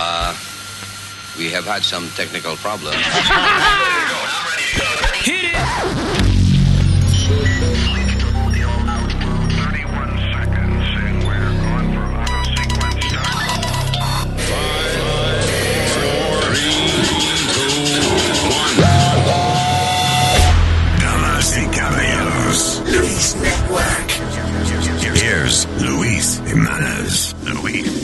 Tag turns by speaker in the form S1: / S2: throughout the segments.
S1: Uh, we have had some technical problems.
S2: Hit it!
S3: Damas y caballeros, Luis Network. Here's Luis Jimenez. Luis Jimenez.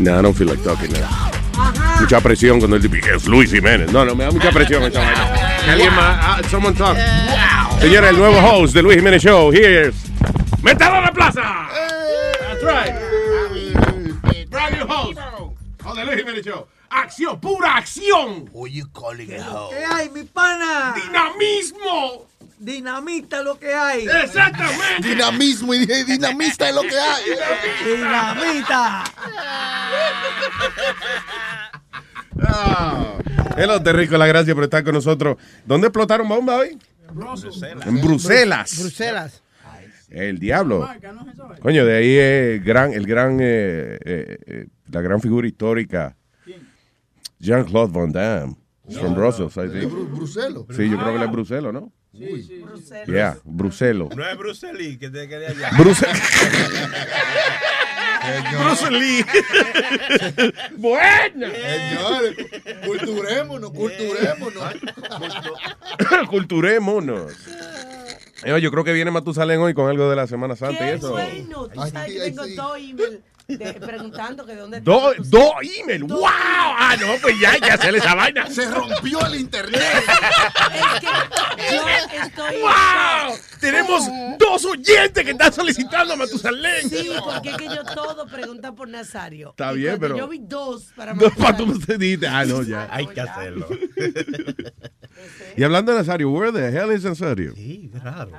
S4: No, I don't feel like talking now. Mucha presión cuando él dice, es Luis Jiménez. No, no, me da mucha presión esa vaina. Que alguien más, ah, someone talk. Señora, el nuevo host de Luis Jiménez Show, here's Metadona Plaza. That's right. Brand new host of the Luis Jiménez Show. Acción, pura acción.
S5: Who you calling a hoe?
S6: ¿Qué hay, mi pana?
S4: Dinamismo.
S6: Dinamita lo que hay.
S4: Exactamente.
S5: Dinamismo y dije, dinamista es lo que hay.
S6: Dinamita.
S4: Ah. Hello, Terrico, la gracias por estar con nosotros. ¿Dónde explotaron bomba hoy? En Bruselas.
S6: Bruselas.
S4: El diablo. Coño, de ahí es gran, el gran, eh, eh, eh, la gran figura histórica. Jean-Claude Van Damme. From Brussels, I think.
S5: Bruselo.
S4: Sí, yo creo que él es Bruselo, ¿no?
S7: Sí, sí.
S4: Yeah, Bruselo.
S8: No es Bruce Lee, que te quería allá.
S4: Bruce Lee. bueno.
S5: Señores, culturémonos, culturémonos.
S4: Culturémonos. Yo creo que viene Matusalén hoy con algo de la Semana Santa y
S7: Qué
S4: eso.
S7: bueno. Tú
S5: Ay,
S7: sabes que
S5: ay,
S7: tengo
S5: sí.
S7: dos emails de- preguntando que dónde
S4: Dos
S7: está tu-
S4: dos emails. ¡Wow! Ah, no, pues ya hay que hacerle esa vaina.
S5: Se rompió el internet.
S7: Es que yo estoy.
S4: ¡Wow! Tenemos dos oyentes que están solicitando a Matusalén.
S7: Sí, porque es que yo todo pregunta por Nazario.
S4: Está
S7: Y
S4: bien, pero-
S7: Yo vi dos para
S4: tú dices, ah, no, ya.
S8: Hay que hacerlo.
S4: Y hablando de Nazario, where the hell is Nazario?
S8: Sí, raro.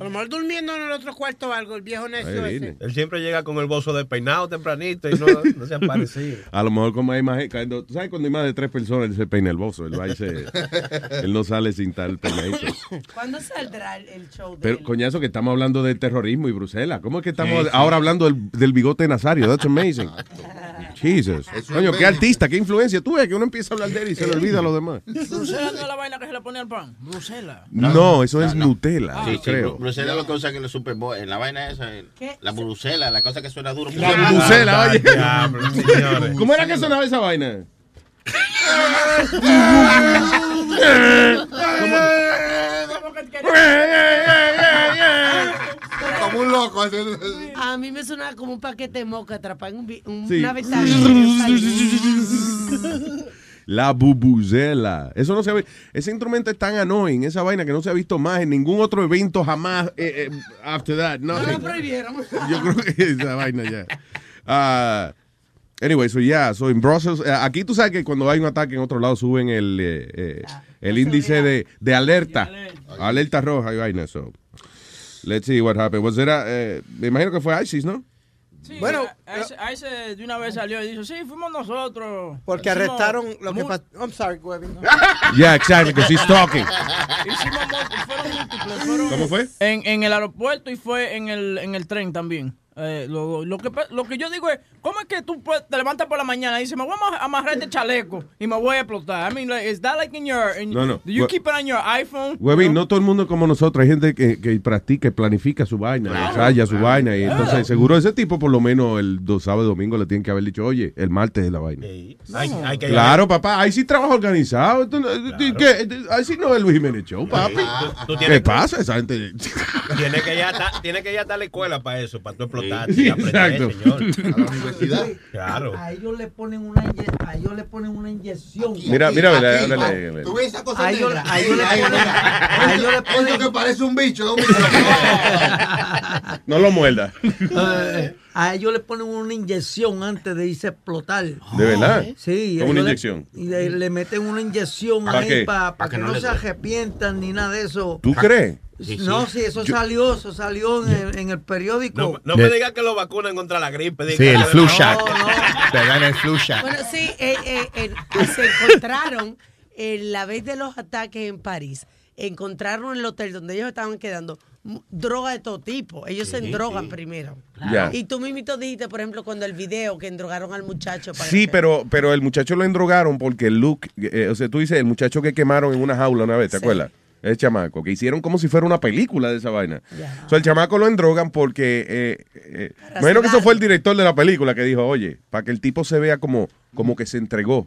S6: A lo mejor durmiendo en el otro cuarto o algo, el viejo necio
S4: Ahí
S6: ese.
S4: viene.
S8: Él siempre llega con el bozo despeinado tempranito y no, no se ha parecido.
S4: A lo mejor como hay más, cuando, tú sabes cuando hay más de tres personas, él se peina el bozo, él va y se, él no sale sin tal peinadito.
S7: ¿Cuándo saldrá el, show de
S4: Pero
S7: él?
S4: coñazo que estamos hablando del terrorismo y Bruselas, ¿cómo es que estamos ahora hablando del, del bigote de Nazario? That's amazing. Jesus. Coño, qué artista, qué influencia. Tú ves que uno empieza a hablar de él y se le olvida a los demás.
S2: Bruselas no es la vaina que se le pone al pan. Bruselas.
S4: No, eso es Nutella,
S9: Sí,
S4: creo.
S9: Bru- Bruselas es lo que usan en los Super Bowl, en la vaina esa, el-
S7: ¿Qué?
S9: la Bruselas, la cosa que suena duro.
S4: La Bruselas, oye. ¿Cómo era que sonaba esa vaina?
S5: Como un loco.
S7: A mí me suena como un paquete de moca atrapado en un, un-
S4: Sí.
S7: una ventana.
S4: La bubuzela. Eso no se ve. Ese instrumento es tan annoying, esa vaina que no se ha visto más en ningún otro evento jamás. eh, eh, after that,
S7: No
S4: nothing.
S7: lo prohibieron.
S4: Yo creo que esa vaina ya. Ah, anyway, so yeah, so in Brussels, eh, aquí tú sabes que cuando hay un ataque en otro lado suben el, eh, eh, el índice de, de alerta. Alerta roja y vaina, so. Let's see what happened. Was there a, eh, me imagino que fue ISIS, ¿no?
S2: Sí,
S6: Bueno,
S2: a- a ese- a ese de una vez salió y dijo, sí, fuimos nosotros.
S6: Porque
S2: Hicimos
S6: arrestaron lo que pasó. I'm sorry, Webby.
S4: Yeah, exactly, because he's talking.
S2: Hicimos mu- fueron múltiples, fueron
S4: ¿Cómo fue?
S2: En, en el aeropuerto y fue en el, en el tren también. Eh, lo, lo que, lo que yo digo es, ¿cómo es que tú puedes- te levantas por la mañana y dices, me voy a ama- amarrar este chaleco y me voy a explotar? I mean, like, is that like in your, in-
S4: No, no.
S2: do you
S4: We-
S2: keep it on your iPhone?
S4: No todo el mundo es como nosotros. Hay gente que, que practica y planifica su vaina, ensaya su vaina. Y entonces, seguro ese tipo, por lo menos el dos sábado y domingo, le tienen que haber dicho, oye, el martes es la vaina.
S8: Sí. Hay, hay que
S4: Claro, papá, ahí sí trabajo organizado. No- ¿qué? Ahí sí no es Luis Jiménez Show, papi.
S8: Tú
S4: ¿Qué
S8: que-
S4: pasa? Esa gente.
S8: tienes que ya estar, la escuela para eso, para tú explotar.
S4: Sí,
S8: y aprender,
S4: exacto.
S8: señor.
S5: A la universidad.
S8: Claro.
S6: A ellos le ponen una, a ellos le ponen una inyección.
S4: Mira, mira, mira, háblale.
S5: ¿Tú ves esa cosa
S6: A ellos, a ellos ponen, a ellos le
S5: Eso
S6: ponen,
S5: que parece un bicho, ¿no?
S4: No lo muerda.
S6: eh, a ellos le ponen una inyección antes de irse a explotar.
S4: ¿De verdad?
S6: Sí.
S4: ¿Cómo una inyección?
S6: y le, le meten una inyección
S4: ¿Para
S6: ahí para que, no, se arrepientan ni nada de eso.
S4: ¿Tú crees?
S6: No, sí, eso salió, eso salió en el, en el periódico.
S8: No, no me digas que lo vacunan contra la gripe. diga
S10: Sí, el flu
S8: No,
S10: shot.
S6: no.
S10: Te dan el flu shot.
S7: Bueno, sí, eh, eh, eh, se encontraron en la vez de los ataques en París, encontraron en el hotel donde ellos estaban quedando droga de todo tipo. Ellos se endrogan
S4: sí.
S7: primero.
S4: Ya.
S7: Y tú mismito dijiste, por ejemplo, cuando el video que endrogaron al muchacho. para
S4: Sí,
S7: que-
S4: pero, pero el muchacho lo endrogaron porque Luke, eh, o sea, tú dices el muchacho que quemaron en una jaula una vez, ¿te
S7: Sí.
S4: acuerdas? El chamaco, que hicieron como si fuera una película de esa vaina. O sea, el chamaco lo endrogan porque, eh, eh,
S7: Para
S4: imagino que eso fue el director de la película que dijo, oye, para que el tipo se vea como, como que se entregó.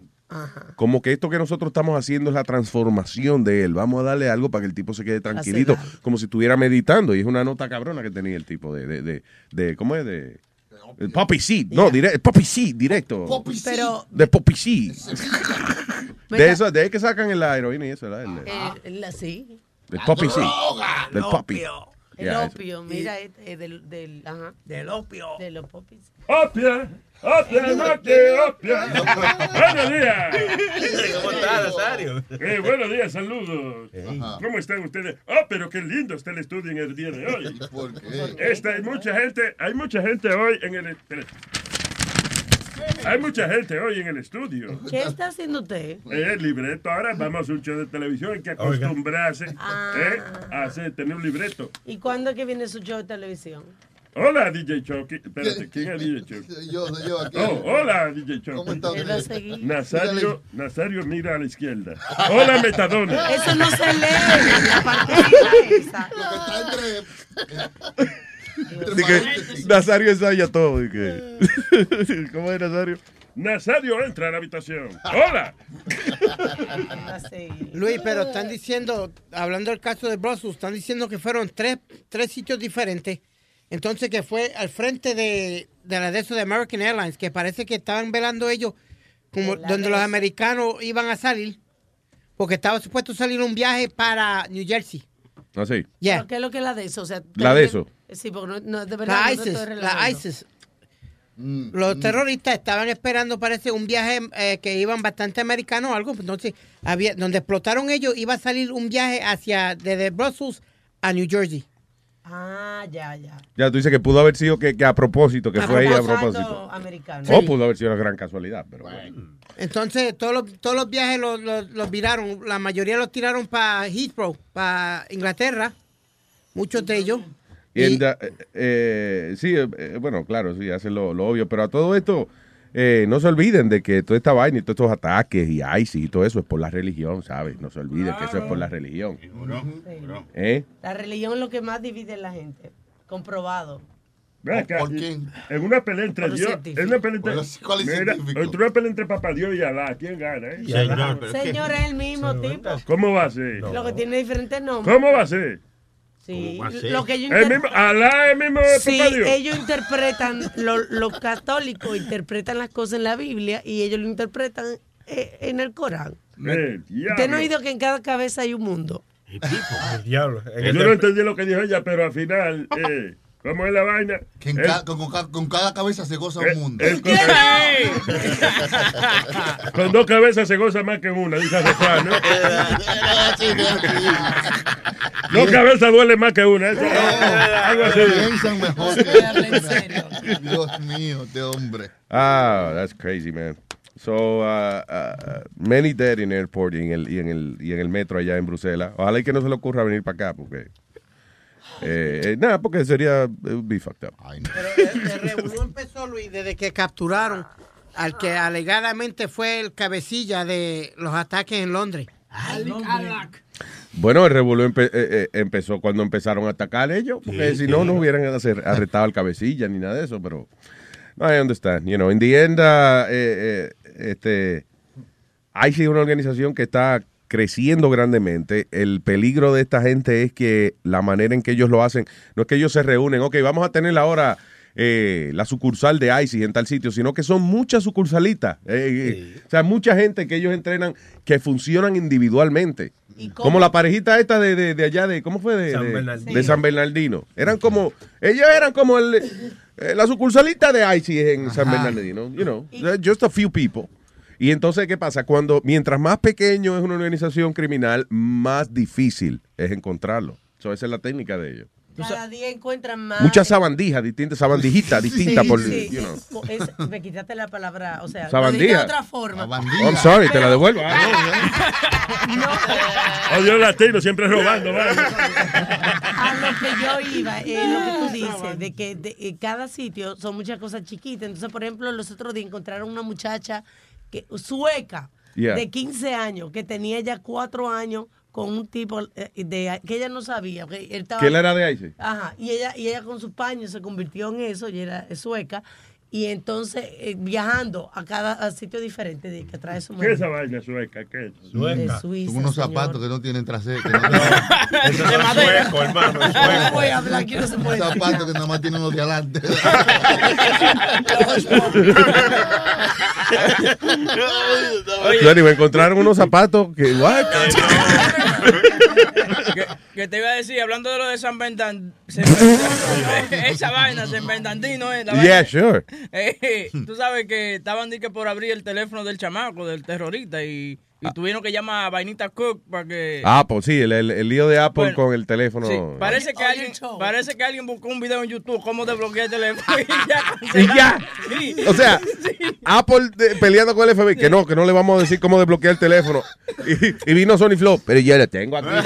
S4: Como que esto que nosotros estamos haciendo es la transformación de él. Vamos a darle algo para que el tipo se quede tranquilito, como si estuviera meditando. Y es una nota cabrona que tenía el tipo de, de, de, de- ¿cómo es? De, el Poppy Seed. No, dire- Poppy Seed, directo.
S7: Pero
S4: De Poppy Seed. De eso, de ahí que sacan la heroína y eso, ¿verdad? El,
S7: eh, la- sí.
S4: el Poppy Seed. Del
S7: el
S4: Poppy.
S7: opio. El
S4: eso.
S7: opio, mira, este, eh, del, del, ajá. Del opio. De los popis.
S11: Opia, opia, noche, opia. Buenos días.
S12: ¿Cómo está, Nazario?
S11: Eh, buenos días, saludos. ¿Cómo están ustedes? Oh, pero qué lindo está el estudio en el día de hoy.
S13: ¿Por qué?
S11: Esta, hay mucha gente, hay mucha gente hoy en el... Hay mucha gente hoy en el estudio.
S7: ¿Qué está haciendo usted?
S11: Eh, el libreto, ahora vamos a un show de televisión, hay que acostumbrarse eh, a hacer, tener un libreto.
S7: ¿Y cuándo es que viene su show de televisión?
S11: Hola, DJ Chucky. Espérate, ¿quién es DJ Chucky?
S13: Yo, soy yo aquí.
S11: Oh, hola, DJ Chucky.
S13: ¿Cómo está
S7: Él va a
S13: usted?
S7: seguir.
S11: Nazario, Nazario mira a la izquierda. Hola, Metadona.
S7: Eso no se lee. La partecita esa.
S13: Lo que está entre. Entre
S4: Así que
S13: paréntesis.
S4: Nazario ensaya todo. y que- ¿Cómo es Nazario?
S11: Nazario entra a la habitación. Hola.
S7: Va a seguir.
S14: Luis, pero están diciendo, hablando del caso de Brussels, están diciendo que fueron tres, tres sitios diferentes. Entonces que fue al frente de, de la de eso de American Airlines, que parece que estaban velando ellos como donde
S7: de
S14: los americanos iban a salir, porque estaba supuesto salir un viaje para New Jersey.
S4: Así.
S14: Ya.
S7: ¿Pero ¿Qué es lo que es la de eso? O sea,
S4: La de eso.
S7: Sí, porque no, no de verdad.
S14: La
S7: no
S14: ISIS,
S7: estoy
S14: la. ISIS. Los terroristas estaban esperando, parece, un viaje eh, que iban bastante americanos o algo. Entonces, había, donde explotaron ellos, iba a salir un viaje hacia desde Brussels a New Jersey.
S7: Ah, ya, ya.
S4: Ya tú dices que pudo haber sido que, que a propósito, que
S14: A
S4: fue ahí a
S14: propósito.
S4: propósito.
S7: americano.
S4: O pudo haber sido una gran casualidad, pero bueno.
S14: Entonces, todos los, todos los viajes los, los, los viraron. La mayoría los tiraron para Heathrow, para Inglaterra. Muchos de ellos.
S4: Y en da- eh, eh, sí, eh, eh, bueno, claro, sí, hacen lo, lo obvio, pero a todo esto, eh, no se olviden de que toda esta vaina y todos estos ataques y ISIS y todo eso es por la religión, ¿sabes? No se olviden que eso es por la religión. ¿Eh?
S7: La religión es lo que más divide a la gente. Comprobado.
S13: ¿Por quién?
S11: En una pelea entre Dios. En una pelea entre.
S13: ¿cuál es
S11: Mira,
S13: científico?
S11: entre una pelea entre Papá Dios y Alá. ¿Quién gana, eh?
S12: Señor.
S7: Señor, es el mismo tipo.
S11: ¿Cómo va a ser?
S7: Lo que tiene diferentes nombres.
S11: ¿Cómo va a ser?
S7: Sí. Lo que ellos
S11: El mismo, Alá es el mismo de
S7: Sí,
S11: Dios.
S7: ellos interpretan, lo- los católicos interpretan las cosas en la Biblia y ellos lo interpretan eh, en el Corán.
S11: Eh,
S7: Usted no ha oído que en cada cabeza hay un mundo.
S12: El diablo.
S11: Yo
S12: el
S11: no entendí lo que dijo ella, pero al final, eh, ¿cómo es la vaina?
S13: Que en
S11: El-
S13: ca- con, con ca- con cada cabeza se goza
S11: eh,
S13: un mundo.
S11: el- con, con dos cabezas se goza más que una, dice el refrán, ¿no? Dos cabezas duele más que una. eso- algo así.
S13: Piensan mejor que Dios mío, este hombre.
S4: Ah, that's crazy, man. So, uh, uh, many dead in airport y en, el, y, en el, y en el metro allá en Bruselas. Ojalá y que no se le ocurra venir para acá, porque... Eh, eh, nada, porque sería... Would be fucked up.
S13: Ay, no.
S14: Pero el, el revolú empezó, Luis, desde que capturaron al que alegadamente fue el cabecilla de los ataques en Londres.
S4: Bueno, el revuelo empe- eh, eh, empezó cuando empezaron a atacar ellos, porque si no, no hubieran arrestado al cabecilla ni nada de eso, pero... No, I understand. You know, in the end, uh, eh, eh, este... ICE es una organización que está creciendo grandemente. El peligro de esta gente es que la manera en que ellos lo hacen, no es que ellos se reúnen, ok, vamos a tener ahora eh, la sucursal de ISIS en tal sitio, sino que son muchas sucursalitas. Eh, eh, O sea, mucha gente que ellos entrenan que funcionan individualmente. Como la parejita esta de, de- de allá de, ¿cómo fue? De
S12: San Bernardino.
S4: de San Bernardino. Eran como, ellos eran como el, eh, la sucursalita de ICI en San Bernardino, you know, just a few people. Y entonces, ¿qué pasa? Cuando, mientras más pequeño es una organización criminal, más difícil es encontrarlo. So, esa es la técnica de ellos.
S7: Cada día encuentran más.
S4: Muchas sabandijas, distintas sabandijitas, distintas por,
S7: Sí,
S4: you know.
S7: es- es- me quitaste la palabra, o sea,
S4: Sabandija.
S7: de otra forma.
S4: I'm sorry, te la devuelvo.
S11: Odio latino, siempre robando, vale.
S7: A lo que yo iba, es lo que tú dices, de que de, eh, cada sitio son muchas cosas chiquitas. Entonces, por ejemplo, los otros días encontraron una muchacha que, sueca
S4: Yeah.
S7: de 15 años que tenía ya cuatro años con un tipo eh, de que ella no sabía. que él estaba-
S4: ¿Que él era de ICE?
S7: Ajá, y ella, y ella con sus paños se convirtió en eso, y era sueca. Y entonces eh, viajando a cada a sitio diferente de que trae su
S11: ¿Qué
S7: mujer.
S11: es esa vaina sueca? ¿Qué es?
S7: De Suiza,
S5: Con unos
S7: señor.
S5: zapatos que no tienen trasero. Que no
S11: Eso no es sueco, hermano, es
S7: No
S11: sueco.
S7: voy a hablar, aquí no se puede.
S5: zapatos que nada más tienen los de adelante.
S4: Johnny, me encontraron unos zapatos que, what?
S2: Que, te iba a decir, hablando de lo de San Bernardino, esa vaina, San Bernardino, eh, la
S4: Yeah,
S2: vaina.
S4: sure.
S2: Eh, tú sabes que estaban que por abrir el teléfono del chamaco, del terrorista, y, y tuvieron que llamar a Vainita Cook para que...
S4: Apple, sí, el, el- el lío de Apple
S2: Bueno,
S4: con el teléfono.
S2: Sí, parece que, alguien, parece que alguien buscó un video en YouTube cómo desbloquear el teléfono y ya.
S4: Y ya.
S2: Sí.
S4: O sea, Apple de- peleando con el FBI, que no, que no le vamos a decir cómo desbloquear el teléfono. Y, y vino Sony Flow, pero ya lo tengo aquí.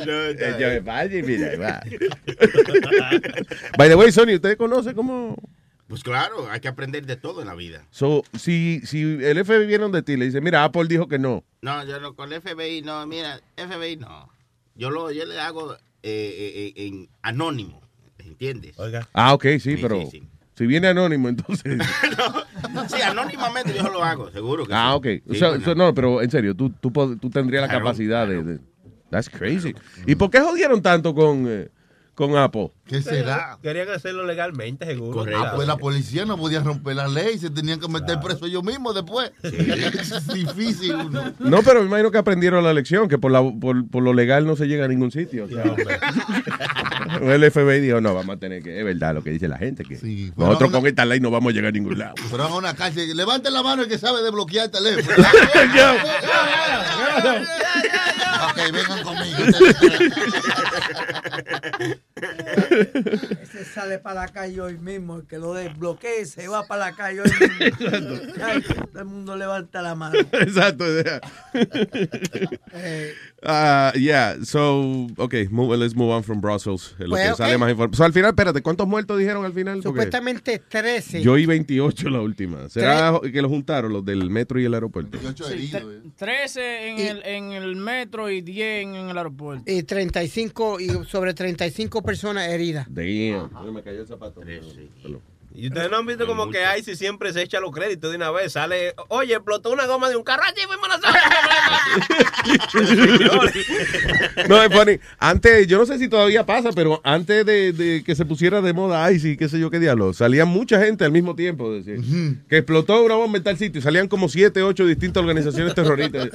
S4: Eh, yo, vaya, mira, va. By the way, Sony, ¿usted conoce cómo...?
S9: Pues claro, hay que aprender de todo en la vida.
S4: So, si, si el FBI viene donde ti le dice, mira, Apple dijo que no.
S9: No, yo no, con el FBI no, mira, FBI no. Yo lo, yo le hago eh, eh, eh, en anónimo, ¿entiendes? Oiga.
S4: Ah, ok, sí,
S9: Sí,
S4: pero
S9: sí, sí.
S4: si viene anónimo, entonces...
S9: Sí, anónimamente yo lo hago, seguro que
S4: ah,
S9: sí.
S4: ok. O
S9: Sí,
S4: sea,
S9: bueno.
S4: so- no, pero en serio, tú, tú, tú tendrías la
S9: Claro,
S4: capacidad de, de- That's crazy. ¿Y por qué jodieron tanto con, eh, con Apple?
S5: ¿Qué será?
S8: Querían hacerlo legalmente, seguro.
S5: Ah, pues la policía no podía romper la ley, se tenían que meter preso ellos mismos después. Es difícil uno.
S4: No, pero me imagino que aprendieron la lección, que por, la, por, por lo legal no se llega a ningún sitio. o sea. el FBI dijo, no, vamos a tener que... Es verdad lo que dice la gente, que nosotros
S5: una-
S4: con esta ley no vamos a llegar a ningún lado.
S5: Pero van a una cárcel, levanten la mano el que sabe desbloquear el teléfono. ok, vengan conmigo.
S6: Ese sale para la calle hoy mismo, el que lo desbloquee se va para la calle hoy mismo. Ay, todo el mundo levanta la mano.
S4: Exacto. Ah, yeah, so, okay, move, let's move on from Brussels. Lo
S14: Pues,
S4: que
S14: ok.
S4: sale más información. So, al final, espérate, ¿cuántos muertos dijeron al final? Porque
S14: Supuestamente 13.
S4: yo oí 28 la última. ¿Será que los juntaron los del metro y el aeropuerto?
S2: Sí, tre- 13 en, el, en el metro y 10 en, en el aeropuerto.
S14: Y 35, y sobre 35 personas heridas.
S4: Damn. me cayó el zapato.
S8: Y ustedes no han visto como que Icy siempre se echa los créditos de una vez. Sale, oye, explotó una goma de un carro. Allí fuimos nosotros.
S4: No, es funny. Antes, yo no sé si todavía pasa, pero antes de, de que se pusiera de moda Ice y qué sé yo qué diablo, salía mucha gente al mismo tiempo. decir, Que explotó una bomba en tal sitio. y Salían como siete, ocho distintas organizaciones terroristas.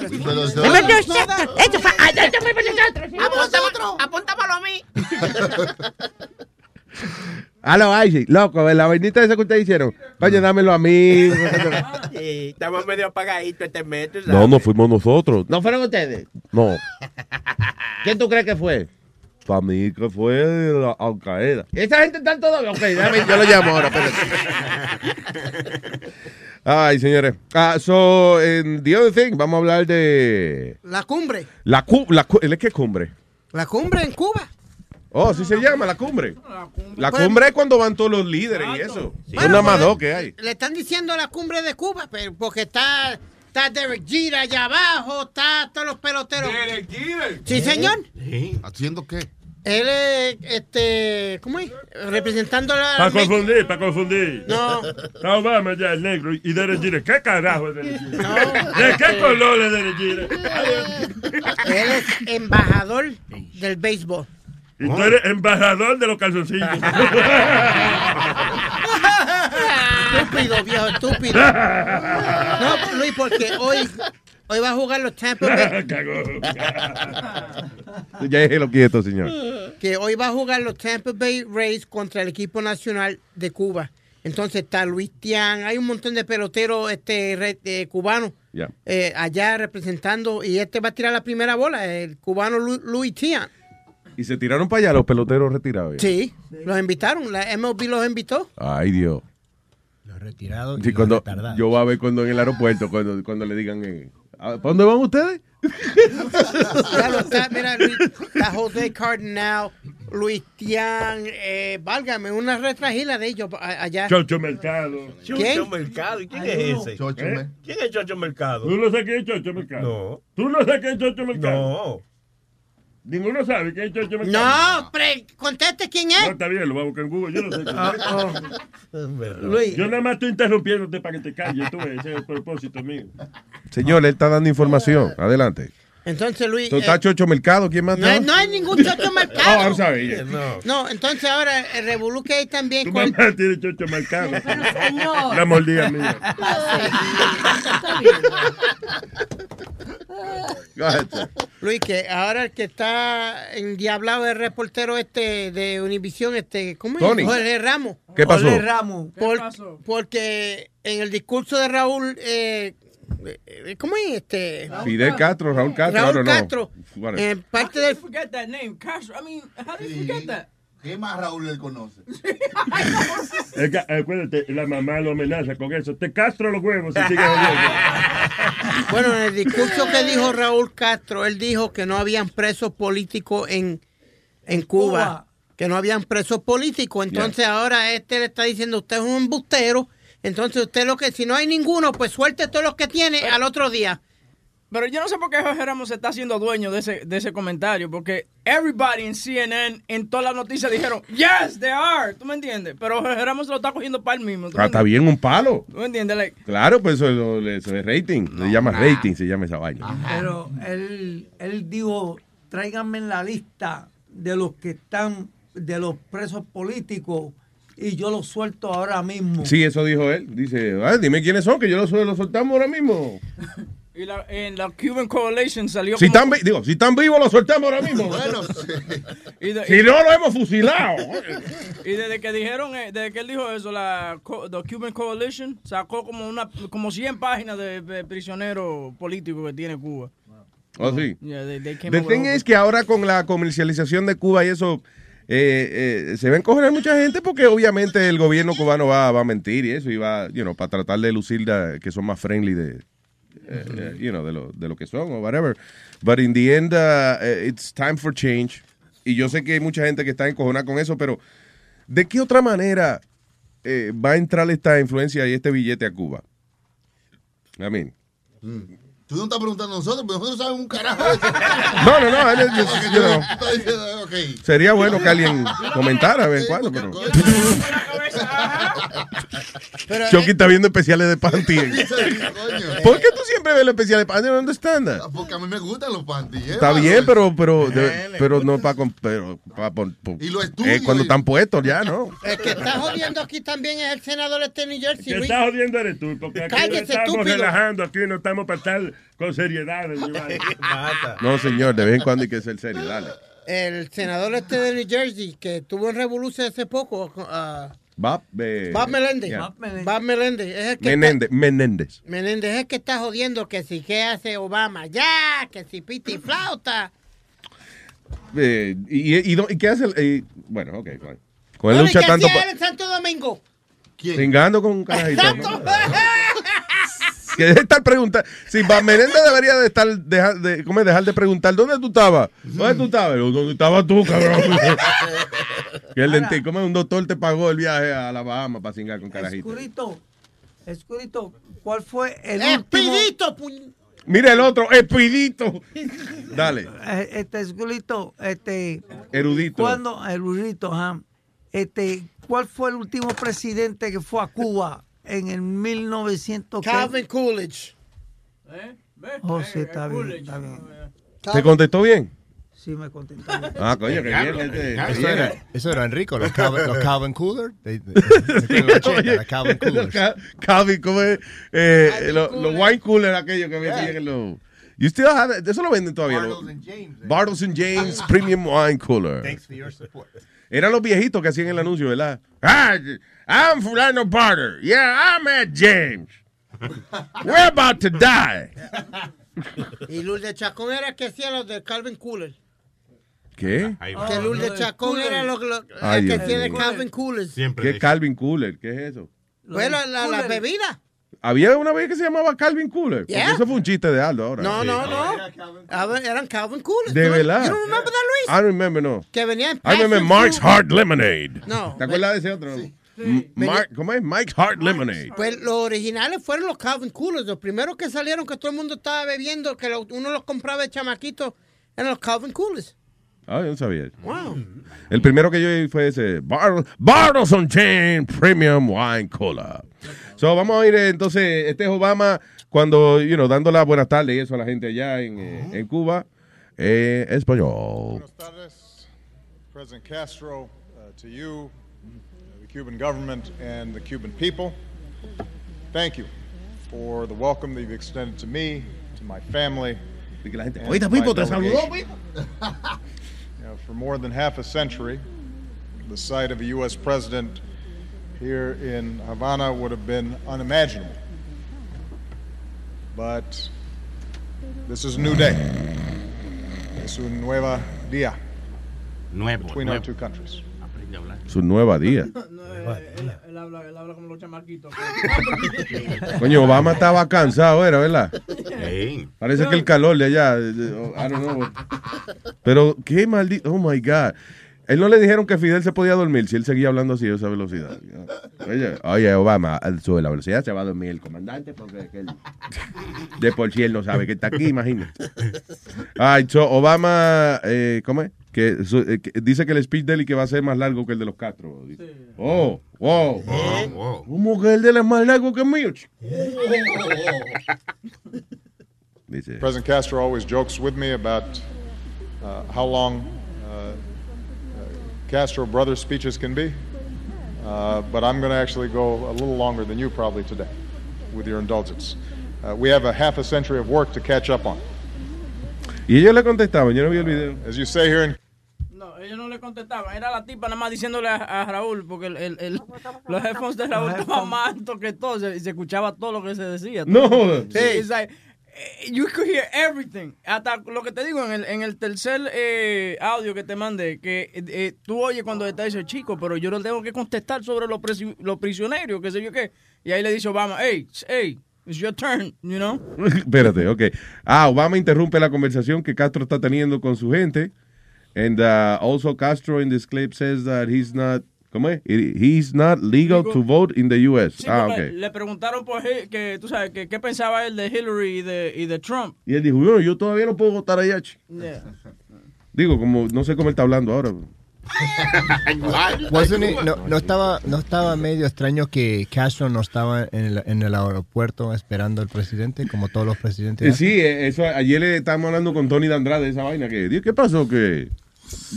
S15: Apúntamelo a mí.
S4: Aló, Ice, loco, la vainita esa que ustedes hicieron. Coño, dámelo a mí.
S8: Sí, Estamos medio apagaditos este metro.
S4: No, no fuimos nosotros.
S15: ¿No fueron ustedes?
S4: No.
S15: ¿Quién tú crees que fue?
S4: Para mí que fue la Al Qaeda.
S15: Esa gente está todo. Ok, dame.
S4: Yo lo llamo ahora, espérate. Ay, señores. Ah, so, en the other thing, vamos a hablar de
S14: La cumbre.
S4: la, cu la cu- ¿el qué cumbre?
S14: La cumbre en Cuba.
S4: Oh, así se llama, la cumbre. La
S14: Pues-
S4: cumbre es cuando van todos los líderes y eso.
S14: Bueno,
S4: Son nada más
S14: pues,
S4: dos que hay.
S14: Le están diciendo la cumbre de Cuba, pero porque está, está Derek Jeter allá abajo, está todos los peloteros.
S5: ¿Derek Jeter?
S14: Sí, señor.
S5: ¿Haciendo qué?
S14: Él es, este, ¿cómo es? Representando la...
S11: Para confundir, para confundir.
S14: No.
S11: Está Obama ya, el negro, y Derek Jeter. ¿Qué carajo es Derek Jeter? ¿De qué color es Derek Jeter?
S14: Él es embajador del béisbol.
S11: Y tú eres embajador de los calzoncillos.
S14: Estúpido, viejo, estúpido. No, Luis, porque hoy, hoy va a jugar los Tampa Bay.
S4: Ya déjelo quieto, señor.
S14: que hoy va a jugar los Tampa Bay Rays contra el equipo nacional de Cuba. Entonces está Luis Tian, hay un montón de peloteros este, eh, cubanos eh, allá representando y este va a tirar la primera bola, el cubano Lu- Luis Tian.
S4: Y se tiraron para allá los peloteros retirados.
S14: Sí, los invitaron, la MLB los invitó.
S4: Ay, Dios.
S10: Los retirados. y
S4: Sí,
S10: los
S4: cuando,
S10: retardados.
S4: yo voy a ver cuando en el aeropuerto, cuando, cuando le digan, eh, ¿para dónde van ustedes?
S14: Claro, está, mira, Luis, está José Cardinal, Luis Tian, eh, válgame, una retragila de ellos allá.
S11: Chocho Mercado.
S14: ¿Quién?
S12: Mercado. ¿Y quién
S14: Ay,
S12: es
S14: no.
S12: ese?
S13: Chocho
S11: ¿Eh?
S12: ¿Quién es Chocho Mercado?
S11: ¿Tú no sabes quién es Chocho Mercado?
S12: No.
S11: ¿Tú no sabes quién es Chocho Mercado?
S12: No.
S11: Ninguno sabe quién es Chocho Mercado.
S14: No, pre, conteste quién
S11: No,
S14: es.
S11: está bien, lo voy a buscar en Google. Yo no sé quién
S14: Ah.
S16: Luis,
S11: Yo nada más estoy interrumpiéndote para que te calles, tú ves, ese es el propósito mío.
S4: Señor, él está dando información. Adelante.
S14: Entonces, Luis.
S4: ¿Tú estás
S14: eh,
S4: Chocho Mercado? ¿Quién más
S14: no, hay, no hay ningún chocho
S4: Oh,
S14: mercado.
S4: I'm sorry. yeah.
S12: No.
S14: No, entonces ahora el revolú que hay también
S11: Tu mamá tiene Chocho Mercado.
S7: señor.
S11: La mordida mía.
S7: Está bien.
S4: Go ahead, sir.
S14: Luis, que ahora el que está endiablado es el reportero este de Univisión, este, ¿cómo es?
S4: Tony.
S14: Jorge Ramos.
S4: ¿Qué pasó?
S16: Jorge Ramos.
S14: Por-
S2: pasó?
S14: Porque en el discurso de Raúl, eh, eh, ¿cómo es este?
S4: Fidel Castro, Raúl Castro,
S14: Raúl. Castro,
S4: Whatever.
S14: en parte del
S2: forget that name? Castro. I mean, how do you forget that?
S13: ¿Qué más Raúl él conoce?
S11: Es que, acuérdate, la mamá lo amenaza con eso. Te castro los huevos si sigues oyendo.
S14: Bueno, en el discurso que dijo Raúl Castro, él dijo que no habían presos políticos en, en Cuba,
S16: Cuba.
S14: que no habían presos políticos. Entonces ahora este le está diciendo, usted es un embustero. Entonces usted lo que, si no hay ninguno, pues suelte todos los que tiene al otro día.
S2: Pero yo no sé por qué Jorge Ramos se está haciendo dueño de ese, de ese comentario, porque everybody en CNN, en todas las noticias dijeron, yes, they are, ¿tú me entiendes? Pero Jorge Ramos se lo está cogiendo para él mismo. ¿tú me
S4: Ah, está bien un palo.
S2: ¿Tú me entiendes? Like,
S4: Claro, pues eso, es rating. Se llama rating, se llama esa vaina.
S16: Pero él, él dijo, tráiganme en la lista de los que están, de los presos políticos, y yo los suelto ahora mismo.
S4: Sí, eso dijo él. Dice, "Ah, dime quiénes son, que yo los, los soltamos ahora mismo.
S2: y la, en la Cuban Coalition salió
S4: Si están, digo, si están vivos, los soltamos ahora mismo.
S13: Bueno,
S2: y, de-
S4: Si no, lo hemos fusilado.
S2: y desde que dijeron, eh, desde que él dijo eso, la the Cuban Coalition sacó como una como 100 páginas de, de prisioneros políticos que tiene Cuba.
S4: Oh, sí.
S2: Yeah, they- they came
S4: The
S2: up
S4: thing
S2: with-
S4: is que ahora con la comercialización de Cuba y eso, eh, eh, se va a encoger mucha gente porque obviamente el gobierno cubano va, va a mentir y eso, y va, you know, para tratar de lucir la- que son más friendly de, eh, eh, you know, de, lo, de lo que son o whatever. But in the end, uh, eh, it's time for change. Y yo sé que hay mucha gente que está encojonada con eso, pero ¿de qué otra manera eh, va a entrar esta influencia y este billete a Cuba? I mean,
S13: Tú no estás preguntando a nosotros, pero nosotros sabemos un carajo de.
S4: No, no, no, él es-
S13: Ok,
S4: you know.
S13: tú estás diciendo, ok.
S4: sería bueno que alguien comentara de vez en cuando, pero...
S14: Pero,
S4: Chucky
S14: eh,
S4: está viendo especiales de panty. ¿Por qué tú siempre ves los especiales de panty? No understand that.
S13: Porque a mí me gustan los panties. ¿eh,
S4: Está
S13: mano?
S4: bien, pero pero de- pero no para pero pa
S13: Y lo
S4: eh,
S13: estudio
S4: cuando
S13: y-
S4: están puestos ya, ¿no?
S14: el que está jodiendo aquí también es el senador este de New Jersey.
S11: Que
S14: Luis.
S11: está jodiendo eres tú, porque aquí no estamos
S14: estúpido.
S11: relajando, aquí no estamos para estar con seriedad.
S4: No, señor, de vez en cuando hay que ser serio, dale.
S14: El senador este de New Jersey que tuvo en revolución hace poco, ah,
S4: Bob, eh,
S14: Bob Meléndez.
S4: yeah.
S16: Bob Meléndez.
S14: Bob Meléndez. Es el que
S4: Menéndez, Menéndez.
S14: Está, Menéndez es el que está jodiendo que si qué hace Obama ya, que si piti flauta.
S4: Eh, y, y, y qué hace? el- eh, bueno, ok, fine. Con él
S14: Bueno, ¿y
S4: lucha
S14: qué
S4: tanto
S14: él en Santo Domingo?
S13: ¿Quién?
S4: Con un carajito. ¿no? Que deje estar preguntando. Si Bob Menéndez debería de estar, dejar de, ¿cómo es? dejar de preguntar, ¿dónde tú estabas? ¿Dónde tú estabas? ¿Dónde estabas tú, cabrón? que el dentista, ¿cómo es? Un doctor te pagó el viaje a la Bahama para cingar con carajito.
S16: Escurito, Escurito, ¿cuál fue el último?
S14: Expedito, puñ-
S4: Mira el otro, Espidito. Dale,
S16: Eh, Este Escurito, este,
S4: erudito.
S16: ¿cuándo, erudito, ajá. Este, ¿cuál fue el último presidente que fue a Cuba en el 1900? qué?
S14: Calvin Coolidge.
S2: ¿Eh? Eh,
S16: está bien,
S2: Coolidge.
S16: está bien.
S4: ¿Te contestó bien?
S16: Sí, me contestó.
S4: Ah, coño, que bien. este,
S10: Eso
S4: bien.
S10: era, eso era Enrico, los Calvin, los Calvin Cooler. De, de- de- de la cheta,
S4: Oye,
S10: la Calvin
S4: los
S10: Coolers.
S4: Ca- Calvin, ¿cómo es? Eh, los los wine cooler aquellos que vendían en los... You still have it? Eso lo venden todavía. los-
S10: Bartles and James. eh.
S4: Bartles and James Premium Wine Cooler.
S10: Thanks for your support.
S4: Eran los viejitos que hacían el anuncio, ¿verdad? Ah, I'm Fulano Barter. Yeah, I'm at James. We're about to die.
S14: Y Lourdes Chacón era que hacía los de Calvin Coolidge.
S4: ¿Qué?
S14: Que Lourdes Chacón era lo, lo-
S4: Ay,
S14: el que
S4: Dios
S14: tiene. Calvin Coolers.
S4: ¿Qué es Calvin Cooler? ¿Qué es eso?
S14: Pues la, la, la bebida.
S4: Había una vez que se llamaba Calvin Cooler. Porque
S14: Yeah.
S4: eso fue un chiste de Aldo ahora.
S14: No, no, no. Ah, Eran Calvin Coolers.
S4: De
S14: ¿Tú no-
S4: verdad.
S14: ¿You don't remember that, Luis?
S4: I remember, no.
S14: Que venía en
S4: I remember Mark's. Hard Lemonade.
S14: No.
S4: ¿Te acuerdas de ese otro? Mark, ¿Cómo es? Mike's Hard Lemonade.
S14: Pues los originales fueron los Calvin Coolers. Los primeros que salieron que todo el mundo estaba bebiendo, que uno los compraba de chamaquito, eran los Calvin Coolers.
S4: Ah, yo sabía.
S14: Wow.
S4: El primero que yo vi fue ese Bar Bartles on Chain Premium Wine Cola. So, vamos a ir eh, entonces, este es Obama cuando, you know, dando las buenas tardes y eso a la gente allá en, eh, en Cuba. Eh, español.
S17: President Castro, uh, to you, uh, the Cuban government, and the Cuban people, thank you for the welcome that you've extended to me, to my family.
S4: Oíste, Pipo, te saludó,
S17: delegation. Know, for more than half a century, the sight of a U.S. president here in Havana would have been unimaginable. But this is a new day. Es un nueva día
S18: Nuevo,
S17: between our
S18: nuevo.
S17: two countries.
S4: Su nueva día.
S2: Él, él habla, él habla como los chamaquitos.
S4: Coño, Obama estaba cansado, era, ¿verdad?
S18: Sí.
S4: Parece que el calor de allá, oh, I don't know. Pero qué maldito, oh my God. Él no le dijeron que Fidel se podía dormir si él seguía hablando así a esa velocidad. Oye, oye, Obama, sube la velocidad, se va a dormir el comandante porque él- de por sí él no sabe que está aquí, imagínate. Ay, so, Obama, eh, ¿cómo es? Que, su- eh, que dice que el speech de él y que va a ser más largo que el de los Castro. dice. Oh, wow. ¿Cómo que el de él es más largo que el mío? Dice.
S17: President Castro always jokes with me about uh, how long uh, uh, Castro brother speeches can be. Uh, but I'm going to actually go a little longer than you probably today, with your indulgence. Uh, we have a half a century of work to catch up on.
S4: Y ellos le contestaban, yo no vi el video.
S17: As you say here in
S2: No, ellos no le contestaban. Era la tipa nada más diciéndole a, a Raúl, porque el, el, el- los headphones de Raúl estaban más altos que todo. Se, y se escuchaba todo lo que se decía.
S4: No.
S2: Sí, it's like, eh, you could hear everything. Hasta lo que te digo en el, en el tercer eh, audio que te mandé, que eh, eh, tú oyes cuando está ese chico, pero yo no tengo que contestar sobre los, presi- los prisioneros, qué sé yo qué. Y ahí le dice Obama, hey, hey, it's your turn, you know?
S4: Espérate, ok. Ah, Obama interrumpe la conversación que Castro está teniendo con su gente. And uh, also Castro in this clip says that he's not, ¿cómo es? He's not legal to vote in the U.S.
S2: Sí,
S4: ah,
S2: porque
S4: ok.
S2: Le preguntaron por que, tú sabes, que qué pensaba él de Hillary y de, y de Trump.
S4: Y él dijo, bueno, yo todavía no puedo votar allá. ch-".
S2: Yeah.
S4: Digo, como, no sé cómo él está hablando ahora.
S10: Wasn't it- no, no estaba, no estaba medio extraño que Castro no estaba en el, en el aeropuerto esperando al presidente, como todos los presidentes.
S4: Eh, sí, eh, eso, ayer le estábamos hablando con Tony de Andrade de esa vaina. Que, "Dios, ¿Qué pasó? Que,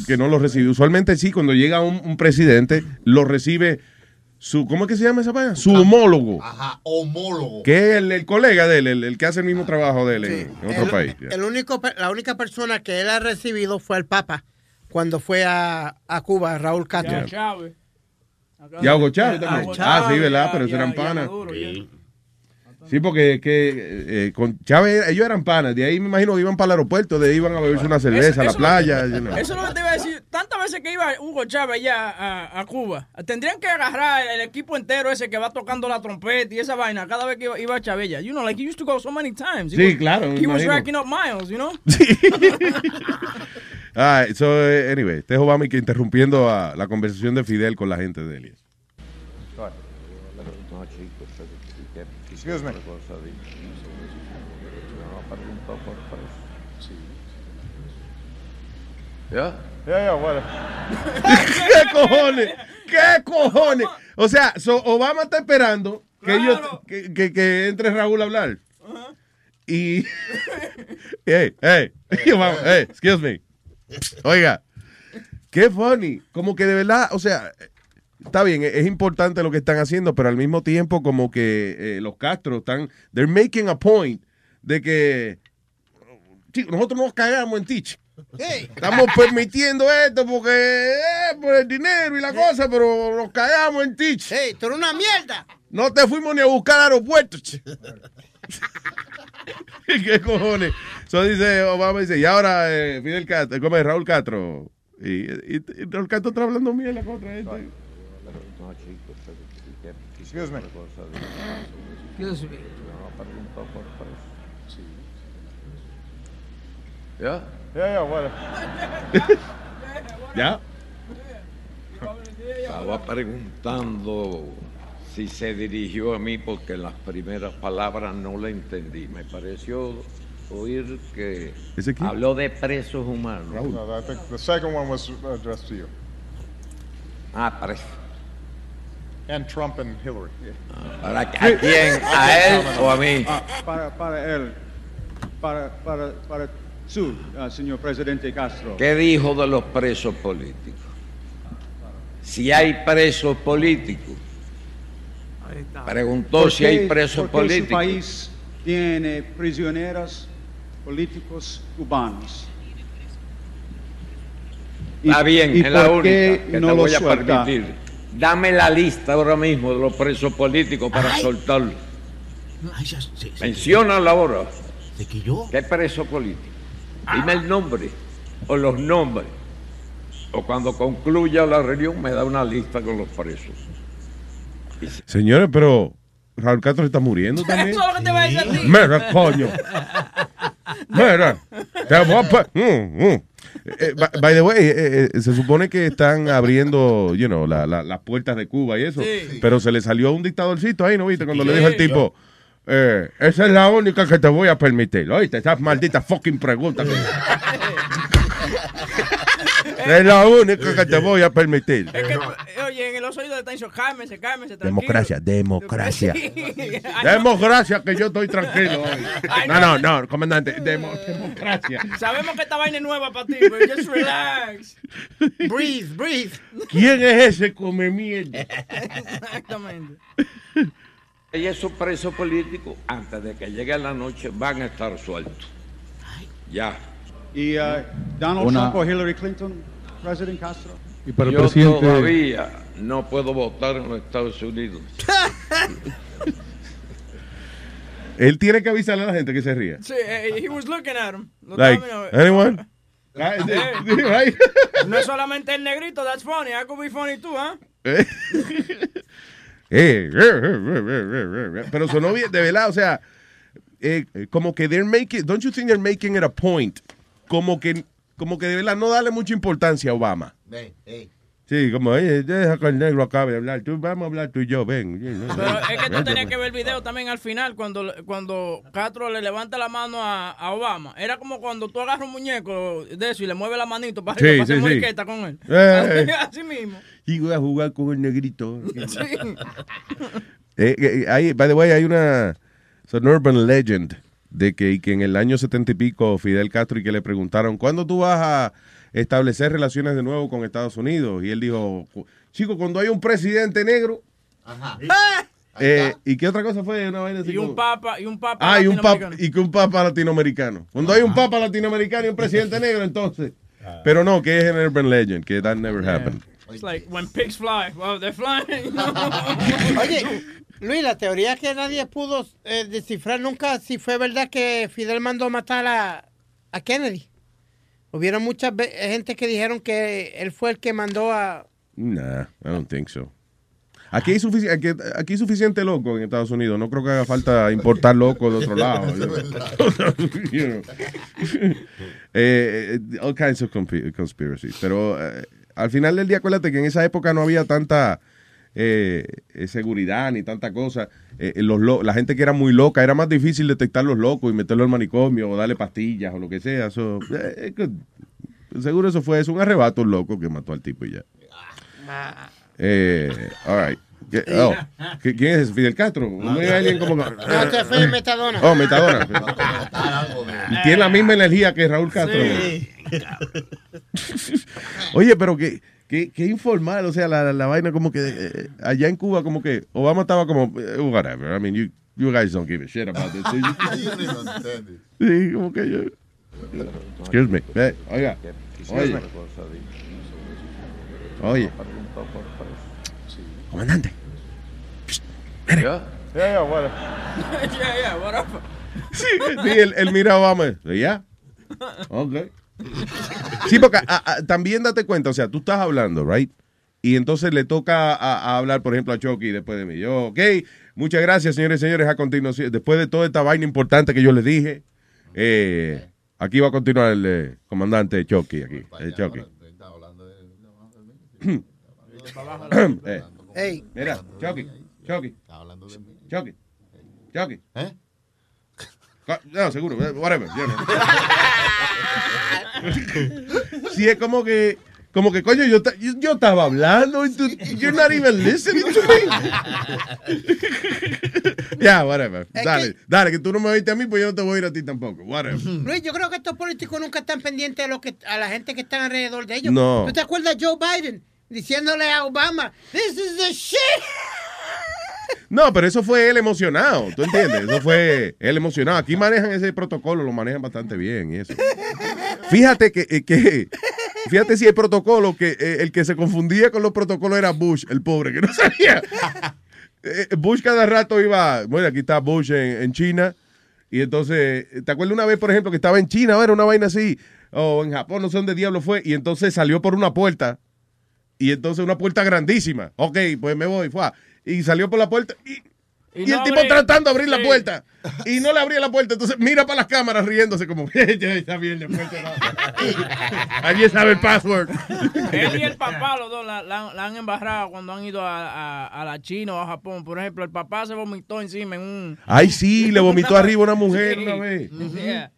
S4: que no lo recibió. Usualmente sí, cuando llega un, un presidente, lo recibe su, ¿cómo es que se llama esa vaina? Su homólogo.
S13: Ajá, homólogo.
S4: Que es el, el colega de él, el, el que hace el mismo trabajo de él en, en otro
S14: El-
S4: país.
S14: el único, la única persona que él ha recibido fue el Papa cuando fue a, a Cuba, Raúl Castro.
S2: Ya, Chávez.
S4: Y a Hugo Chávez también. Ah, sí, ¿verdad?
S2: ya,
S4: Pero eran panas. Sí, porque que, eh, con Chávez ellos eran panas. De ahí me imagino que iban para el aeropuerto, de ahí iban a beberse una cerveza
S2: Eso-
S4: a la
S2: eso-
S4: playa. you know.
S2: Eso es lo que te iba a decir. Tantas veces que iba Hugo Chávez allá a, a Cuba, tendrían que agarrar el equipo entero ese que va tocando la trompeta y esa vaina cada vez que iba, iba Chabella. You know, like he used to go so many times. He
S4: Sí,
S2: was-
S4: claro,
S2: He was racking up miles, you know?
S4: Ah, so, eh, anyway, este es Obama y que interrumpiendo a la conversación de Fidel con la gente de Elias.
S17: Excuse me.
S11: Yeah?
S17: Yeah, yeah, what?
S4: ¿Qué cojones? ¿Qué cojones? O sea, so, Obama está esperando que, ellos, que, que- que entre Raúl a hablar. Y. hey, hey, Obama, hey, excuse me. Oiga, qué funny. Como que de verdad, o sea, está bien, es importante lo que están haciendo, pero al mismo tiempo, como que eh, los Castro están. They're making a point de que. Chico, nosotros nos cagamos en chico. Estamos permitiendo esto porque eh, por el dinero y la cosa, pero nos cagamos en ti.
S14: Hey, tú eres una mierda.
S4: No te fuimos ni a buscar al aeropuerto. ¿Qué cojones? So dice Obama dice, y ahora eh, Fidel Castro, ¿cómo es Raúl Castro? Y, y, y Raúl Castro está hablando mierda contra este.
S17: Excuse me.
S16: Excuse me.
S17: Yeah? Yeah, yeah, what?
S4: ¿Ya?
S19: Estaba preguntando si se dirigió a mí porque las primeras palabras no le entendí. Me pareció oír que habló de presos humanos.
S17: No, I think the second one was addressed to you.
S19: Ah, presos.
S17: And Trump and Hillary.
S19: ¿Para a quién? ¿A él o a mí?
S20: Ah, para, para él, para, para, para su, ah, señor presidente Castro.
S19: ¿Qué dijo de los presos políticos? Si hay presos políticos. Preguntó
S20: ¿Por
S19: si hay presos
S20: por qué su
S19: políticos.
S20: país tiene prisioneros políticos cubanos. ¿Y-
S19: Está bien,
S20: y
S19: es la
S20: por qué
S19: única que
S20: no
S19: te
S20: lo
S19: voy a
S20: suelta?
S19: permitir. Dame la lista ahora mismo de los presos políticos para
S18: Ay.
S19: soltarlo.
S18: Ay, ya- sí, sí.
S19: Menciónala ahora.
S18: ¿De que yo?
S19: ¿Qué preso político? Dime el nombre o los nombres. O cuando concluya la reunión me da una lista con los presos.
S4: Señores, pero Raúl Castro está muriendo también.
S2: Eso es lo que te va a decir a ti.
S4: Mira, coño. Mira, te voy a Mm, mm. Eh, by, the way, eh, eh, se supone que están abriendo, you know, la- la- las puertas de Cuba y eso,
S2: Sí.
S4: pero se le salió un dictadorcito ahí, ¿no viste? Cuando le dijo al tipo, esa es la única que te voy a permitir, ¿oíste? Esas malditas fucking preguntas. es la única que te voy a permitir.
S2: Es que, eh, oye, en los oídos de Tencho, cálmese, cálmese, tranquilo.
S4: Democracia, democracia.
S2: Sí.
S4: Democracia, que yo estoy tranquilo hoy.
S2: Ay,
S4: No,
S2: no.
S4: no, no, comandante, demo- democracia.
S2: Sabemos que esta vaina es nueva para ti, pero just relax.
S14: Breathe, breathe.
S4: ¿Quién es ese come mierda?
S2: Exactamente.
S19: Y esos presos políticos, antes de que llegue la noche, van a estar sueltos. Ya.
S20: ¿Y ah, Donald
S19: Una-
S20: Trump o Hillary Clinton, presidente Castro?
S19: Yo todavía no puedo votar en los Estados Unidos.
S4: Él tiene que avisarle a la gente que se ría.
S2: Sí, eh, he was looking at him. Lo
S4: Like,
S2: estaba mirando.
S4: anyone?
S2: Eh, No es solamente el negrito, that's funny. I could be funny too, ¿ah?
S4: Eh, eh, eh, eh, eh, Pero sonó bien, de verdad, o sea, eh, como que they're making, don't you think they're making it a point? Como que, como que de verdad no darle mucha importancia a Obama.
S13: Ey, ey.
S4: Sí, como, oye, deja que el negro acabe de hablar. Tú, vamos a hablar tú y yo, ven.
S2: Pero es que tú tenías que ver el video también al final, cuando, cuando Castro le levanta la mano a, a Obama. Era como cuando tú agarras un muñeco de eso y le mueves la manito para
S4: Sí,
S2: para
S4: sí,
S2: hacer
S4: sí.
S2: moriqueta con él.
S4: Eh.
S2: Así, así mismo.
S4: Y voy a jugar con el negrito.
S2: Sí.
S4: Eh, eh, hay, by the way, hay una it's an urban legend de que, que en el año setenta y pico Fidel Castro y que le preguntaron ¿cuándo tú vas a establecer relaciones de nuevo con Estados Unidos? Y él dijo, chico, cuando hay un presidente negro.
S13: Ajá.
S4: Eh, ¿Y qué otra cosa fue? Una vaina así
S2: Y un
S4: como-
S2: papa, y un papa.
S4: Ah, y un papa,
S2: latinoamericano.
S4: y que un papa latinoamericano. Cuando hay un papa latinoamericano y un presidente negro, entonces. Pero no, que es an urban legend, que that never happened.
S2: It's like when pigs fly. Well, they're flying.
S14: Oye, Luis, la teoría es que nadie pudo eh, descifrar nunca si fue verdad que Fidel mandó matar a, a Kennedy. Hubieron muchas ve- gente que dijeron que él fue el que mandó a...
S4: Nah, I don't think so. Aquí hay, sufici- aquí, aquí hay suficiente loco en Estados Unidos. No creo que haga falta importar loco de otro lado. You know. Eh, eh, all kinds of conspi- conspiracies. Pero eh, al final del día, acuérdate que en esa época no había tanta eh, eh, seguridad ni tanta cosa. Eh, los lo- la gente que era muy loca, era más difícil detectar los locos y meterlo al manicomio o darle pastillas o lo que sea. So, eh, seguro eso fue es un arrebato loco que mató al tipo y ya. Eh, all right. ¿Qué- oh, ¿qué- ¿Quién es? Fidel Castro? ¿No hay alguien como...
S14: No, este fue Metadona.
S4: Oh, Metadona. Tiene la misma energía que Raúl Castro.
S14: Sí.
S4: Oye, pero que, que, que informal, o sea, la, la, la vaina como que eh, allá en Cuba como que Obama estaba como, eh, whatever, I mean, you, you guys don't give a shit about this. do you? Sí, como que yo... Excuse me. Eh, oiga. Oye. Oye. Comandante.
S17: Yeah, yeah, what?
S2: yeah, yeah, what up?
S4: Sí, él, él mira a Obama. ¿Ya? Ok. Sí, porque a- a- también date cuenta, o sea, tú estás hablando, right? Y entonces le toca a, a hablar, por ejemplo, a Chucky después de mí. Yo, ok, muchas gracias, señores y señores. A continuación, después de toda esta vaina importante que yo les dije, eh, aquí va a continuar el eh, comandante Chucky. Aquí, eh, Chucky. Eh,
S14: Ey.
S4: Mira, Chucky, Chucky. Chucky, Chucky.
S13: ¿Eh?
S4: No, seguro, eh, whatever. Sí, es como que, como que, coño, yo, yo, yo estaba hablando y tú, you're not even listening to me. Ya, whatever.
S14: Es
S4: Dale, dale, que tú no me oíste a mí, pues yo no te voy a ir a ti tampoco. Whatever.
S14: Luis, yo creo que estos políticos nunca están pendientes a, lo que, a la gente que está alrededor de ellos.
S4: No.
S14: ¿Tú te acuerdas de Joe Biden diciéndole a Obama, this is the shit?
S4: No, pero eso fue él emocionado, ¿tú entiendes? Eso fue él emocionado. Aquí manejan ese protocolo, lo manejan bastante bien. Fíjate que, eh, que fíjate si el protocolo, que eh, el que se confundía con los protocolos era Bush, el pobre, que no sabía. Eh, Bush cada rato iba, bueno, aquí está Bush en, en China, y entonces, ¿te acuerdas una vez, por ejemplo, que estaba en China, era una vaina así, o en Japón, no sé dónde diablo fue, y entonces salió por una puerta, y entonces una puerta grandísima. Ok, pues me voy, fue. Y salió por la puerta, y, y el
S2: no
S4: tipo
S2: abrí-
S4: tratando de abrir la
S2: Sí.
S4: puerta, y no le abría la puerta, entonces mira para las cámaras riéndose como, está bien, después te va". Alguien sabe el password.
S2: Él y el papá, los dos, la, la- la han embarrado cuando han ido a, a- a la China o a Japón. Por ejemplo, el papá se vomitó encima en un...
S4: Ay, sí, le vomitó arriba a una mujer
S2: Sí.
S4: una vez.
S2: Yeah.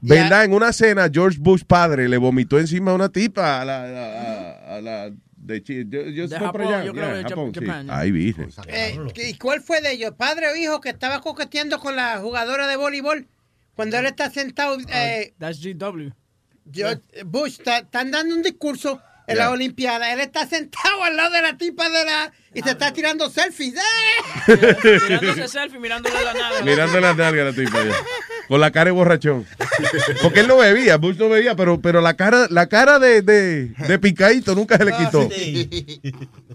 S4: ¿Verdad? En una cena, George Bush padre le vomitó encima a una tipa a la, a, a la de. Yo, yo
S14: De Japón,
S4: allá.
S14: yo creo
S4: Yeah,
S14: que
S4: Japón, sí.
S14: Japan.
S4: Ay, virgen.
S14: Eh, ¿Y cuál fue de ellos? ¿Padre o hijo que estaba coqueteando con la jugadora de voleibol? Cuando él está sentado... Eh,
S2: That's GW.
S14: yo- Bush, está- están dando un discurso en la Olimpiada. Él está sentado al lado de la tipa de la... Y se está tirando selfies. ¡Eh!
S2: Tirándose selfie, mirándole la nalga.
S4: Mirando las nalgas a la tipa. ya. Con la cara de borrachón. Porque él no bebía, Bush no bebía, pero, pero la cara, la cara de, de, de picadito nunca se le quitó.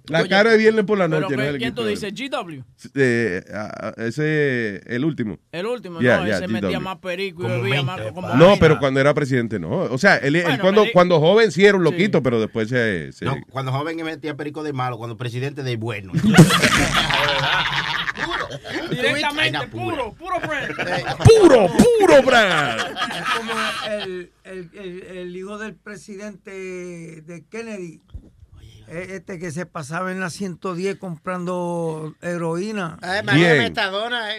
S4: La cara de viernes por la
S2: Pero,
S4: noche no se le
S2: ¿quién tú dices? GW.
S4: Eh, ah, ese, el último.
S2: El último,
S4: Yeah,
S2: no,
S4: yeah,
S2: él se metía
S4: GW.
S2: más perico y bebía más como...
S4: No, pero cuando era presidente no. O sea, él, él
S18: Bueno,
S4: cuando,
S18: me
S4: cuando joven sí era un loquito, pero después se... se-
S18: No, cuando joven me metía perico de malo, cuando presidente de bueno.
S2: Directamente, puro, puro friend.
S4: Puro, puro, Brad.
S16: Es como el, el, el, el hijo del presidente de Kennedy. eh, Este que se pasaba en la 110 comprando heroína.
S4: ¿Quién?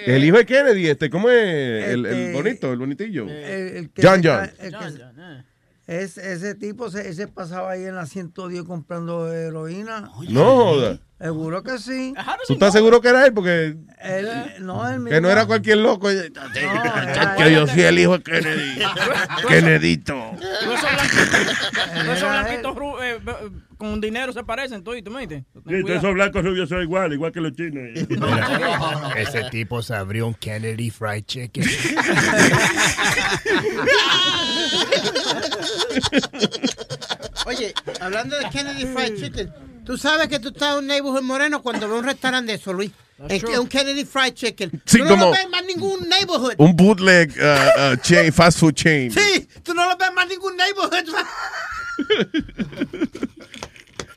S4: El hijo de Kennedy, este, ¿cómo es? El, el
S16: Este,
S4: bonito, el bonitillo.
S16: El- el que
S4: John
S16: se
S4: John.
S16: ca- el que- es, ese tipo se, se pasaba ahí en la 110 comprando heroína.
S4: No joda.
S16: Seguro que sí.
S4: ¿Tú estás seguro que era él? Porque
S16: Él, no, él
S4: que no era cualquier loco. Que yo soy el hijo de Kennedy. Kennedito.
S2: No esos blanquitos, eh, con dinero se parecen, tú, ¿tú me dices?
S11: Sí, todos esos blancos rubios son igual, igual que los chinos.
S10: Mira, ese tipo se abrió un Kennedy Fried Chicken.
S14: Oye, hablando de Kennedy Fried Chicken, tú sabes que tú estás en un neighborhood moreno cuando ves un restaurante de eso, Luis. Un Kennedy Fried Chicken.
S4: Sí,
S14: tú no
S4: como-
S14: lo ves en más ningún neighborhood.
S4: Un bootleg uh, uh, chain, fast food chain.
S14: Sí, tú no lo ves en más ningún neighborhood.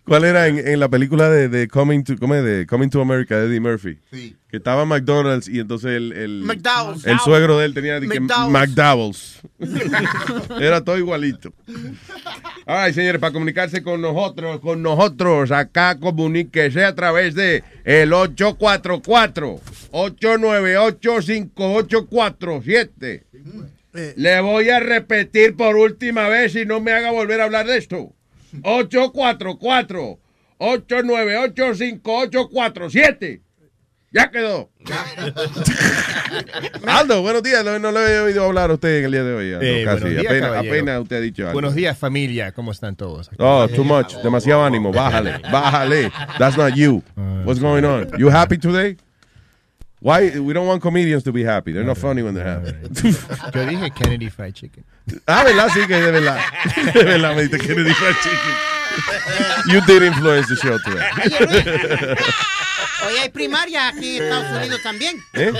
S4: ¿Cuál era en, en la película de, de Coming to ¿cómo es? de Coming to America de Eddie Murphy?
S13: Sí.
S4: Que estaba en McDonald's y entonces el, el,
S14: McDowell's.
S4: el suegro de él tenía de que
S14: McDowell's.
S4: Era todo igualito. Ay, señores, para comunicarse con nosotros, con nosotros, acá comuníquese a través de el 844-898-5847. Le voy a repetir por última vez y no me haga volver a hablar de esto. 844-898-5847. Ya quedó. Aldo, buenos días. No, no le he oído hablar a usted en el día de hoy. Aldo,
S10: Eh,
S4: casi.
S10: buenos días,
S4: apenas,
S10: caballero.
S4: apenas usted ha dicho algo.
S10: Buenos días, familia. ¿Cómo están todos?
S4: Oh, too much. Demasiado ánimo. Bájale. Bájale. That's not you. What's going on? You happy today? Why? We don't want comedians to be happy. They're not funny when they're happy.
S10: Yo dije Kennedy Fried Chicken.
S4: Ah, ¿verdad? Sí, que de verdad. De verdad me dijiste Kennedy Fried Chicken. You did influence the show today.
S14: Hoy hay primaria aquí en Estados Unidos también.
S4: ¿Eh?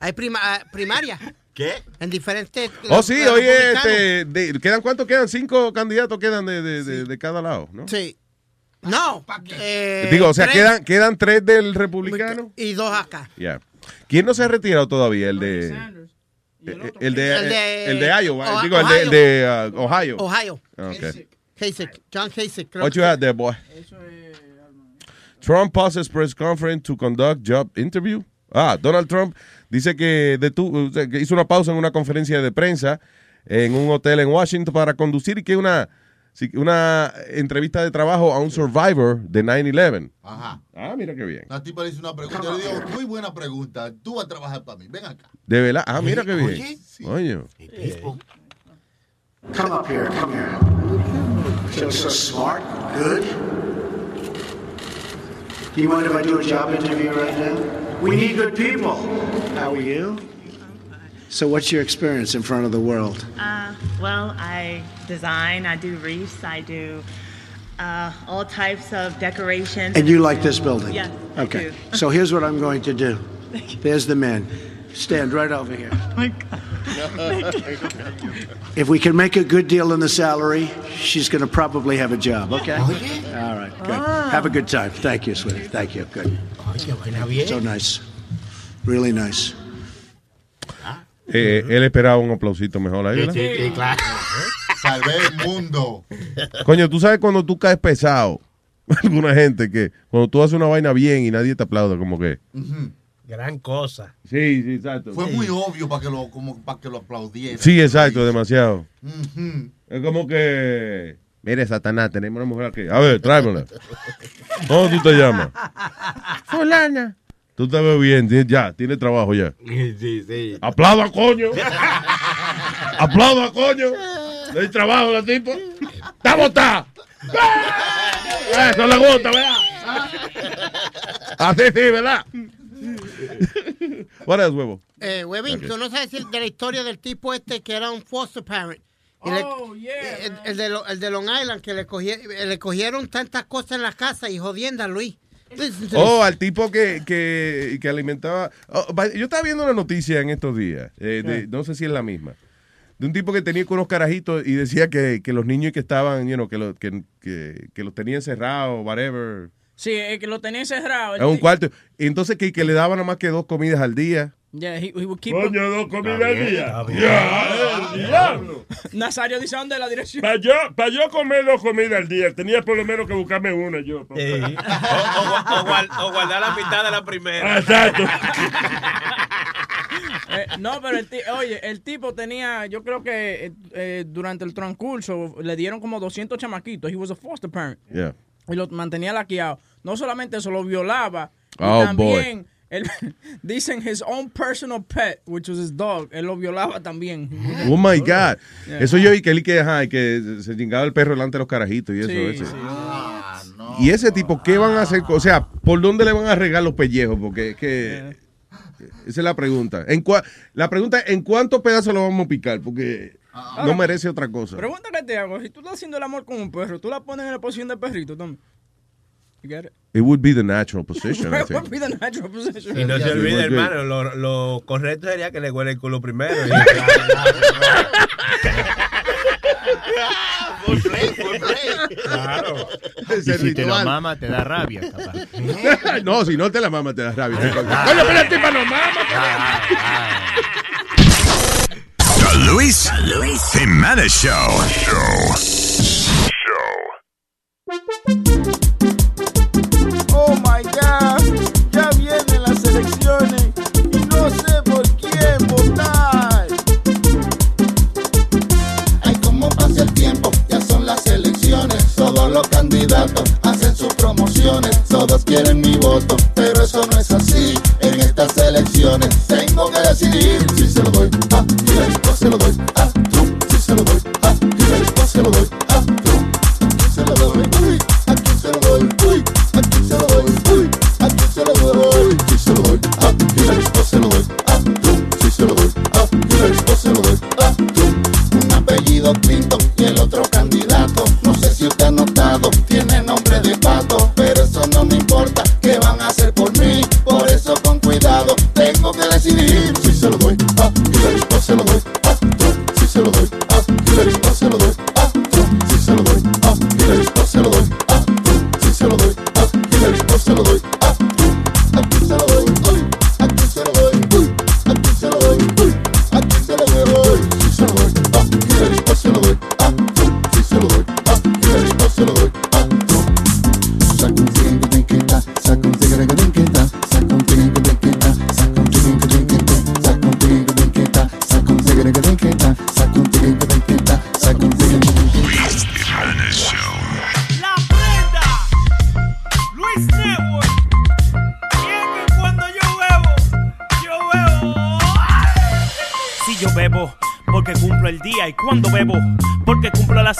S14: Hay prima, ah, primaria.
S18: ¿Qué?
S14: En diferentes.
S4: Oh, sí, oye, este, de- ¿quedan cuántos quedan? Cinco candidatos quedan de, de, de- de cada lado, ¿no?
S14: Sí. No. eh,
S4: Digo, o sea,
S14: tres
S4: quedan, quedan tres del republicano.
S14: Y dos acá.
S4: Ya. ¿Quién no se ha retirado todavía? El de. eh, El de,
S14: El de-
S4: el de Iowa, digo, el de, el de, uh, Ohio.
S14: Ohio.
S4: Ah, okay.
S14: Kasich. John Kasich. creo
S4: What
S14: que
S4: you had there, boy? Trump pauses press conference to conduct job interview. Ah, Donald Trump dice que, detu- o sea, que hizo una pausa en una conferencia de prensa en un hotel en Washington para conducir y que una, una entrevista de trabajo a un survivor de 9-11.
S13: Ajá.
S4: Ah, mira qué bien.
S13: La tipa le hizo una pregunta. Yo le digo, muy buena pregunta. Tú vas a trabajar para mí. Ven acá.
S4: De verdad. Ah, mira qué bien.
S13: Oye,
S4: Coño.
S21: Come up here, come here. Feel so smart, good. Do you mind if I do a job interview right now? We need good people. How are you? So, what's your experience in front of the world?
S22: Uh, well, I design, I do wreaths, I do uh, all types of decorations.
S21: And you like this building?
S22: Yes, I
S21: Okay.
S22: do.
S21: So, here's what I'm going to do. There's the man. Stand right over here. If we can make a good deal in the salary, she's going to probably have a job, okay? All right, good. Have a good time. Thank you, sweetie. Thank you. Good. So nice. Really nice.
S4: Eh, él esperaba un aplausito mejor ahí, ¿verdad?
S18: Sí, sí, claro.
S13: Salvé el mundo.
S4: Coño, tú sabes cuando tú caes pesado. Alguna gente que cuando tú haces una vaina bien y nadie te aplaude, como que.
S12: Gran cosa.
S4: Sí, sí, exacto.
S13: Fue muy obvio para que lo, como, para que lo aplaudieran.
S4: Sí, exacto, demasiado. Es como que. Mire, Satanás, tenemos una mujer aquí. A ver, tráemela. ¿Cómo tú te llamas? Fulana. Tú te ves bien, ya, tiene trabajo ya.
S18: Sí, sí.
S4: ¡Aplauda, coño! ¡Aplauda, coño! ¿Le hay trabajo a la tipo? ¡Está botada! Eso le gusta, ¿verdad? Así sí, ¿verdad? What else, huevo?
S14: Eh, Webin, tú no sabes decir de la historia del tipo este que era un foster parent. Y le-
S2: Oh, yeah,
S14: el, el de lo- el de Long Island, que le, cogi- le cogieron tantas cosas en la casa y jodienda, Luis.
S4: Oh, al tipo que, que, que alimentaba. oh, yo estaba viendo una noticia en estos días, eh, de- no sé si es la misma, de un tipo que tenía con unos carajitos y decía que, que los niños que estaban, you know, que, lo- que, que, los tenían cerrados, whatever,
S2: Sí, que lo tenía encerrado.
S4: en un cuarto. Entonces que, que le daban nada más que dos comidas al día.
S2: Yeah, he, he would keep
S11: Coño, dos comidas al día. Ya, el diablo.
S2: Nazario dice dónde es la dirección.
S11: Para yo, pa' yo comer dos comidas al día, tenía por lo menos que buscarme una yo.
S12: O, o- o guar- o guardar la mitad de la primera.
S11: Exacto.
S2: Eh, no, pero el oye, el tipo tenía, yo creo que eh, eh, durante el transcurso le dieron como 200 chamaquitos. He was a foster parent.
S4: Yeah.
S2: Y lo mantenía laqueado. No solamente eso, lo violaba. y
S4: Oh,
S2: también, él- dicen his own personal pet, which was his dog. Él lo violaba también.
S4: Oh my God.
S2: Yeah.
S4: Eso yo vi que él que, ajá, que se chingaba el perro delante de los carajitos y eso.
S2: Sí,
S4: ese.
S2: sí.
S4: Y ese tipo, ¿qué van a hacer? O sea, ¿por dónde le van a regar los pellejos? Porque es que. Esa es la pregunta. En cua- la pregunta es: ¿en cuántos pedazos lo vamos a picar? Porque no merece otra cosa.
S2: Pregunta que te hago, si tú estás haciendo el amor con un perro, ¿tú la pones en la posición de perrito también? You get it?
S4: It would be the natural position, I think.
S2: would be the natural position?
S12: Y no se olvide, hermano, lo, lo correcto sería que le huele el culo primero. y-
S18: Full play, full play.
S12: Claro.
S10: Y si te lo mama, te da rabia, capaz.
S4: no, si no te la mama, te da rabia. Coño, pero el tipo no mama.
S8: The Luis, Luis Jimenez Show. Show.
S23: Oh
S13: Todos los candidatos hacen sus promociones. Todos quieren mi voto, pero eso no es así. En estas elecciones tengo que decidir si se lo doy a Hillary se lo doy a Trump. Si se lo doy a Hillary se lo doy a Trump. ¿A quién se lo doy? Uy, ¿a quién se lo doy? Uy, ¿a quién se lo doy? Uy, ¿a quién se lo doy? Si se lo doy a Hillary se lo doy a Trump. Si se lo doy a Hillary se lo doy a Trump. Un apellido Clinton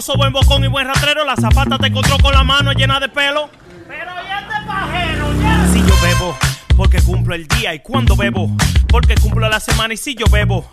S24: Asqueroso, buen bocón y buen rastrero, la zapata te encontró con la mano llena de pelo. Pero ya te pajero, ya. Si yo bebo, porque cumplo el día. Y cuando bebo, porque cumplo la semana y si yo bebo,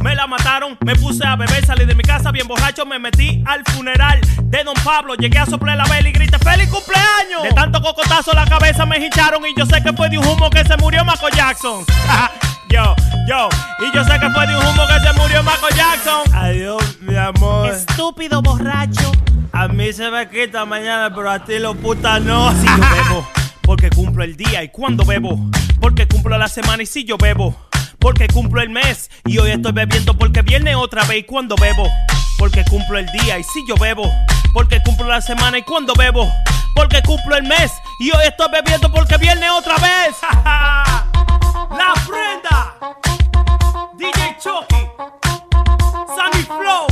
S24: Me la mataron, me puse a beber, salí de mi casa bien borracho, me metí al funeral de Don Pablo, llegué a soplar la vela y grité ¡Feliz cumpleaños! De tanto cocotazo la cabeza me hincharon y yo sé que fue de un humo que se murió Michael Jackson. yo, yo, y yo sé que fue de un humo que se murió Michael Jackson. Adiós, mi amor.
S7: Estúpido borracho.
S24: A mí se me quita mañana, pero a ti lo puta no. Si yo bebo, porque cumplo el día y cuando bebo, porque cumplo la semana y si yo bebo, porque cumplo el mes y hoy estoy bebiendo porque viene otra vez y cuando bebo, porque cumplo el día y si yo bebo, porque cumplo la semana y cuando bebo, porque cumplo el mes y hoy estoy bebiendo porque viene otra vez. la prenda, DJ Chucky, Sammy Flow,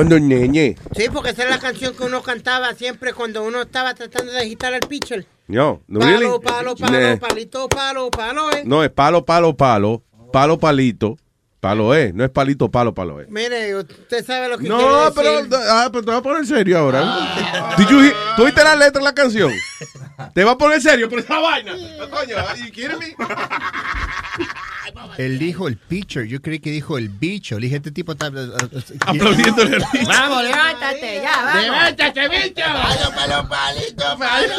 S4: Cuando ñeñe.
S14: Sí, porque esa es la canción que uno cantaba siempre cuando uno estaba tratando de agitar al pitcher.
S4: No, no,
S14: Palo,
S4: really?
S14: palo, palo,
S4: Nah.
S14: palito, palo, palo, eh.
S4: No, es palo, palo, palo, palo, palito, palo, eh. No es palito, palo, palo, eh.
S14: Mire, usted sabe lo que
S4: No,
S14: quiere
S4: pero,
S14: decir.
S4: ah, pero te vas a poner serio ahora. Did you hear- ¿Tú oíste la letra de la canción? Te vas a poner serio por esa vaina. Coño, ¿you kidding me?
S10: Él dijo el pitcher, yo creí que dijo el bicho. Le dije, este tipo está...
S4: Aplaudiéndole al bicho.
S7: Vamos, levántate, ya, vamos.
S14: ¡Levántate, bicho!
S18: Palo, palo, palito, palo,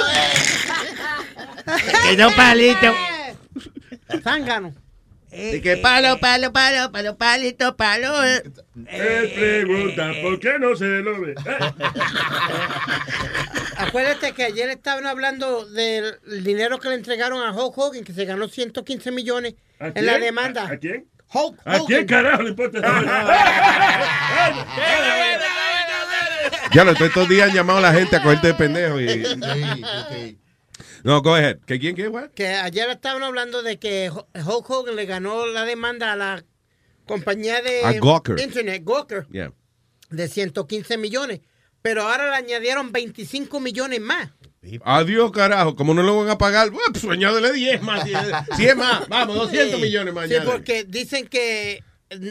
S14: Que no palito. Zángano.
S18: De que palo, palo, palo, palo, palito, palo. eh.
S11: Él pregunta, ¿por qué no se lo ve?
S14: Acuérdate que ayer estaban hablando del dinero que le entregaron a Hulk Hogan, que se ganó 115 millones
S11: ¿A
S14: en la demanda.
S11: ¿A quién?
S14: Hulk
S11: ¿A quién
S14: Hogan.
S11: carajo le importa
S4: Ya lo estoy estos días han llamado a la gente a cogerte de pendejo y... No, go ahead. ¿Que quién qué, what?
S14: Que ayer estaban hablando de que Hu- Hulk Hogan le ganó la demanda a la compañía de
S4: A Gawker.
S14: Internet, Gawker,
S4: Yeah.
S14: de 115 millones. Pero ahora le añadieron 25 millones más.
S4: Adiós, carajo. Como no lo van a pagar, pues añádele 10 más. 10, 10 más. Vamos, 200
S14: Sí.
S4: millones más.
S14: Sí,
S4: añádele.
S14: porque dicen que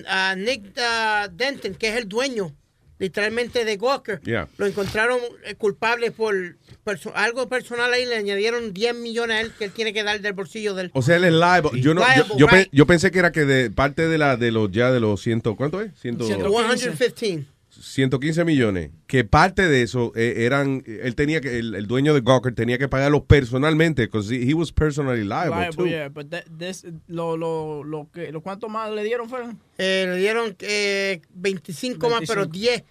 S14: a Nick ah, Denton, que es el dueño literalmente de
S4: Yeah.
S14: lo encontraron eh, culpable por perso- algo personal ahí, le añadieron 10 millones a él que él tiene que dar del bolsillo del...
S4: O sea, él es liable. Yo, no, yo,
S14: Liable,
S4: yo, pe-
S14: right.
S4: yo pensé que era que de parte de la de los ya de los ciento, ¿cuánto es? Ciento,
S14: 115.
S4: 115 millones, que parte de eso eh, eran, él tenía que, el, el dueño de Gawker tenía que pagarlos personalmente, because he, he was personally liable,
S2: Liable,
S4: too.
S2: yeah, but that- this- lo, lo, lo que, lo cuánto más le dieron fueron?
S14: Eh, le dieron eh, 25, más, pero 10.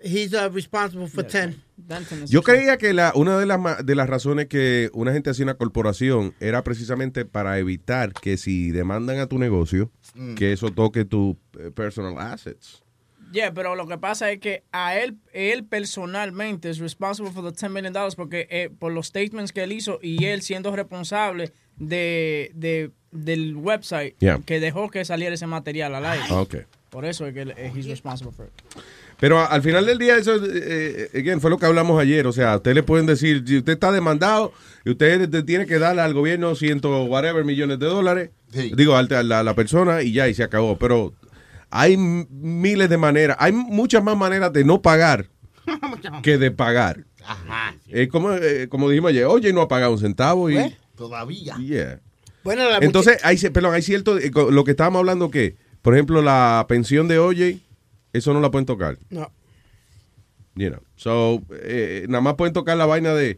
S14: He's uh, responsible for 10.
S4: Yo creía que la, una de las, de las razones que una gente hacía una corporación era precisamente para evitar que si demandan a tu negocio,
S2: Mm.
S4: que eso toque tu eh, personal assets.
S2: Yeah, pero lo que pasa es que a él, él personalmente es responsible for the 10 million dollars porque eh, por los statements que él hizo y él siendo responsable de, de- del website
S4: Yeah.
S2: que dejó que saliera ese material al aire.
S4: Ah, ok.
S2: Por eso es que él, eh, he's responsible for it.
S4: Pero al final del día, eso eh, eh, again, fue lo que hablamos ayer. O sea, a usted le pueden decir, si usted está demandado y usted te tiene que darle al gobierno ciento, whatever, millones de dólares, digo, al- a la, la persona y ya, y se acabó. Pero hay miles de maneras, hay muchas más maneras de no pagar que de pagar.
S18: Ajá.
S4: Es como, eh, como dijimos ayer, oye, no ha pagado un centavo y...
S18: Todavía.
S4: Yeah.
S14: Bueno, la
S4: Entonces, hay, perdón, hay cierto, lo que estábamos hablando que, por ejemplo, la pensión de Oye, eso no la pueden tocar.
S14: No.
S4: You know. So, eh, nada más pueden tocar la vaina de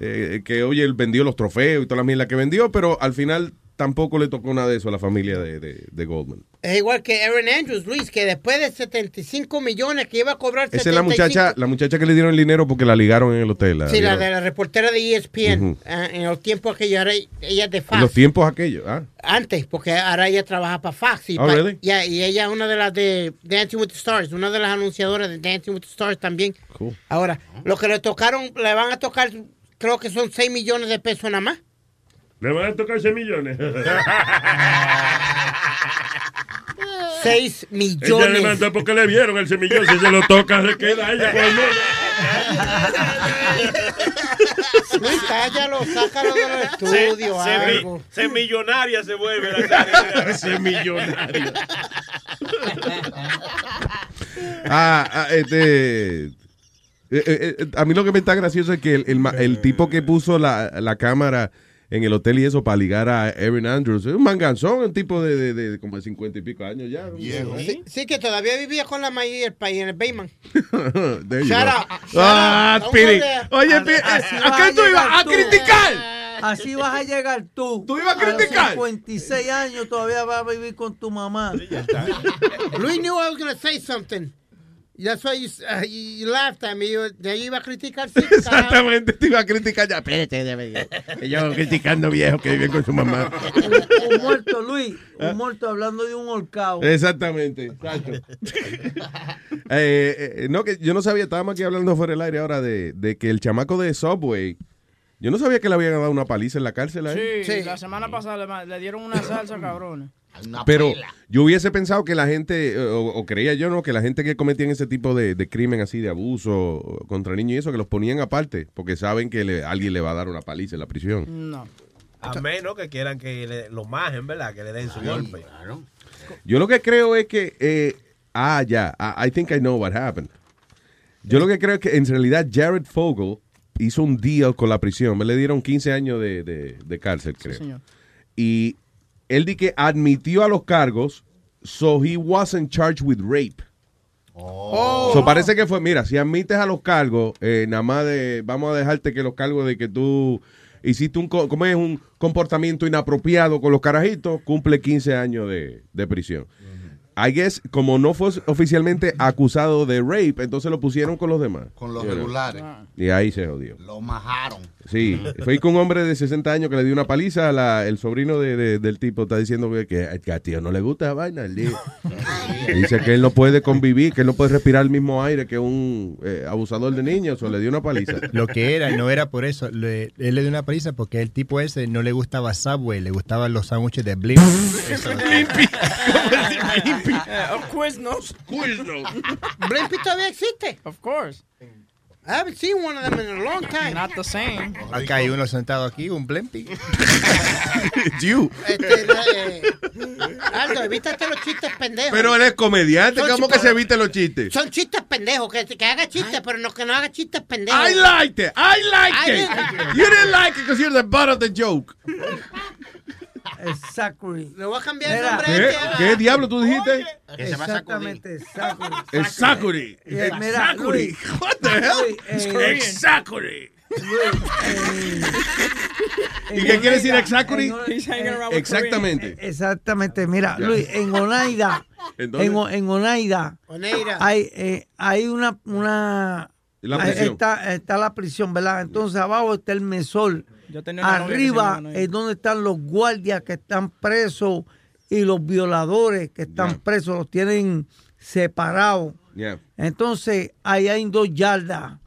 S4: eh, que Oye él vendió los trofeos y toda la mierda que vendió, pero al final tampoco le tocó nada de eso a la familia de, de- de Goldman.
S14: Es igual que Aaron Andrews, Luis, que después de 75 millones que iba a cobrar
S4: Esa es la
S14: 75
S4: muchacha, la muchacha que le dieron el dinero porque la ligaron en el hotel. la
S14: Sí, la de la reportera de ESPN. Ah, en los tiempos que yo era, ella es de
S4: En
S14: Fox.
S4: los tiempos aquellos. Ah.
S14: Antes, porque ahora ella trabaja para Fox. Y,
S4: Oh, really?
S14: y ella es una de las de Dancing with the Stars, una de las anunciadoras de Dancing with the Stars también.
S4: Cool.
S14: Ahora, lo que le tocaron, le van a tocar, creo que son 6 millones de pesos nada más.
S11: Le van a tocar 6 millones.
S14: 6
S11: Ella le
S14: millones.
S11: mandó porque le vieron el semillón. Si se lo toca, se queda ella con el mundo.
S14: Luis, cállalo, sácalo de los estudios,
S12: se,
S14: algo.
S12: mi- se millonaria se vuelve la
S4: Se millonaria. Ah, ah, este. eh, eh, eh, a mí lo que me está gracioso es que el, el ma- el tipo que puso la, la cámara en el hotel y eso para ligar a Erin Andrews es un manganzón, un tipo de, de, de como de 50 y pico años ya.
S14: Sí, sí, que todavía vivía con la maíz del país en el Bayman.
S4: Ah,
S14: go
S4: Oye,
S14: there.
S4: Speedy,
S16: Así
S4: ¿a qué tú ibas a criticar?
S16: Así vas a llegar tú.
S4: ¿Tú ibas a criticar?
S16: los 56 años todavía vas a vivir con tu mamá.
S14: Luis knew I was going to say something. That's why you, uh, you, laughed at me. Ahí iba a criticar. Sí.
S4: Exactamente, te iba a criticar ya. Espérate, yo criticando viejos que viven con su mamá.
S16: Un, un muerto, Luis.
S4: ¿Ah?
S16: Un muerto hablando de un horcado.
S4: Exactamente. exacto. Eh, eh, no, que yo no sabía, estábamos aquí hablando fuera del aire ahora de, de que el chamaco de Subway, yo no sabía que le habían dado una paliza en la cárcel a él.
S2: Sí, la semana pasada le, le dieron una salsa,
S4: Pero yo hubiese pensado que la gente, eh, o, o creía yo, ¿no? Que la gente que cometían ese tipo de, de crimen así, de abuso contra niños y eso, que los ponían aparte, porque saben que le- alguien le va a dar una paliza en la prisión.
S2: No.
S12: A menos que quieran que le, lo majen, ¿verdad? Que le den su golpe.
S4: Yo lo que creo es que, eh, ah, ya, I, I think I know what happened. Yo lo que creo es que en realidad Jared Fogle hizo un deal con la prisión. Me le dieron 15 años de, de- de cárcel, creo.
S2: señor.
S4: Y él di que admitió a los cargos, so he wasn't charged with rape.
S14: Oh.
S4: So parece que fue, mira, si admites a los cargos, eh, nada más de, vamos a dejarte que los cargos de que tú hiciste un, ¿cómo es? un comportamiento inapropiado con los carajitos, cumple 15 años de, de prisión. I guess, como no fue oficialmente acusado de rape, entonces lo pusieron con los demás.
S18: Con los
S4: You know.
S18: regulares.
S4: Y ahí se jodió.
S18: Lo majaron.
S4: Sí, fue con un hombre de 60 años que le dio una paliza. a la- el sobrino de- de- del tipo está diciendo que, que, que a tío no le gusta esa vaina. Él dice, dice que él no puede convivir, que él no puede respirar el mismo aire que un eh, abusador de niños. O le dio una paliza.
S10: Lo que era, no era por eso. Le- él le dio una paliza porque el tipo ese no le gustaba Subway, le gustaban los sándwiches de Blimp.
S2: of Quiznos.
S4: Quiznos.
S14: Blimpy todavía existe.
S2: Of course.
S14: I haven't seen one of them in a long time.
S2: Not the same.
S10: Acá hay uno sentado aquí, un Blimpy.
S4: You.
S14: Este, no, eh, Aldo, evítate los chistes pendejos.
S4: Pero él es comediante.
S14: Son
S4: ¿Cómo que se evite los chistes?
S14: Son chistes pendejos, que, que haga chistes, pero no que no haga chistes pendejos.
S4: I liked it. I liked
S14: I
S4: it.
S14: didn't-
S4: You didn't like it because you're the butt of the joke.
S6: Zachary.
S14: Le voy a cambiar el nombre
S4: ¿Qué?
S14: a-
S4: ¿Qué diablo tú dijiste?
S6: Exactamente, Zachary.
S4: El Zachary.
S6: Yeah,
S4: El
S6: mira,
S4: Zachary.
S6: Luis.
S4: What the hell? It's
S6: eh.
S4: Zachary. ¿Y qué quiere decir Exactly?
S2: with
S4: Exactamente.
S6: Exactamente, mira, Luis, en Oneida,
S4: ¿En
S6: en, Oneida,
S14: Oneida.
S6: hay, eh, hay una, una
S4: La
S6: ahí
S4: prisión.
S6: está, está la prisión, ¿verdad? Entonces abajo está el mesol.
S2: Yo tenía una
S6: Arriba es donde están los guardias que están presos y los violadores que están
S4: Yeah.
S6: presos, los tienen separados.
S4: Yeah.
S6: Entonces, ahí hay dos yardas.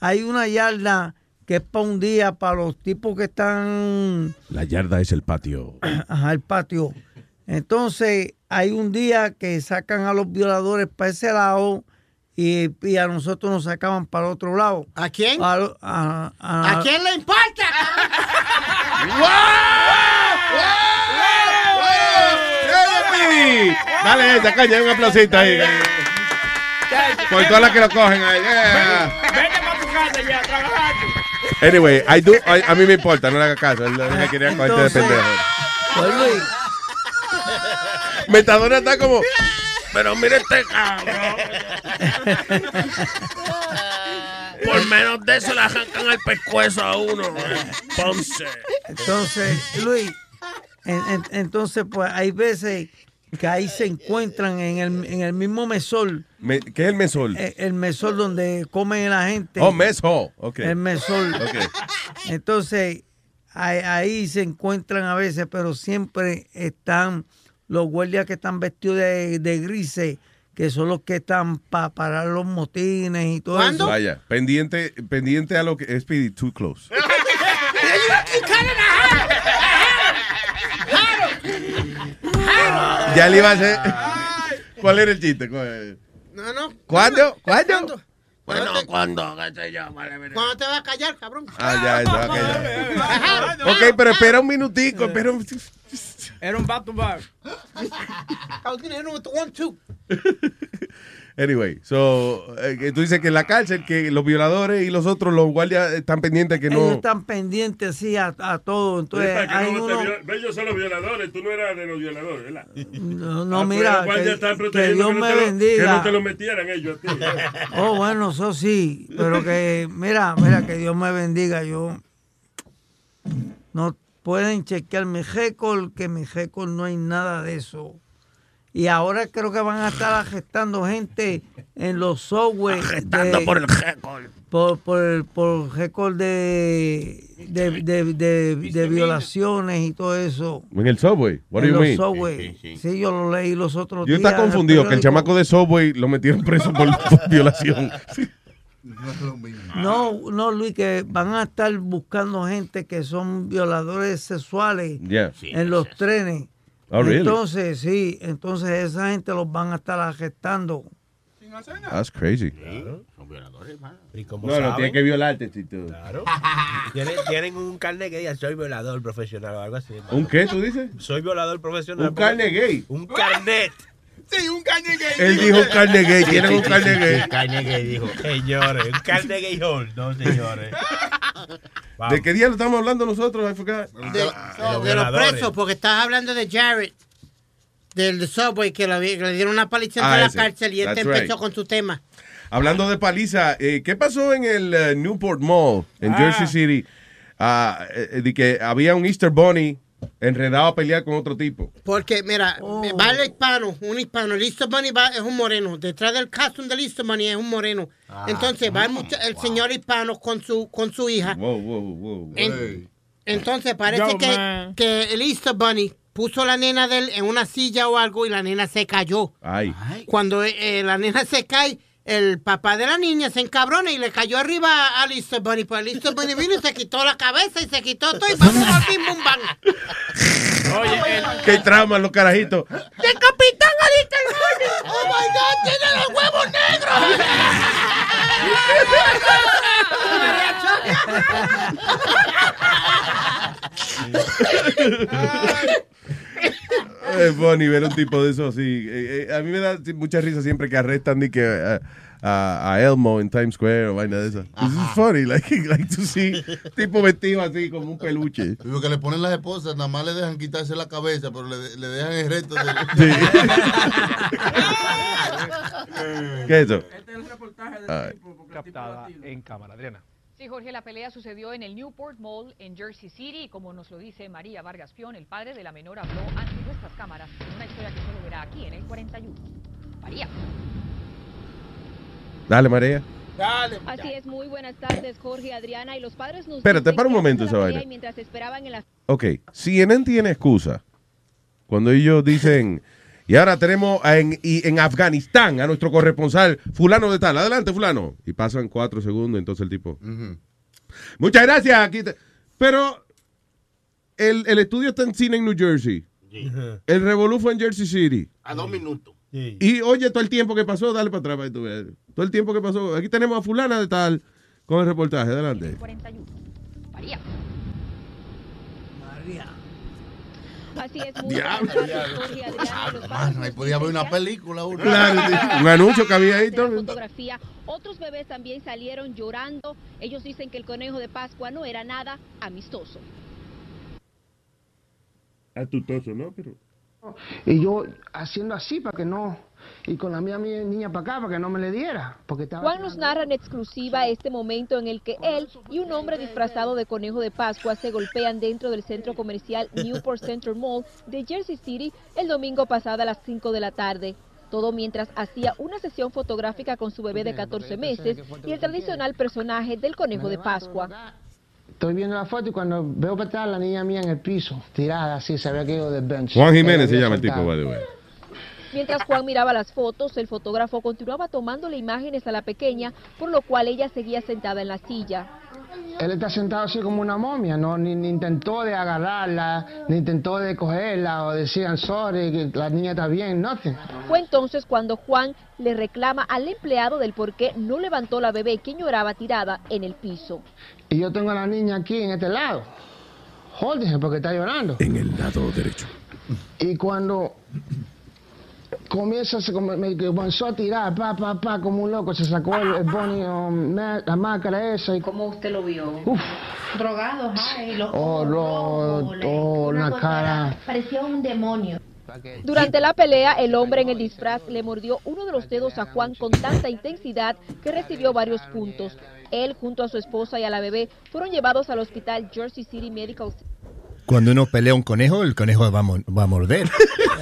S6: Hay una yarda que es para un día para los tipos que están
S4: La yarda es el patio.
S6: ajá, el patio. Entonces, hay un día que sacan a los violadores para ese lado y, y a nosotros nos sacaban para el otro lado.
S14: ¿A quién?
S6: A, a- a-
S14: ¿A quién le importa?
S4: Dale esa caña, un aplausito ahí. Por todas las que lo cogen ahí. yeah.
S2: Vete para tu casa ya, trabajaste.
S4: Anyway, I do, I- a mí me importa, no le haga caso. Él no me quería cogerte de pendejo.
S6: Pues, Luis,
S4: Metadona está como. Pero mire este cabrón. Por menos de eso le arrancan el pescuezo a uno. Ponce.
S6: entonces, Luis, en- en- entonces, pues hay veces que ahí se encuentran en el, en el mismo mesol,
S4: Me- ¿Qué es el mesol?
S6: eh, el mesol donde comen la gente.
S4: Oh, mess hall. Ok.
S6: El mesol.
S4: Ok.
S6: Entonces, ahí, ahí se encuentran a veces, pero siempre están los guardias que están vestidos de, de grises, que son los que están para parar los motines y todo eso.
S4: Vaya, pendiente, pendiente a lo que. Speedy, too close. Ya le iba a hacer. ¿Cuál era el chiste? ¿Cuál-
S14: No, no.
S4: ¿Cuándo? ¿Cuándo?
S14: Bueno,
S25: cuando, qué sé yo, vale, vale.
S14: ¿Cuándo te vas a callar, cabrón?
S4: Ah, ya, ya, ok, ya. Ok, pero espera un minutico, espera un...
S2: Era un back to back.
S14: I was gonna hit him with the one, two.
S4: Anyway, so, eh, tú dices que en la cárcel, que los violadores y los otros, los guardias, están pendientes que
S6: Ellos
S4: no...
S6: están pendientes así a, a todo. Entonces, hay
S11: no
S6: uno.
S11: viol- Ellos son los violadores, tú no eras de los violadores, ¿verdad?
S6: No, no,
S11: Ah, pues,
S6: mira,
S11: los guardias
S6: que, que Dios
S11: no
S6: me
S11: te lo-
S6: bendiga.
S11: Que no te lo metieran ellos a ti.
S6: Oh, bueno, eso sí, pero que, mira, mira, que Dios me bendiga. Yo no pueden chequear mi récord, que mi récord no hay nada de eso. Y ahora creo que van a estar arrestando gente en los software.
S25: Arrestando por el récord.
S6: Por, por, el- por récord de, de, de, de- de violaciones y todo eso.
S4: En el Subway, what do
S6: en
S4: you
S6: los
S4: mean?
S6: Subway. Sí, yo lo leí los otros
S4: Yo
S6: días.
S4: está
S6: en el
S4: confundido, que el chamaco de Subway lo metieron preso por, por violación.
S6: No, no, Luis, que van a estar buscando gente que son violadores sexuales
S4: Yeah. Sí,
S6: en los trenes.
S4: Oh, really?
S6: Entonces, sí, entonces esa gente los van a estar arrestando.
S4: That's crazy.
S25: Son violadores, mano.
S8: ¿Y cómo
S4: No, no,
S8: saben?
S4: tiene que violarte, Tito.
S8: Claro. ¿Tienen, tienen un carnet que diga soy violador profesional o algo así.
S4: ¿Un qué, tú dices?
S8: Soy violador profesional.
S4: Un carnet gay.
S8: Un carnet.
S25: Sí, un carne gay.
S4: Él dijo carne gay,
S8: sí,
S4: un
S8: sí,
S4: carne
S8: sí,
S4: gay.
S8: sí, carne gay, dijo. Señores, un carne gay hall. No, señores.
S4: ¿De qué día lo estamos hablando nosotros? I forgot.
S14: De, de los presos, porque estás hablando de Jared, del de Subway, que, lo- que le dieron una paliza
S4: Ah,
S14: en la
S4: ese.
S14: cárcel y este empezó
S4: right.
S14: con su tema.
S4: Hablando de paliza, eh, ¿qué pasó en el eh, Newport Mall en
S14: Ah.
S4: Jersey City? Ah, eh, de que había un Easter Bunny enredado a pelear con otro tipo.
S14: Porque, mira, va el hispano, un hispano. El Easter Bunny va, es un moreno. Detrás del costume del Easter Bunny es un moreno. Entonces va el, mucha- el señor hispano con su, con su hija.
S4: Wow, wow, wow.
S14: En- entonces parece
S2: Yo,
S14: que, que el Easter Bunny puso la nena de él en una silla o algo y la nena se cayó.
S4: Ay.
S14: Cuando eh, la nena se cae, el papá de la niña se encabrona y le cayó arriba al Easter Bunny. Pues Easter Bunny vino y se quitó la cabeza y se quitó todo y vamos al bim bum bang.
S2: Oye, el,
S4: Qué trauma los carajitos.
S14: ¡Decapitan al Easter Bunny! ¡Oh my God! ¡Tiene los huevos
S4: Es funny ver un tipo de eso así. Eh, eh, a mí me da mucha risa siempre que arrestan y que a, a, a Elmo en Times Square o vaina de esa. This is funny, like, like to see tipo vestido así como un peluche.
S13: Lo que le ponen las esposas, nada más le dejan quitarse la cabeza, pero le, le dejan el resto de...
S4: ¿Qué es eso?
S26: Captada en cámara, Adriana.
S27: Sí, Jorge, la pelea sucedió en el Newport Mall en Jersey City y como nos lo dice María Vargas Pion, el padre de la menor habló ante nuestras cámaras en una historia que solo verá aquí en el 41. María.
S4: Dale, María.
S28: Así es, muy buenas tardes, Jorge, Adriana y los padres nos
S4: Espérate, para un momento esa vaina.
S28: mientras esperaban en la
S4: Ok, CNN tiene excusa. Cuando ellos dicen, y ahora tenemos en, y en Afganistán a nuestro corresponsal, fulano de tal, adelante fulano. Y pasan cuatro segundos, entonces el tipo, muchas gracias. Aquí te-". Pero el, el estudio está en cine en New Jersey. El revolú fue en Jersey City.
S18: A dos minutos.
S4: Y oye, todo el tiempo que pasó, dale para atrás para que tú veas. Todo el tiempo que pasó. Aquí tenemos a fulana de tal con el reportaje. Adelante.
S27: 41. María.
S28: Así es, muy
S4: Diablo.
S13: Mano, ahí podía haber una película.
S4: Claro. Un anuncio que había ahí también.
S28: fotografía. Otros bebés también salieron llorando. Ellos dicen que el conejo de Pascua no era nada amistoso.
S11: Atutoso, ¿no? Pero.
S29: Y yo haciendo así para que no, y con la mía, mía niña para acá para que no me le diera, porque estaba...
S28: Juan nos narra en exclusiva este momento en el que él y un hombre disfrazado de conejo de Pascua se golpean dentro del centro comercial Newport Center Mall de Jersey City el domingo pasado a las 5 de la tarde. Todo mientras hacía una sesión fotográfica con su bebé de 14 meses y el tradicional personaje del conejo de Pascua.
S29: Estoy viendo la foto y cuando veo para atrás la niña mía en el piso, tirada así, se había caído del bench.
S4: Juan Jiménez se llama el tipo, by the way.
S28: Mientras Juan miraba las fotos, el fotógrafo continuaba tomándole imágenes a la pequeña, por lo cual ella seguía sentada en la silla.
S29: Él está sentado así como una momia, no ni, ni intentó de agarrarla, ni intentó de cogerla o I'm sorry, que la niña está bien, nothing.
S28: Fue entonces cuando Juan le reclama al empleado del por qué no levantó la bebé que lloraba tirada en el piso.
S29: Y yo tengo a la niña aquí en este lado. Jódese porque está llorando.
S4: En el lado derecho.
S29: Y cuando comienza, se come- me comenzó a tirar, pa, pa, pa, como un loco, se sacó el, el um, ma- la máscara esa. Y,
S7: ¿Cómo usted lo vio?
S29: Uf.
S7: Drogado, ay, los
S29: oh,
S7: le-
S29: oh,
S7: una
S29: cara.
S7: Parecía un demonio.
S28: Durante la pelea, el hombre en el disfraz le mordió uno de los dedos a Juan con tanta intensidad que recibió varios puntos. Él, junto a su esposa y a la bebé, fueron llevados al hospital Jersey City Medical
S10: Cuando uno pelea un conejo, el conejo va a, mo- va a morder.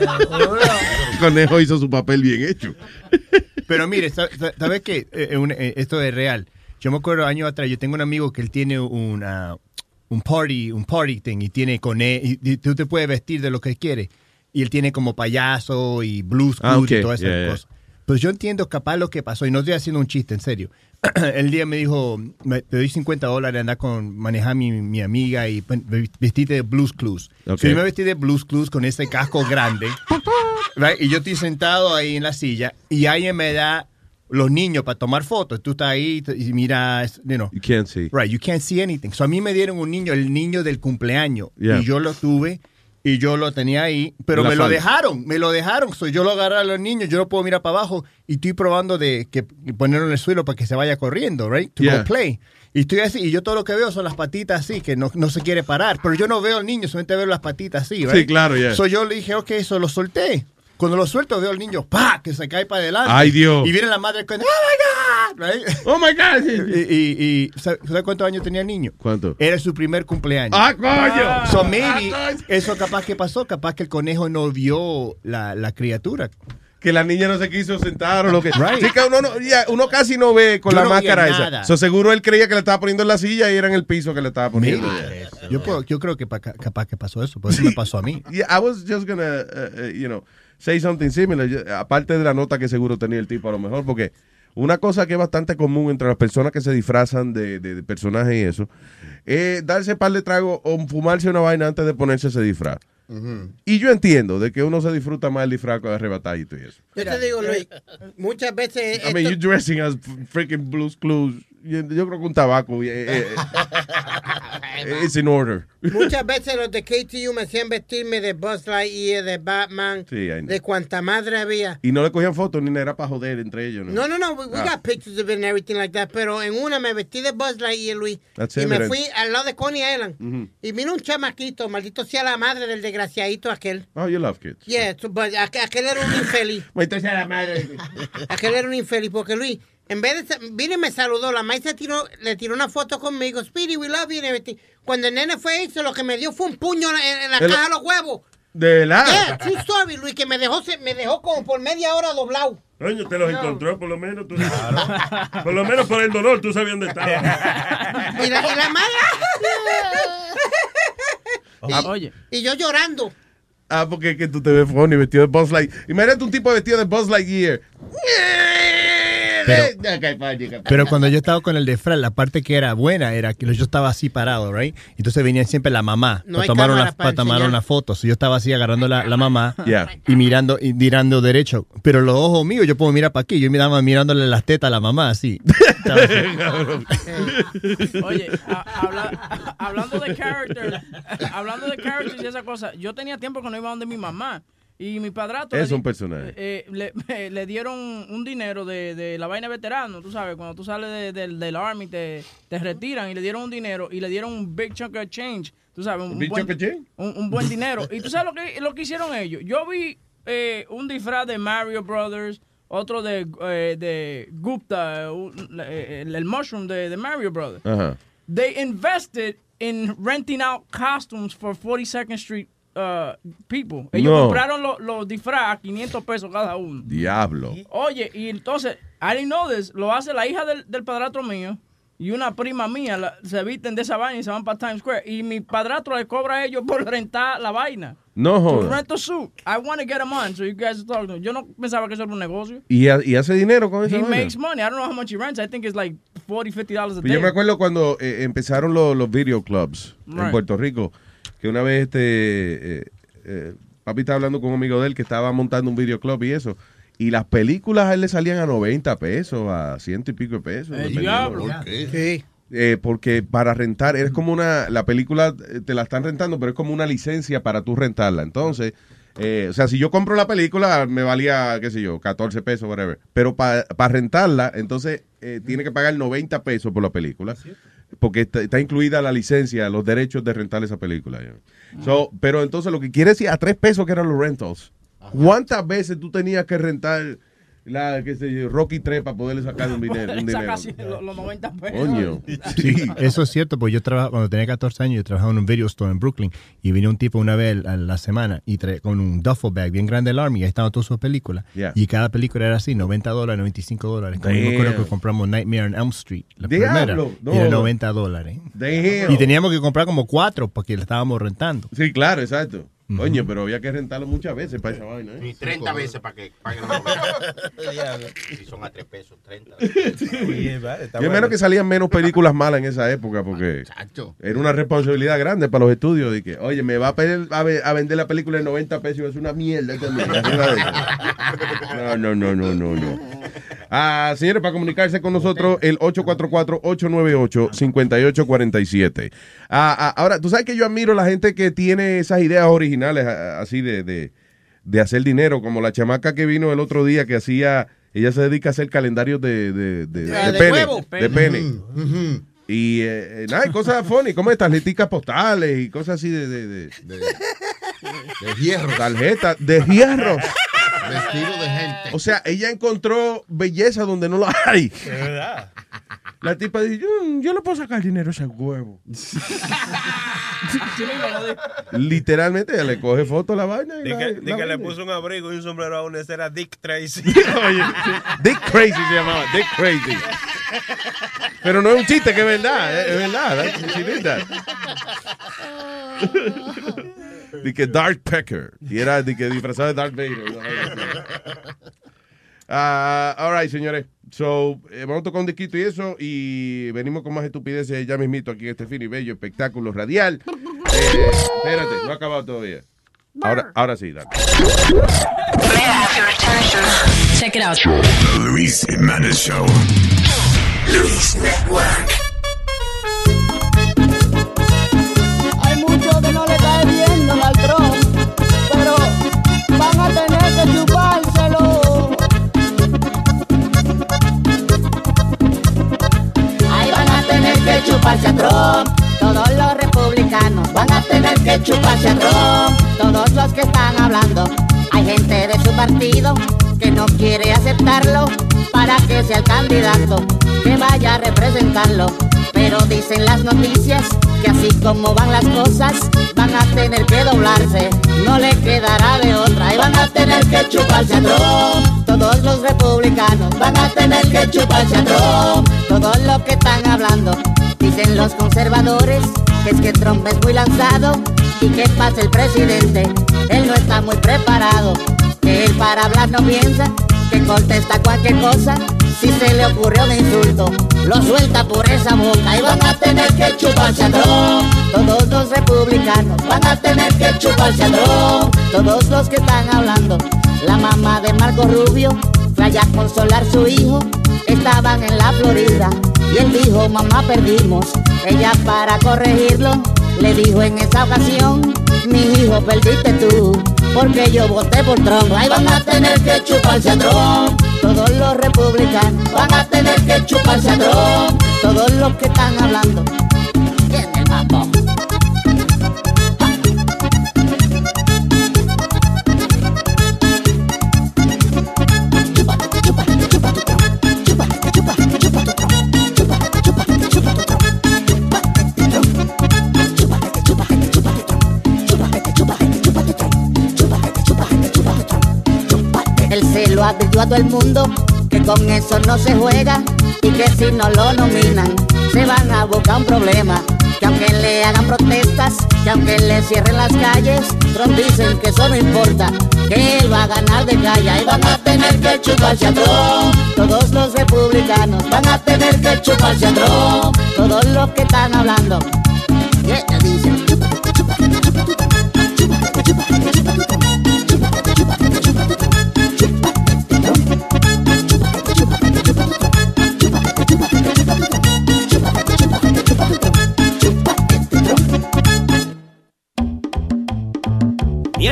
S4: El conejo hizo su papel bien hecho.
S10: Pero mire, sa- sa- ¿sabes qué? Eh, eh, un- eh, esto es real. Yo me acuerdo años atrás, yo tengo un amigo que él tiene una, un party, un party thing y tiene cone y, y tú te puedes vestir de lo que quieres. Y él tiene como payaso y blues
S4: Ah,
S10: y todas esas
S4: yeah, yeah.
S10: Pues yo entiendo capaz lo que pasó y no estoy haciendo un chiste, en serio. el día me dijo, me, te doy 50 dólares, anda con manejar mi, mi amiga y pues, vestirte de Blues Clues.
S4: Ok.
S10: So, yo me vestí de Blues Clues con ese casco grande. right, Y yo estoy sentado ahí en la silla y alguien me da los niños para tomar fotos. Tú estás ahí y miras, you know.
S4: You can't see.
S10: Right, you can't see anything. So a mí me dieron un niño, el niño del cumpleaños.
S4: Yeah.
S10: Y yo lo tuve y yo lo tenía ahí, pero
S4: la
S10: me lo dejaron, me lo dejaron. So yo lo agarré a los niños, yo no puedo mirar para abajo y estoy probando de que ponerlo en el suelo para que se vaya corriendo, right? To
S4: Yeah.
S10: go play. Y estoy así, y yo todo lo que veo son las patitas así, que no, no se quiere parar. Pero yo no veo al niño, solamente veo las patitas así, right?
S4: Sí, claro, yeah.
S10: So yo le dije, ok, eso lo solté. Cuando lo suelto, veo al niño, ¡pa! que se cae para adelante.
S4: Ay, Dios.
S10: Y viene la madre con, ¡Oh my God! Right?
S4: ¡Oh my God!
S10: Y, y, y ¿sabe sabe cuántos años tenía el niño?
S4: ¿Cuánto?
S10: Era su primer cumpleaños.
S4: ¡Ah, coño!
S10: So maybe
S4: Ah,
S10: eso capaz que pasó, capaz que el conejo no vio la, la criatura.
S4: Que la niña no se quiso sentar o lo que
S10: Right.
S4: Sí, que uno, no- ya, uno casi no ve con
S10: Yo
S4: la
S10: no
S4: máscara esa. So, seguro él creía que le estaba poniendo en la silla y era en el piso que le estaba poniendo.
S10: Yo, puedo- yo creo que pa- capaz que pasó eso, por eso me pasó a mí.
S4: Yeah, I was just gonna, uh, uh, you know, say something similar. Yo- aparte de la nota que seguro tenía el tipo a lo mejor, porque una cosa que es bastante común entre las personas que se disfrazan de, de- de personajes y eso, es darse par de tragos o fumarse una vaina antes de ponerse ese disfraz. Y yo entiendo de que uno se disfruta más el disfraz arrebatadito y eso.
S14: Yo te digo, Luis, muchas veces...
S4: I mean,
S14: esto-
S4: you dressing as freaking Blues Clues. Yo, yo creo que un tabaco. eh, eh, it's in order.
S14: Muchas veces los de KTU me hacían vestirme de Buzz Lightyear, de Batman,
S4: Sí,
S14: de cuanta madre había.
S4: Y no le cogían fotos ni nada era para joder entre ellos.
S14: No, no, no, we, we
S4: Ah.
S14: got pictures of it and everything like that, pero en una me vestí de Buzz Lightyear, Luis,
S4: That's
S14: y me
S4: evident.
S14: fui al lado de Coney Island.
S4: Mhm.
S14: Y vino un chamaquito, maldito sea la madre del desgraciadito aquel.
S4: Oh, you love kids.
S14: Yeah, so, but aqu- aquel era un infeliz.
S4: Maldita sea la madre.
S14: Aquel era un infeliz, porque Luis, en vez de, y me saludó, la maíz se tiró, le tiró una foto conmigo, Speedy, we love you everything. Cuando el nene fue eso, lo que me dio fue un puño en, en la
S4: El-
S14: caja de los huevos.
S4: De.
S14: Yeah, true story, Luis, que me dejó, me dejó como por media hora doblado.
S11: Coño, te los
S14: No.
S11: encontró por lo menos. Tú, por lo menos por el dolor, tú sabías dónde estaba.
S14: Y la, y la madre.
S4: Ah,
S2: Oye.
S14: Y yo llorando.
S4: Ah, porque es que tú te ves funny vestido de Buzz Lightyear. Imagínate un tipo vestido de Buzz Lightyear.
S10: Pero-
S4: Pero,
S10: Pero cuando yo estaba con el de Fran, la parte que era buena era que yo estaba así parado, right? Entonces venía siempre la mamá
S14: No
S10: para tomar una,
S14: para
S10: para tomar una foto. So, yo estaba así agarrando la, la mamá
S4: Yeah.
S10: y mirando y mirando derecho. Pero los ojos míos, yo puedo mirar para aquí. Yo miraba mirándole las tetas a la mamá así. Así.
S2: Oye, a- habla- hablando de characters, hablando de characters y esa cosa, yo tenía tiempo que no iba donde mi mamá. Y mi padrastro
S4: Es
S2: le,
S4: un personaje.
S2: eh, le, le dieron un dinero de, de la vaina veterano, tú sabes, cuando tú sales de- del- del army te, te retiran y le dieron un dinero y le dieron un big chunk of change, tú sabes, un,
S4: ¿Big
S2: buen,
S4: chunk of change?
S2: un, un buen dinero. Y tú sabes lo que, lo que hicieron ellos. Yo vi eh, un disfraz de Mario Brothers, otro de, eh, de Gupta, un- el, el mushroom de, de Mario Brothers. They invested in renting out costumes for 42nd Street uh, people. Ellos
S4: No.
S2: compraron los los disfraces a 500 pesos cada uno.
S4: Diablo.
S2: Oye, y entonces, I didn't know this, lo hace la hija del, del padrastro mío y una prima mía, la- se visten de esa vaina y se van para Times Square. Y mi padrastro le cobra a ellos por rentar la vaina.
S4: No
S2: To
S4: jodas.
S2: rent a suit. I want to get them on, so you guys are talking. Yo no pensaba que eso era un negocio.
S4: ¿Y, ha- y hace dinero con eso.
S2: He makes money. I don't know how much he rents. I think it's like 40, 50 dollars a day.
S4: Yo me acuerdo cuando eh, empezaron los, los video clubs en. Puerto Rico, que una vez este eh, eh, papi estaba hablando con un amigo de él que estaba montando un video club y eso. Y las películas a él le salían a 90 pesos, a ciento y pico de pesos.
S2: El
S4: dependiendo.
S2: diablo.
S4: ¿Por
S14: Sí.
S4: Eh, porque para rentar, es como una, la película eh, te la están rentando, pero es como una licencia para tú rentarla. Entonces, eh, o sea, si yo compro la película, me valía, qué sé yo, 14 pesos, whatever. Pero para rentarla, entonces, eh, tiene que pagar 90 pesos por la película. Porque está, está incluida la licencia, los derechos de rentar esa película. So, pero entonces lo que quiere decir, a 3 pesos que eran los rentals. ¿Cuántas veces tú tenías que rentar la, qué sé yo, Rocky 3 para poderle sacar un dinero? Un dinero?
S2: casi los, los 90 pesos.
S4: Coño.
S10: Sí, eso es cierto, pues yo trabajaba, cuando tenía 14 años, yo trabajaba en un video store en Brooklyn y vino un tipo una vez a la semana y trae, con un duffel bag bien grande del Army, y ahí estaban todas sus películas.
S4: Yeah.
S10: Y cada película era así, 90 dólares, 95 dólares. Como yo me acuerdo
S4: Damn.
S10: que compramos Nightmare on Elm Street, la
S4: Diablo,
S10: primera,
S4: no.
S10: y era 90 dólares.
S4: Damn.
S10: Y teníamos que comprar como cuatro porque la estábamos rentando.
S4: Sí, claro, exacto. Coño, pero había que rentarlo muchas veces para esa vaina. ¿eh?
S18: Y 30 veces para que paguen Si son a 3 pesos, 30.
S4: Yo menos que salían menos películas malas en esa época porque era una responsabilidad grande para los estudios de que, oye, me va a, pedir a, ve- a vender la película en 90 pesos y es una mierda. de eso. No, no, no, no, no, no. Ah, señores, para comunicarse con nosotros, el 844-898-5847. Ah, ah, ahora, tú sabes que yo admiro a la gente que tiene esas ideas originales así de, de, de hacer dinero, como la chamaca que vino el otro día que hacía, ella se dedica a hacer calendarios de, de, de,
S14: Ah,
S4: de
S14: de
S4: pene.
S14: huevo.
S4: De pene. Y eh, eh, nada, y cosas funny, como tarjeticas postales y cosas así de... De, de,
S5: De hierro.
S4: Tarjetas de hierro.
S5: Vestido de gente.
S4: O sea, ella encontró belleza donde no la hay.
S5: De verdad.
S4: La tipa dice, "Mm, yo le puedo sacar dinero a ese huevo. Literalmente ella le coge foto a la vaina y
S12: Di
S4: la-
S12: que,
S4: la
S12: di que le
S4: vende.
S12: puso un abrigo y un sombrero a una, ese era Dick Tracy.
S4: Oye, Dick Crazy se llamaba, Dick Crazy. Pero no es un chiste, que es verdad, es, es verdad. that's- she did that. De que Dark Pecker. Y era de que disfrazado de Darth Vader. Ah, all right, señores. So, eh, vamos a tocar un disquito y eso. Y venimos con más estupideces ya mismito aquí en este fin y bello espectáculo radial. Eh, espérate, no ha acabado todavía. Ahora, ahora sí, dale.
S8: Check it out. The Luis Jimenez Show. Luis Network.
S30: Van a tener que chuparse el ron. Todos los que están hablando, hay gente de su partido que no quiere aceptarlo para que sea el candidato que vaya a representarlo. Pero dicen las noticias que así como van las cosas, van a tener que doblarse, no le quedará de otra y van a tener que chuparse a Trump. Todos los republicanos van a tener que chuparse a Trump. Todos los que están hablando, dicen los conservadores, es que Trump es muy lanzado y que pasa el presidente, él no está muy preparado, que él para hablar no piensa, que contesta cualquier cosa. Si se le ocurrió un insulto, lo suelta por esa boca y van a tener que chuparse a Trump. Todos los republicanos van a tener que chuparse a Trump. Todos los que están hablando, la mamá de Marco Rubio fue allá a consolar su hijo. Estaban en la Florida y él dijo, mamá perdimos. Ella para corregirlo le dijo en esa ocasión, mi hijo perdiste tú, porque yo voté por Trump. Ahí van a tener que chuparse a Trump. Todos los republicanos van a tener que chuparse a Trump. Todos los que están hablando. ¿Quién es el? Advirtió a todo el mundo que con eso no se juega y que si no lo nominan se van a buscar un problema. Que aunque le hagan protestas, que aunque le cierren las calles, Trump dicen que eso no importa, que él va a ganar de calle y van a tener que chuparse a Trump. Todos los republicanos van a tener que chuparse a Trump. Todos los que están hablando,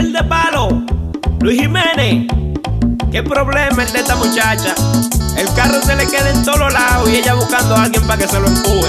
S12: Miel de palo, Luis Jiménez. ¿Qué problema es de esta muchacha? El carro se le queda en todos lados y ella buscando a alguien para que se lo empuje.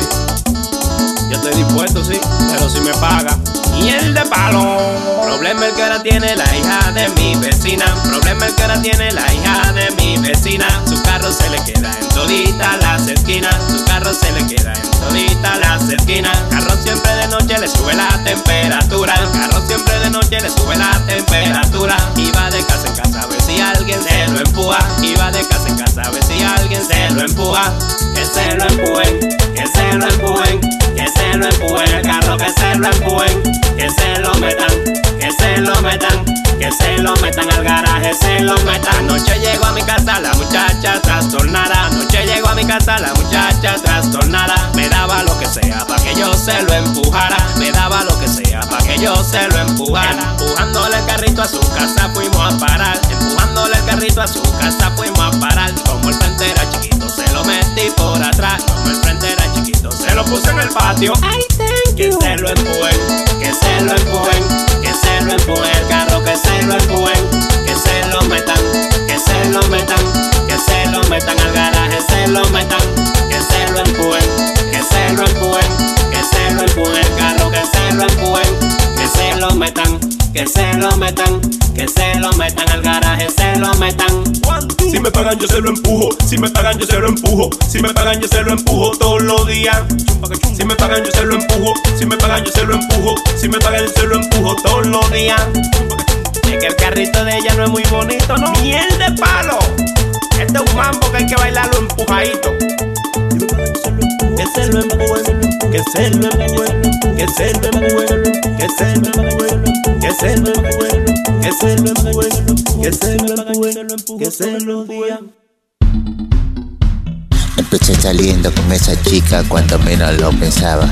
S12: Yo estoy dispuesto, sí, pero si me paga. Miel de palo. Problema el que ahora tiene la hija de mi vecina. Problema el que ahora tiene la hija de mi vecina. Su carro se le queda en todita las esquinas. Su carro se le queda en todita las esquinas. Carro siempre de noche le sube la temperatura. Carro siempre de noche le sube la temperatura. Y va de casa en casa a ver si alguien se lo empuja. Y va de casa en casa a ver si alguien se lo empuja. Que se lo empujen, que se lo empujen, que se lo empujen. El carro que se lo empujen, que se lo metan, que se lo metan, que se lo metan al garaje, se lo metan. Anoche llegó a mi casa la muchacha trastornada. Anoche llegó a mi casa la muchacha trastornada. Me daba lo que sea para que yo se lo empujara. Me daba lo que sea para que yo se lo empujara. Empujándole el carrito a su casa fuimos a parar. Empujándole el carrito a su casa fuimos a parar. Como el frente chiquito se lo metí por atrás. Como el lo puse en el patio. que se lo empujen, que se lo empujen, que se lo empujen. El carro que se lo empujen, que se lo metan, que se lo metan, que se lo metan al garaje, se lo metan, que se lo empujen, que se lo empujen, que se lo empujen. El carro que se lo empujen, que se lo metan, que se lo metan, que se lo metan al garaje, se lo metan.
S31: Si me pagan yo se lo empujo, si me pagan yo se lo empujo, si me pagan yo se lo empujo todos los días. Si me pagan yo se lo empujo, si me pagan yo se lo empujo, si me pagan yo se lo empujo todos los días.
S12: Es que el carrito de ella no es muy bonito, ¿no? Miel de palo. Este es un mambo que hay que bailarlo empujadito. Que se lo que se lo que se lo que se lo que se lo que se lo que se lo.
S32: Empecé saliendo con esa chica cuando menos lo pensaba.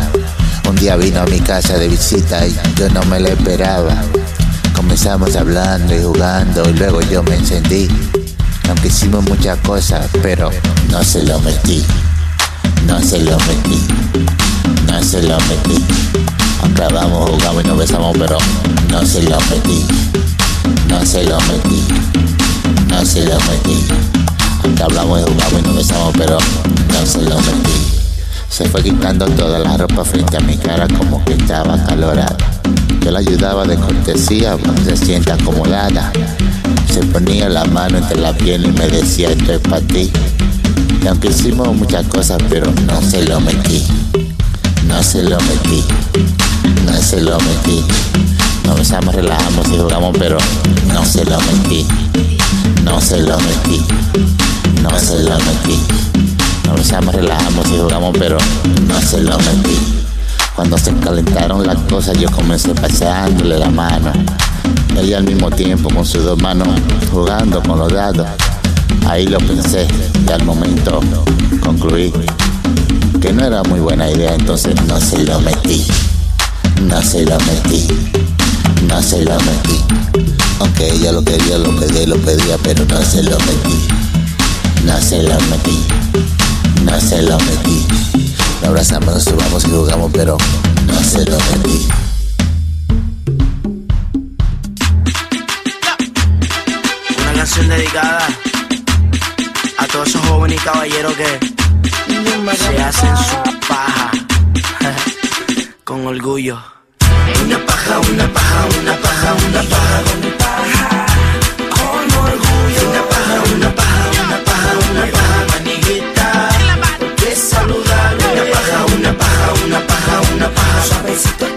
S32: Un día vino a mi casa de visita y yo no me lo esperaba. Comenzamos hablando y jugando y luego yo me encendí. Aunque hicimos muchas cosas, pero no se lo metí. No se lo metí. No se lo metí. Aunque hablamos, jugamos y nos besamos, pero no se lo metí. No se lo metí. No se lo metí. Y jugamos y nos besamos, pero no se lo metí. Se fue quitando toda la ropa frente a mi cara como que estaba calorada. Yo la ayudaba de cortesía, se sienta acomodada. Se ponía la mano entre la piel y me decía esto es para ti. Y aunque hicimos muchas cosas, pero no se lo metí. No se lo metí. No se lo metí. Nos besamos, relajamos y jugamos, pero no se lo metí. No se lo metí. No se lo metí. Nos besamos, relajamos y jugamos, pero no se lo metí. Cuando se calentaron las cosas, yo comencé paseándole la mano. Ella al mismo tiempo con sus dos manos jugando con los dados. Ahí lo pensé y al momento concluí que no era muy buena idea, entonces no se lo metí. No se lo metí. No se lo metí. Aunque ella lo quería, lo pedía, lo pedía, pero no se lo metí. No se lo metí. No se lo metí. Nos abrazamos, nos subamos y jugamos, pero no se lo metí.
S33: Una canción dedicada a todos esos jóvenes y caballeros que se hacen su paja con orgullo. Una paja, una paja, una paja, una paja, con orgullo. Una paja, una paja, una paja, una paja, maniguita. Una paja, una paja, una paja, una paja. Suavecito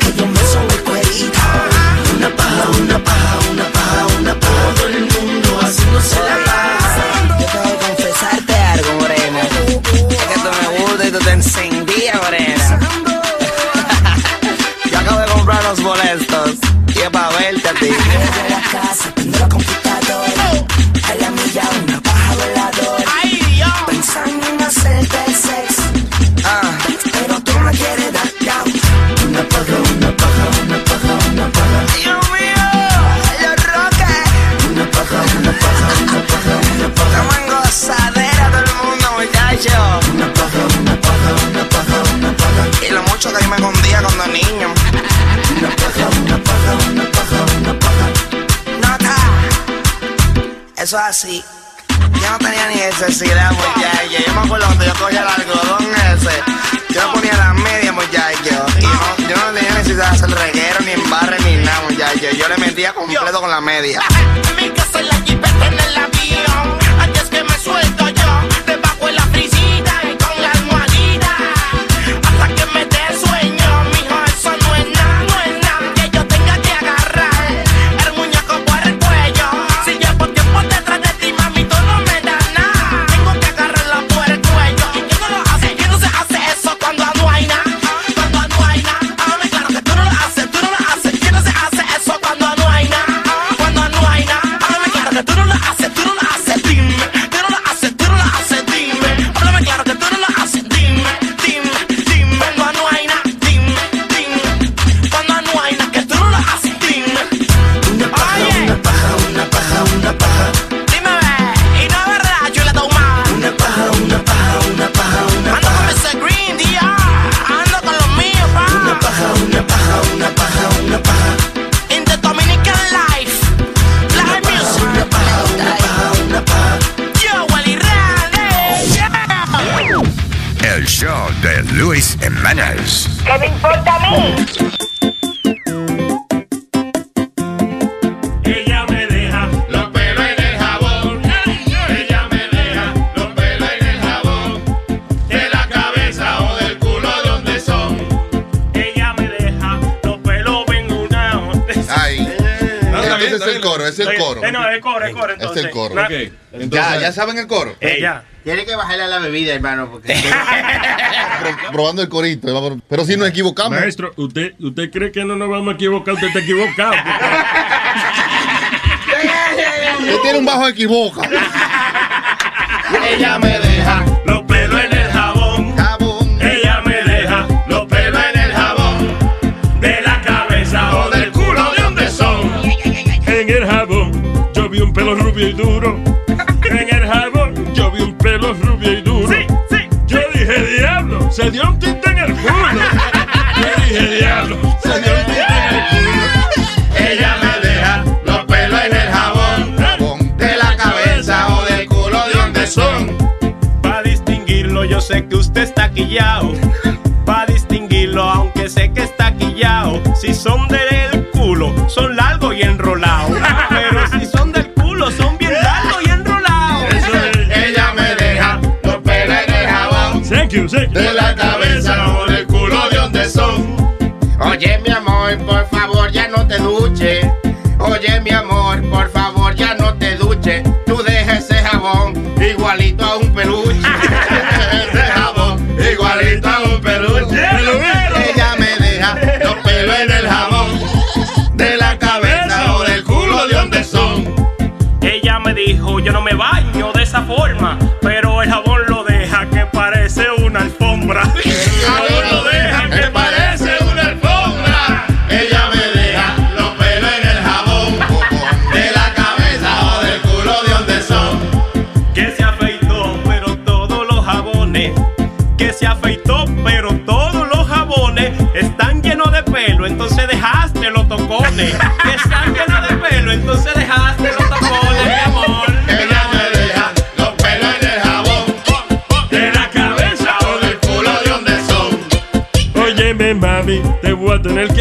S33: Es así. Yo no tenía ni necesidad, muchachos. Yo me acuerdo cuando yo cogía el algodón ese. Yo me ponía las medias, muchachos. Y no, yo no tenía necesidad de hacer reguero, ni embarre, ni nada, muchachos. Yo le metía completo con la media.
S34: ¿Qué me importa a mí?
S11: Ella me deja los pelos en el jabón. Ella me deja los pelos en el jabón. De la cabeza o del culo donde son.
S24: Ella me deja los pelos vengunados.
S5: Ay.
S24: No, está bien,
S5: Ese es el coro, ese es el coro.
S24: eh, no, es el coro, el coro,
S5: Es
S24: entonces.
S5: el coro.
S24: Na-
S5: ya, ya saben el coro.
S24: Eh, ya.
S18: Tiene que bajarle a la bebida, hermano, porque...
S5: Pro- probando el corito. Pero si nos equivocamos.
S11: Maestro, ¿usted, ¿usted cree que no nos vamos a equivocar? Usted está equivocado.
S5: Usted tiene un bajo equivoca.
S11: Ella me deja los pelos en el jabón. Ella me deja los pelos en el jabón. De la cabeza o del culo de donde son. En el jabón yo vi un pelo rubio y duro. se dio un tinte en el culo. Yo dije, diablo, se dio un tinte en el culo. Ella me deja los pelos en el jabón, jabón de la cabeza o del culo de donde son.
S24: Para distinguirlo, yo sé que usted está quillao. Para distinguirlo, aunque sé que está quillao. Si son del culo, son largos y
S11: enrollados.
S18: De la cabeza o del culo de donde son. Oye, mi amor, por favor, ya no te duches. Oye,
S24: mi amor,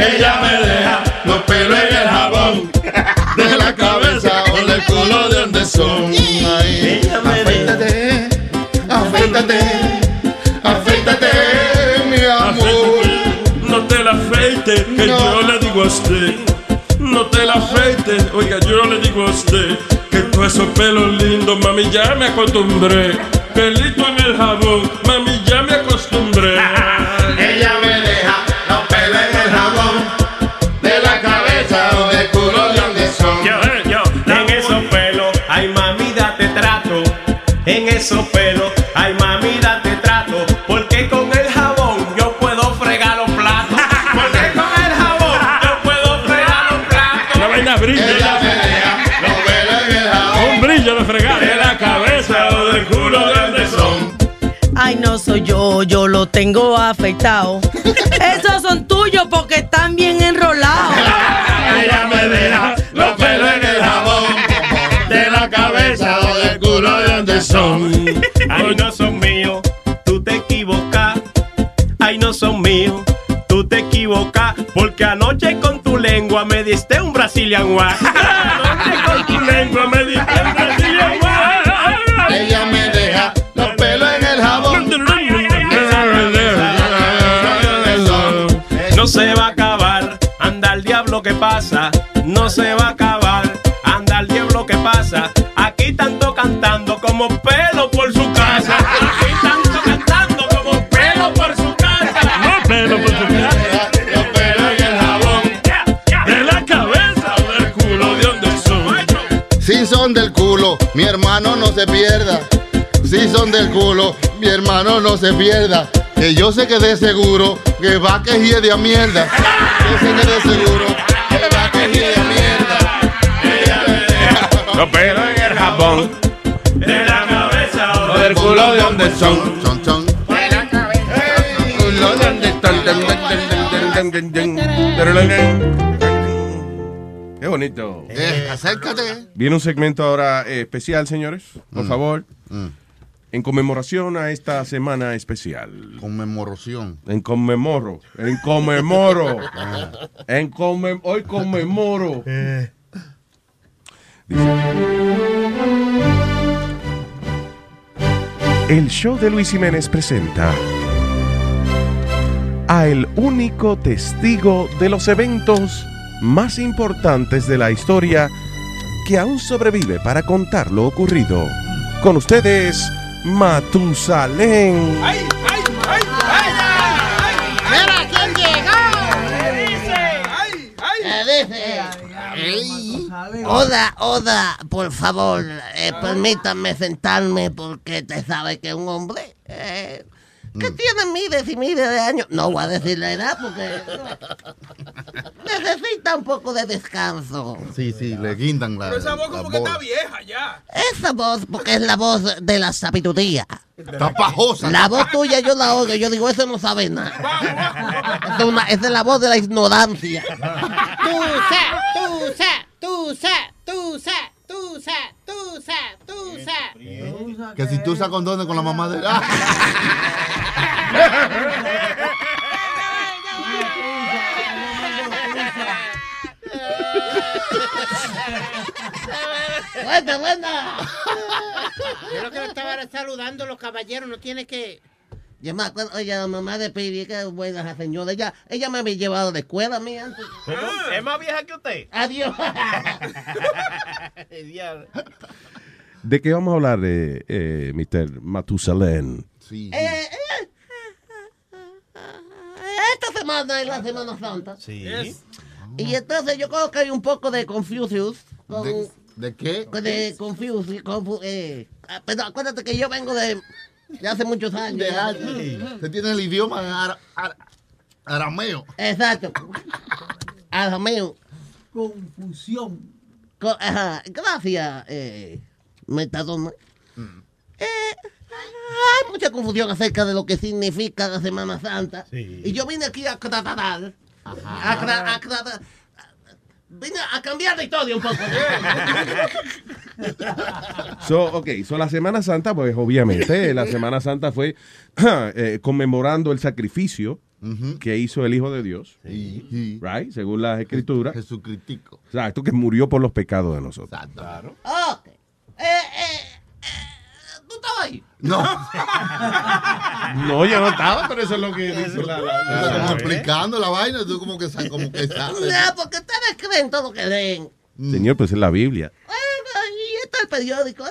S18: Ella me deja los pelos en el jabón. De la cabeza o del culo de donde son. Ay, afeítate, afeítate, afeítate, mi amor.
S11: No te la afeites, que yo le digo a usted. No te la afeites, oiga, yo le digo a usted que todos esos pelos lindos, mami, ya me acostumbré. Pelito en el jabón, mami, ya me acostumbré.
S24: Esos pelos, ay mami, date trato. Porque con el jabón yo puedo fregar los platos. Porque con el jabón yo puedo fregar los platos.
S11: La vaina brilla.
S18: Los pelos en el jabón.
S11: Un brillo de fregar.
S18: De la cabeza o del culo de donde son.
S7: Ay, no soy yo, yo lo tengo afeitado. Esos son tuyos porque están bien enrolados.
S18: Son.
S24: Ay, no son míos, tú te equivocas. Ay, no son míos, tú te equivocas. Porque anoche con tu lengua me diste un Brazilian Wax. Anoche con tu lengua me diste un Brazilian Wax.
S18: Ella me deja los pelos en el jabón.
S24: No se va a acabar, anda el diablo que pasa. No se va a acabar,
S11: son.
S18: Si son
S5: son del culo, mi hermano no se pierda. Si son del culo, mi hermano no se pierda. Que yo sé que de seguro que va que hiede a mierda. Yo sé que de seguro que va que hiede a mierda.
S4: Los pelos en el jabón.
S24: De la cabeza
S4: O del culo de donde son.
S5: Son, son.
S4: Culo de donde están. Qué bonito.
S5: Eh, acércate.
S4: Viene un segmento ahora eh, especial, señores. Por
S5: Mm.
S4: favor.
S5: Mm.
S4: En conmemoración a esta semana especial.
S5: Conmemoración.
S4: En conmemoro. En conmemoro. en conmem hoy conmemoro. El show de Luis Jiménez presenta a el único testigo de los eventos más importantes de la historia que aún sobrevive para contar lo ocurrido. Con ustedes, Matusalén.
S15: ¡Mira quién llegó! ¿Qué dice? Oda, Oda, por favor, eh, permítanme sentarme porque te sabe que un hombre eh, que tiene miles y miles de años, no voy a decir la edad porque necesita un poco de descanso.
S5: Sí, sí, le guindan la.
S15: Pero esa voz como que está vieja ya. Esa voz, porque es la voz de la sabiduría.
S5: Está pajosa.
S15: La voz tuya yo la oigo, yo digo, ese no sabe nada. Esa es, una- esa es la voz de la ignorancia.
S14: Tú sa, tú sa, tú sa, tú sa, tú sa, tú sa, tú sa.
S5: Que si tú usas condones con la mamá de.
S15: Buena, buena.
S14: Yo lo que estaba saludando los caballeros, no tiene que.
S15: Yo me acuerdo, oye, la mamá de Pibi, qué buena esa señora. Ella, ella me había llevado a la escuela a mí antes.
S8: ¿Es más vieja que usted?
S15: Adiós.
S4: ¿De qué vamos a hablar, eh, eh, Mr. Matusalén?
S5: Sí.
S15: Eh, eh, esta semana es la Semana Santa.
S4: Sí.
S15: Y entonces yo creo que hay un poco de confusión. Con,
S5: ¿De, de qué?
S15: de confusion, confu- eh, ah, pero acuérdate que yo vengo de, de hace muchos años.
S5: De años. Usted tiene el idioma ara- ara- arameo.
S15: Exacto. Arameo. Confusión. ajá. Gracias, eh, Metadona. Eh, hay mucha confusión acerca de lo que significa la Semana Santa. Y yo vine aquí a aclarar. A, acla- a aclarar- Vine a cambiar de historia un poco.
S4: So, ok, so la Semana Santa, pues obviamente, la Semana Santa fue eh, conmemorando el sacrificio que hizo el Hijo de Dios, right, según las escrituras.
S5: Jesucristico.
S4: Exacto, que murió por los pecados de nosotros.
S5: Claro.
S15: Ok. Eh, eh, eh, ¿Tú estabas ahí?
S5: No.
S4: No, yo no estaba, pero eso es lo que dice la... la-
S5: como explicando la vaina, tú como que, sa- como que sabes.
S15: No, porque ustedes creen todo lo que leen.
S4: Señor, pues es la Biblia.
S15: Bueno, y está el periódico.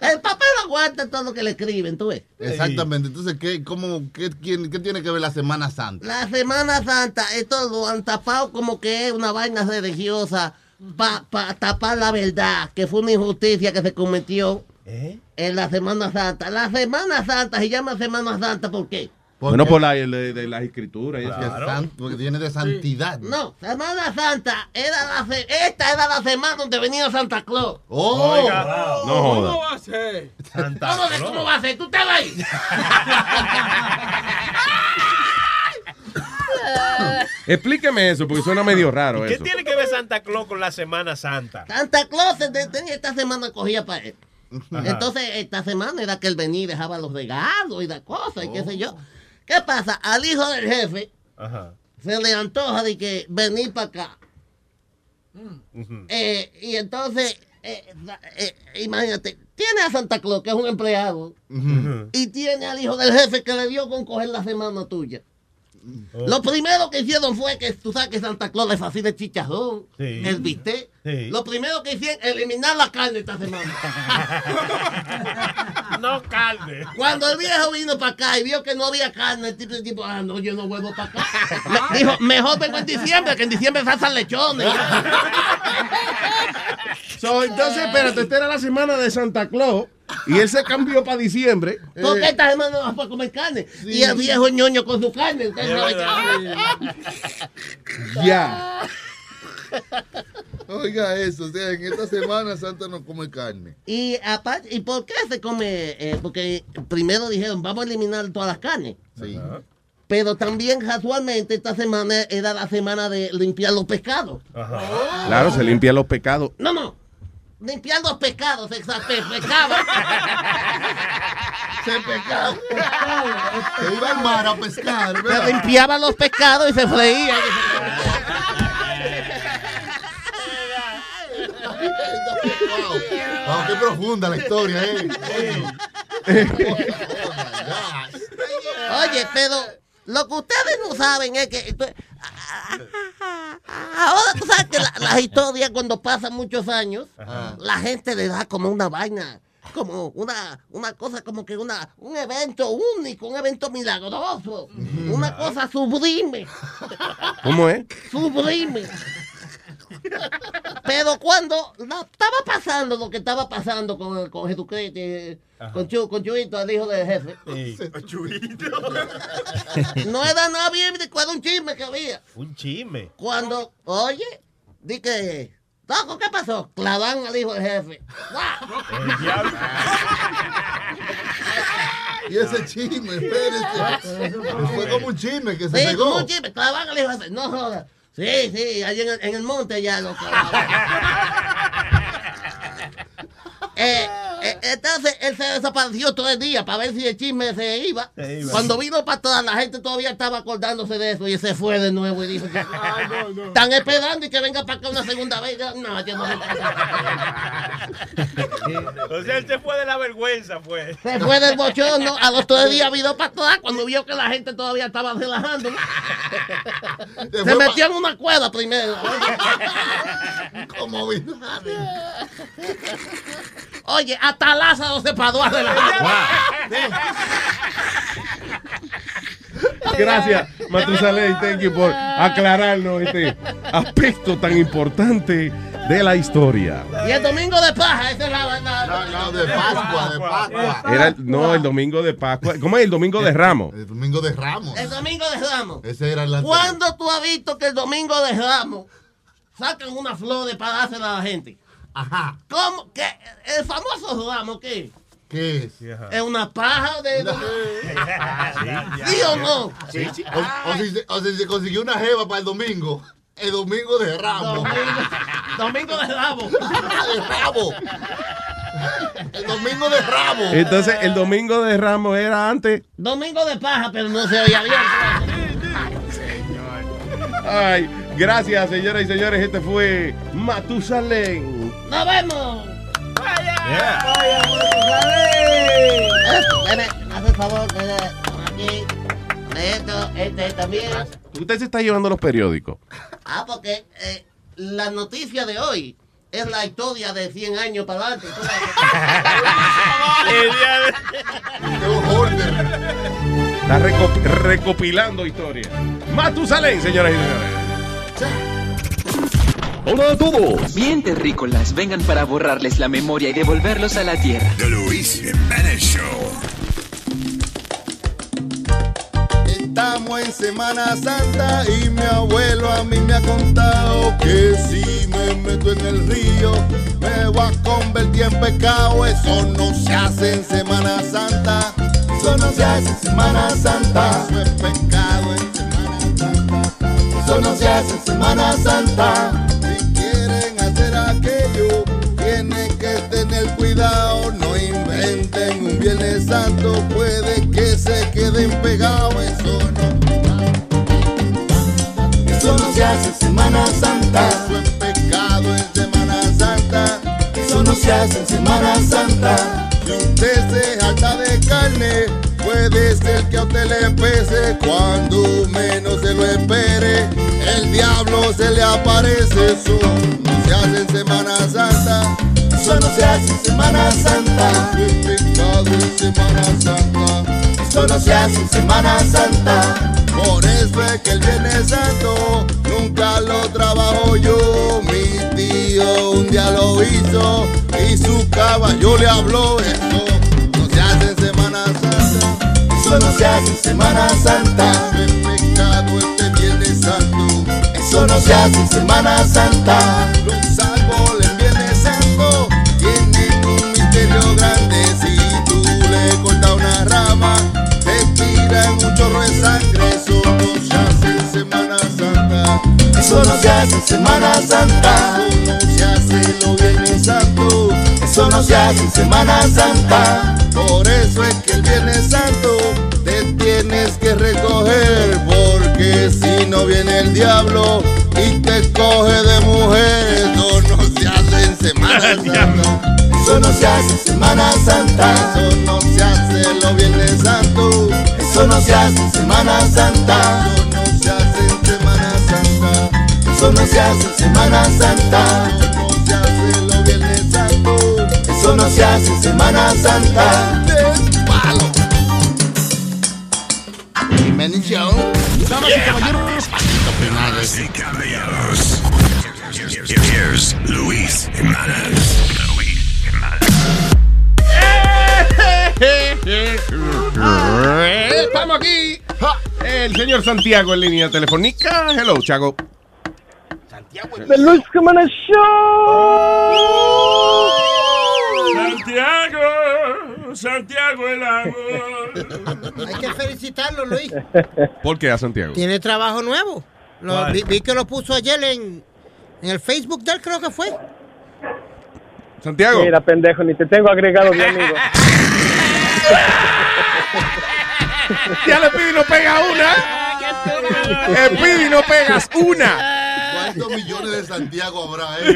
S15: El papel aguanta todo lo que le escriben, tú ves.
S5: Exactamente. Entonces, ¿qué, cómo, qué, quién- qué tiene que ver la Semana Santa?
S15: La Semana Santa, esto lo han tapado como que es una vaina religiosa para tapar la verdad, que fue una injusticia que se cometió en la Semana Santa. La Semana Santa se llama Semana Santa, ¿por qué?
S4: Bueno, por la, de, de las escrituras. y eso.
S5: Porque, san- porque tiene de santidad.
S15: No, Semana Santa era la se- esta era la semana donde venía Santa Claus.
S5: Oh,
S4: Oiga, no joda.
S15: ¿Cómo va a ser? ¿Cómo, que cómo va a ser? ¿Tú te vas ahí?
S4: Explíqueme eso, porque suena medio raro
S8: ¿Qué
S4: eso.
S8: tiene que ver Santa Claus con la Semana Santa?
S15: Santa Claus tenía esta semana cogía para él.
S8: Ajá.
S15: Entonces, esta semana era que él venía y dejaba los regalos y las cosas y qué sé yo. ¿Qué pasa? Al hijo del jefe
S8: Ajá.
S15: se le antoja de que venir para acá. Eh, y entonces, eh, eh, imagínate, tiene a Santa Claus, que es un empleado, y tiene al hijo del jefe que le dio con coger la semana tuya. Lo primero que hicieron fue que tú sabes que Santa Claus le fascina el chicharrón,
S4: Sí.
S15: el bistec.
S4: Sí.
S15: Lo primero que hicieron, eliminar la carne esta semana.
S4: no carne.
S15: Cuando el viejo vino para acá y vio que no había carne, el tipo, el tipo ah, no, yo no vuelvo para acá. Me dijo, mejor vengo en diciembre, que en diciembre hacen lechones.
S4: So, entonces, espérate, esta era la semana de Santa Claus y él se cambió para diciembre.
S15: Porque
S4: Eh,
S15: esta semana no vas para comer carne. Y el viejo ñoño con su carne.
S5: Ya. Oiga eso, o sea, en esta semana Santa no come carne.
S15: Y aparte, ¿y por qué se come? Eh, porque primero dijeron, vamos a eliminar todas las carnes.
S5: Sí.
S15: Pero también casualmente esta semana era la semana de limpiar los pescados.
S4: Claro, se limpia los pecados.
S15: No, no. Limpiar los pescados, se sa- pe- pecaba.
S5: Se pecaba. Se iba al mar a pescar.
S15: Se limpiaba los pescados y se freía.
S5: Wow. Wow, qué profunda la historia, eh.
S15: Oye, pero lo que ustedes no saben es que... Ahora tú sabes que la- las historias cuando pasan muchos años, la gente le da como una vaina, como una, una cosa, como que una, un evento único, un evento milagroso, una cosa sublime,
S4: ¿Cómo es?
S15: sublime. Pero cuando no, estaba pasando lo que estaba pasando con, con Jesucristo, eh, con, Chu, con Chuito, el hijo del jefe, no era nada bíblico, era un chisme que había.
S24: Un chisme.
S15: Cuando, oye, di que, Toco, ¿qué pasó? Clavan al hijo del jefe.
S5: Y ese chisme, espérese. Fue como un chisme que se
S15: Sí,
S5: pegó.
S15: como un chisme, clavan al hijo del jefe. No jodas. Sí, sí, allí en el, en el monte ya lo clavaban. Eh, eh, entonces él se desapareció todo el día para ver si el chisme se iba.
S24: Se iba.
S15: Cuando vino para atrás, la gente todavía estaba acordándose de eso y se fue de nuevo y dijo: Están esperando y que venga para acá una segunda vez. Yo, No, yo no.
S24: O sea, él se fue de la vergüenza, pues.
S15: Se fue del bochorno. A los tres días vino para atrás cuando vio que la gente todavía estaba relajando. Se metió en una cueva primero.
S5: Como vino.
S15: Oye, hasta Lázaro se paró a relajar.
S4: Gracias, Matusalén, thank you por aclararnos este aspecto tan importante de la historia.
S15: Y el domingo de paja, esa es la. la-
S5: No, no, de Pascua, de Pascua.
S4: Era el- no el domingo de Pascua. ¿Cómo es el domingo de Ramos?
S5: El domingo de Ramos.
S15: El domingo de Ramos.
S5: Ese era el
S15: ¿Cuándo tú has visto que el domingo de Ramos sacan una flor para dársela a la gente?
S5: Ajá.
S15: ¿Cómo? ¿Qué? ¿El famoso Ramos qué?
S5: ¿Qué es?
S15: ¿Es una paja de.? ¿Sí o no?
S5: Sí, sí. O, o si, se- o si se consiguió una jeva para el domingo. El domingo de Ramos.
S15: Domingo de Ramos.
S5: de Ramos. El domingo de Ramos.
S4: Entonces, el domingo de Ramos era antes.
S15: Domingo de paja, pero no se oía bien.
S4: Ay, gracias, señoras y señores. Este fue Matusalén.
S15: ¡Nos vemos! Ven, haz el favor, ven, aquí. Esto, este también.
S4: Usted se está llevando los periódicos.
S15: Ah, porque eh, la noticia de hoy es la historia de 100 años para adelante.
S4: Está reco- recopilando historias. Matusalén, señoras y señores.
S35: Hola a todos. Bien, terrícolas, vengan para borrarles la memoria y devolverlos a la tierra.
S36: The Luis Jiménez Show.
S13: Estamos en Semana Santa y mi abuelo a mí me ha contado que si me meto en el río me voy a convertir en pecado. Eso no se hace en Semana Santa. Eso no se hace en Semana Santa. Eso es pecado en Semana Santa. Eso no se hace en Semana Santa. Cuidado. No inventen un Viernes Santo, puede que se queden pegados. Eso no. Eso no se hace en Semana Santa. Eso es pecado en Semana Santa. Eso no se hace en Semana Santa. Si usted se harta de carne,
S5: Puede ser que a usted le pese cuando menos se lo espere. El diablo se le aparece, eso no se hace en Semana Santa. Eso no se hace en Semana Santa. Pecado en Semana Santa. Eso no se hace en Semana Santa. Por eso es que el Viernes Santo nunca lo trabajo yo. Mi tío un día lo hizo y su caballo le habló. Eso no se hace en Semana Santa. El pecado este Viernes Santo. Eso no se hace en Semana Santa. Los árboles en Viernes Santo tienen un misterio grande. Si tú le cortas una rama, te tiran un chorro de sangre. Eso no se hace en Semana Santa. Eso no se hace en Semana Santa. Eso no se hace los Viernes Santo. Eso no se hace en Semana Santa. Por eso es que el Viernes Santo te tienes que recoger. Porque si no viene el diablo y te coge de mujer, eso no se hace en Semana Santa. Eso no se hace en Semana Santa. Eso no se hace los Viernes Santo. Eso no se hace en Semana Santa. Eso no se hace en Semana Santa. Eso no se hace en Semana Santa. Eso no se hace. Eso no se hace en Semana Santa. Palo. Jiménez Show.
S8: Damas y caballeros. Y caballeros. Here's Luis Jimenez.
S4: Estamos aquí. El señor Santiago en línea telefónica. Hello, Chago.
S37: The Luis Jimenez Show.
S11: Santiago, Santiago el amor.
S14: Hay que felicitarlo, Luis.
S4: ¿Por qué a Santiago?
S14: Tiene trabajo nuevo. Lo- vi, vi que lo puso ayer en, en el Facebook de él, creo que fue.
S4: Santiago.
S37: Mira, pendejo, ni te tengo agregado de amigo.
S4: Ya le pido y no pega una. El pido y no pegas una.
S5: ¿Cuántos millones de Santiago habrá, eh?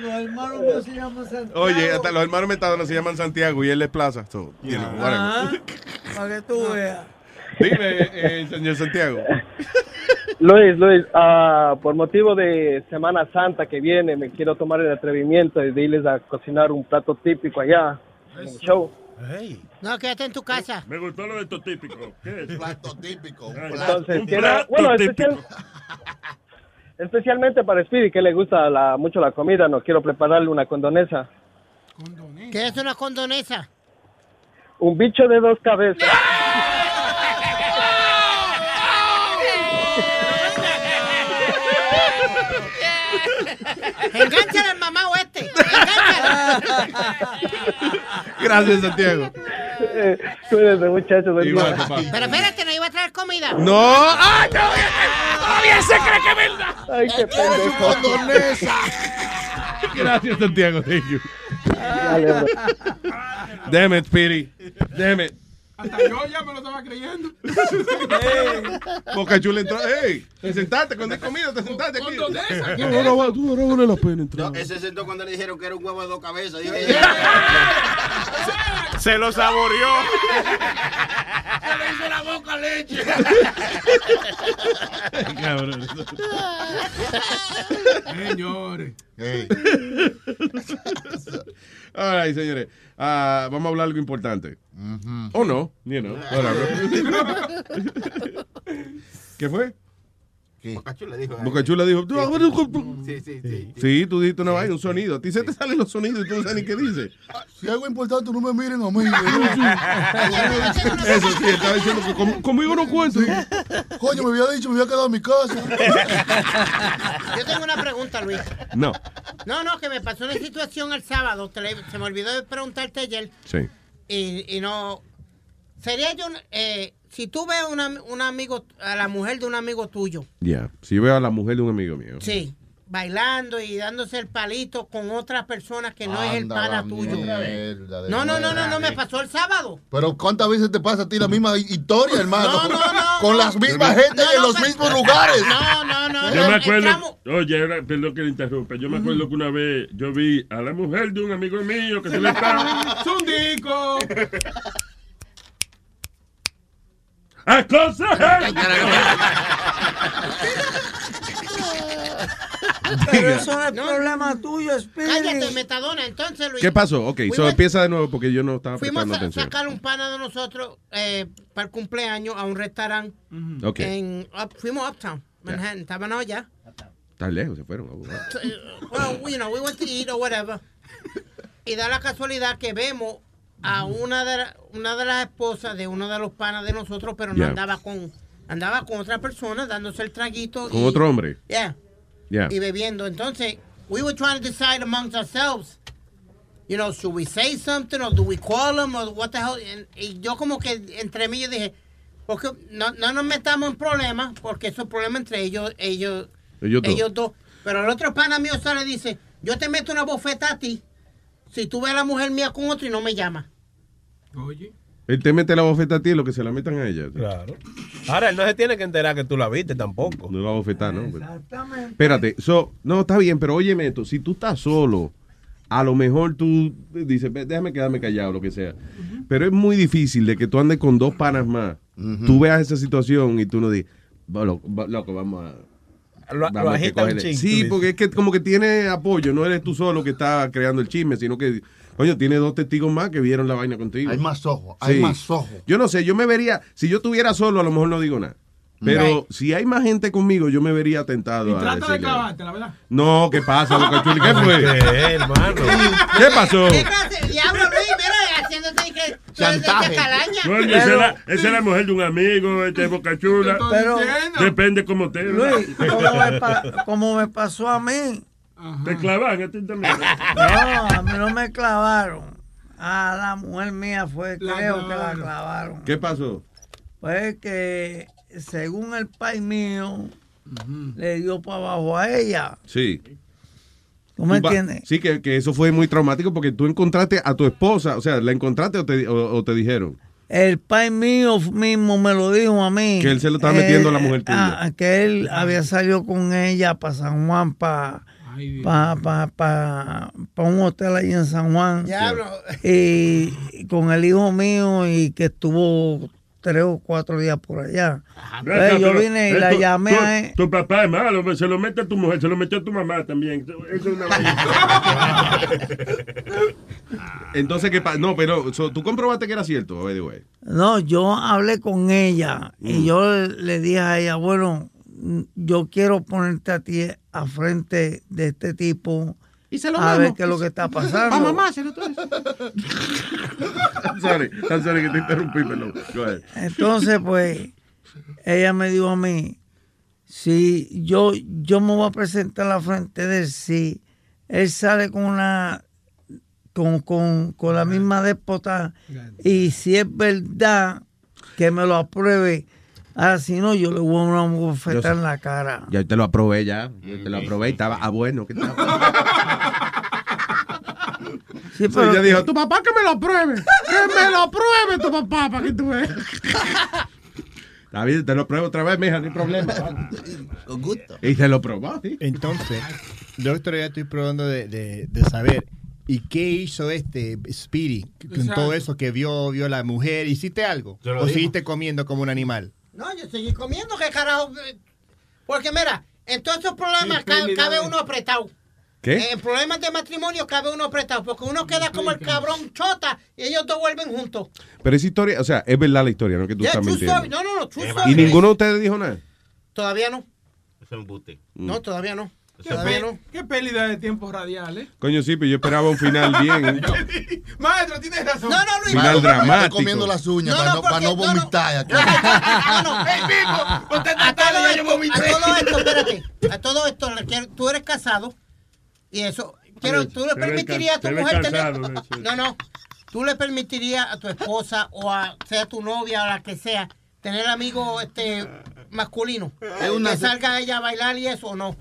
S6: Los hermanos míos se llaman Santiago.
S4: Oye, hasta los hermanos metadonos se llaman Santiago y él es Plaza. So, you know, whatever.
S6: Ajá, Para que tú veas.
S4: Dime, eh, señor Santiago.
S37: Luis, Luis, ah, por motivo de Semana Santa que viene, me quiero tomar el atrevimiento de irles a cocinar un plato típico allá en el show.
S14: No, quédate en tu casa.
S11: Me gustó lo de esto típico. ¿Qué es?
S5: Plato típico.
S37: Entonces,
S11: un plato
S37: bueno,
S11: típico.
S37: especial- especialmente para Speedy, que le gusta la- mucho la comida, no quiero prepararle una condonesa.
S14: ¿Qué es una condonesa?
S37: Un bicho de dos cabezas.
S14: Engánchale al mamá o este.
S4: Gracias, Santiago.
S37: Eh, Cuídense, muchachos.
S4: Igual, papá.
S14: Pero espérate, no iba a traer comida.
S4: No. ¡Ah, todavía se cree que es verdad!
S37: Ay, qué pendejo.
S4: Gracias, Santiago. Thank you.
S37: Dale.
S4: Damn it, Speedy. Damn it.
S38: Hasta yo ya me lo estaba creyendo.
S4: Boca Chula entró. ¡Ey! Te sentaste cuando hay comida, te sentaste aquí.
S38: Condonesa,
S4: Tú ahora va- tú ahora vale la pena entrar.
S9: Ese sentó cuando le dijeron que era un huevo de dos cabezas. Dijo,
S11: Se lo saboreó.
S38: Se le hizo la boca leche.
S4: Cabrón.
S38: Señores.
S4: All right, señores. Ah, vamos a hablar algo importante. O no, you know, whatever. ¿Qué fue?
S9: Bocachula dijo.
S4: Bocachula dijo, tú,
S9: Sí, sí, sí.
S4: Sí, tú dijiste una vaina, un sonido. A ti se te salen los sonidos y tú no sabes ni qué dice.
S5: Si algo importante, no me miren a mí.
S4: Eso sí, estaba diciendo que conmigo no cuento.
S5: Coño, me había dicho, me había quedado en mi casa.
S14: Yo tengo una pregunta, Luis.
S4: No.
S14: No, no, que me pasó una situación el sábado. se me olvidó de preguntarte ayer.
S4: Sí.
S14: Y, y no. Sería yo. eh, si tú ves una, un amigo, a la mujer de un amigo tuyo,
S4: Ya. Si yo veo a la mujer de un amigo mío.
S14: sí, bailando y dándose el palito con otras personas que no es el pana tuyo.
S5: mierda
S14: No, no, no, no, no, me pasó el sábado.
S5: Pero ¿cuántas veces te pasa a ti la misma historia, hermano?
S14: No, no, no,
S5: Con las mismas gente
S14: No,
S5: en los
S14: pero-
S5: mismos lugares.
S14: No, no, no,
S39: Yo me acuerdo, oye, perdón que le interrumpa, yo me acuerdo que una vez yo vi a la mujer de un amigo mío que se le estaba...
S6: ¡Zundico! Pero eso no es problema tuyo, Speedy.
S14: Cállate, Metadona. Entonces, Luis.
S4: ¿Qué pasó? Ok, so
S14: fuimos-
S4: empieza de nuevo porque yo no estaba
S14: Fuimos
S4: prestando
S14: a
S4: atención.
S14: sacar un pana de nosotros eh, para el cumpleaños a un restaurante.
S4: Ok.
S14: En, up- fuimos uptown, Manhattan. Estaban allá.
S4: Están lejos, se fueron. oh,
S14: eh, well, you know, we went to eat or whatever. Y da la casualidad que vemos a una de, la- una de las esposas de uno de los panas de nosotros, pero no
S4: Yeah.
S14: andaba con andaba con otra persona dándose el traguito.
S4: Con
S14: y-
S4: otro hombre.
S14: Yeah.
S4: Yeah.
S14: Y bebiendo. Entonces, we were trying to decide amongst ourselves. You know, should we say something or do we call them or what the hell? And- y yo como que entre mí yo dije, porque no, no nos metamos en problemas, porque eso es problema entre ellos, ellos,
S4: Ellos dos.
S14: Pero el otro pana mío sale y dice, yo te meto una bofeta a ti si tú ves a la mujer mía con otro y no me llama.
S6: Oye.
S4: Él te mete la bofeta a ti, lo que se la metan a ella.
S12: Claro. Ahora, él no se tiene que enterar que tú la viste tampoco.
S4: No va a bofetar, ¿no?
S6: Exactamente.
S4: Espérate, so, no, está bien, pero óyeme esto, si tú estás solo, a lo mejor tú dices, "Ve, déjame quedarme callado, lo que sea. Pero es muy difícil de que tú andes con dos panas más, tú veas esa situación y tú no digas, "Va, loco, loco, vamos a...
S12: Lo, lo agita un
S4: cogerle".
S12: chin,
S4: Sí,
S12: dices.
S4: porque es que como que tiene apoyo, no eres tú solo que está creando el chisme, sino que, coño, tiene dos testigos más que vieron la vaina contigo.
S5: Hay más ojos, hay más ojos.
S4: Yo no sé, yo me vería, si yo estuviera solo, a lo mejor no digo nada. Pero
S6: Right.
S4: si hay más gente conmigo, yo me vería tentado
S6: Y
S4: a
S6: trata de clavarte, la verdad.
S4: no, ¿qué pasa, Boca Chuli? ¿Qué fue?
S12: ¿Qué, hermano?
S4: ¿Qué pasó?
S14: ¿Qué clase? Diablo, Luis, mira, haciéndote que...
S5: Chantaje.
S39: esa, es la, esa es la mujer de un amigo, este Boca Chula.
S6: Pero-
S39: Depende cómo te.
S6: Luis, como me, pa- como me pasó a mí.
S39: Te clavan a ti también.
S6: No, a mí no me clavaron. A la mujer mía fue, La creo que la clavaron. clavaron.
S4: ¿Qué pasó?
S6: Pues que, según el país mío, le dio para abajo a ella.
S4: Sí.
S6: ¿Tú me entiendes?
S4: Sí, que, que eso fue muy traumático porque tú encontraste a tu esposa, o sea, ¿la encontraste o te, o- o te dijeron?
S6: El país mío mismo me lo dijo a mí.
S4: Que él se lo estaba metiendo a la mujer tuya.
S6: ah, que él había salido con ella para San Juan, para pa, pa, pa, pa un hotel ahí en San Juan.
S14: Diablo.
S6: Y, y con el hijo mío y que estuvo tres o cuatro días por allá. Pues yo vine y
S39: eh,
S6: la llamé
S39: tu,
S6: a él.
S39: Tu papá es malo, se lo mete a tu mujer, se lo metió a tu mamá también. Eso es una.
S4: Entonces, ¿qué pasa? No, pero so, tú comprobaste que era cierto, by the way.
S6: No, yo hablé con ella
S4: Mm.
S6: y yo le dije a ella, bueno, mm, yo quiero ponerte a ti a frente de este tipo
S5: Y se lo
S6: a ver qué es lo que está pasando.
S5: Pa' mamárselo todo eso.
S4: I'm sorry, I'm sorry que te interrumpí. Go ahead.
S6: Entonces, pues, ella me dijo a mí, si yo, yo me voy a presentar a la frente de él, si él sale con una, con, con, con la misma déspota, y si es verdad que me lo apruebe, ahora si no, yo le voy a dar una bofeta en la cara.
S4: Ya te lo aprobé ya, yo te lo aprobé y estaba, ah, bueno, ¿qué tal?
S6: Sí, pero
S4: ella dijo,
S6: que-
S4: tu papá que me lo apruebe, que me lo apruebe tu papá para que tú veas. Está bien, te lo pruebo otra vez, mija, no hay problema.
S5: Con gusto.
S4: Y te lo probó, sí.
S40: Entonces, doctor, ya estoy probando de, de- de saber. ¿Y qué hizo este Speedy con
S14: Exacto.
S40: todo eso que vio, vio la mujer? ¿Hiciste algo? ¿O
S14: digo.
S40: seguiste comiendo como un animal?
S14: No, yo seguí comiendo, ¿qué carajo? Porque mira, en todos esos problemas cabe uno apretado.
S4: ¿Qué?
S14: En problemas de matrimonio cabe uno apretado, porque uno queda como el cabrón chota y ellos dos vuelven juntos.
S4: Pero esa historia, o sea, es verdad la historia, no que tú
S14: Yeah,
S4: estás mintiendo.
S14: story. No, no, no.
S4: Y ninguno de ustedes dijo nada.
S14: Todavía no.
S18: Es un buste.
S14: No, todavía no.
S6: ¿Qué, pe-
S14: no.
S6: qué pérdida de tiempo radial, ¿eh?
S4: Coño, sí, pero yo esperaba un final bien.
S6: Maestro, tienes razón.
S14: No, no, Luis.
S4: Final dramático.
S5: Estoy comiendo las uñas
S14: No,
S5: para,
S14: no,
S5: no, para no
S14: porque- no, no.
S5: vomitar aquí.
S14: No, no.
S6: ¡Ey, Pipo! ¡Usted
S14: A
S6: está
S14: todo,
S6: yo
S14: esto,
S6: vomité!
S14: a todo esto, espérate. A todo esto, le quiero- tú eres casado y eso. Quiero, ¿Tú le permitirías a tu mujer tener.? No, no. ¿Tú le permitirías a tu esposa o a sea tu novia o la que sea tener amigo este masculino?
S5: Es una-
S14: Que salga ella a bailar y eso o no.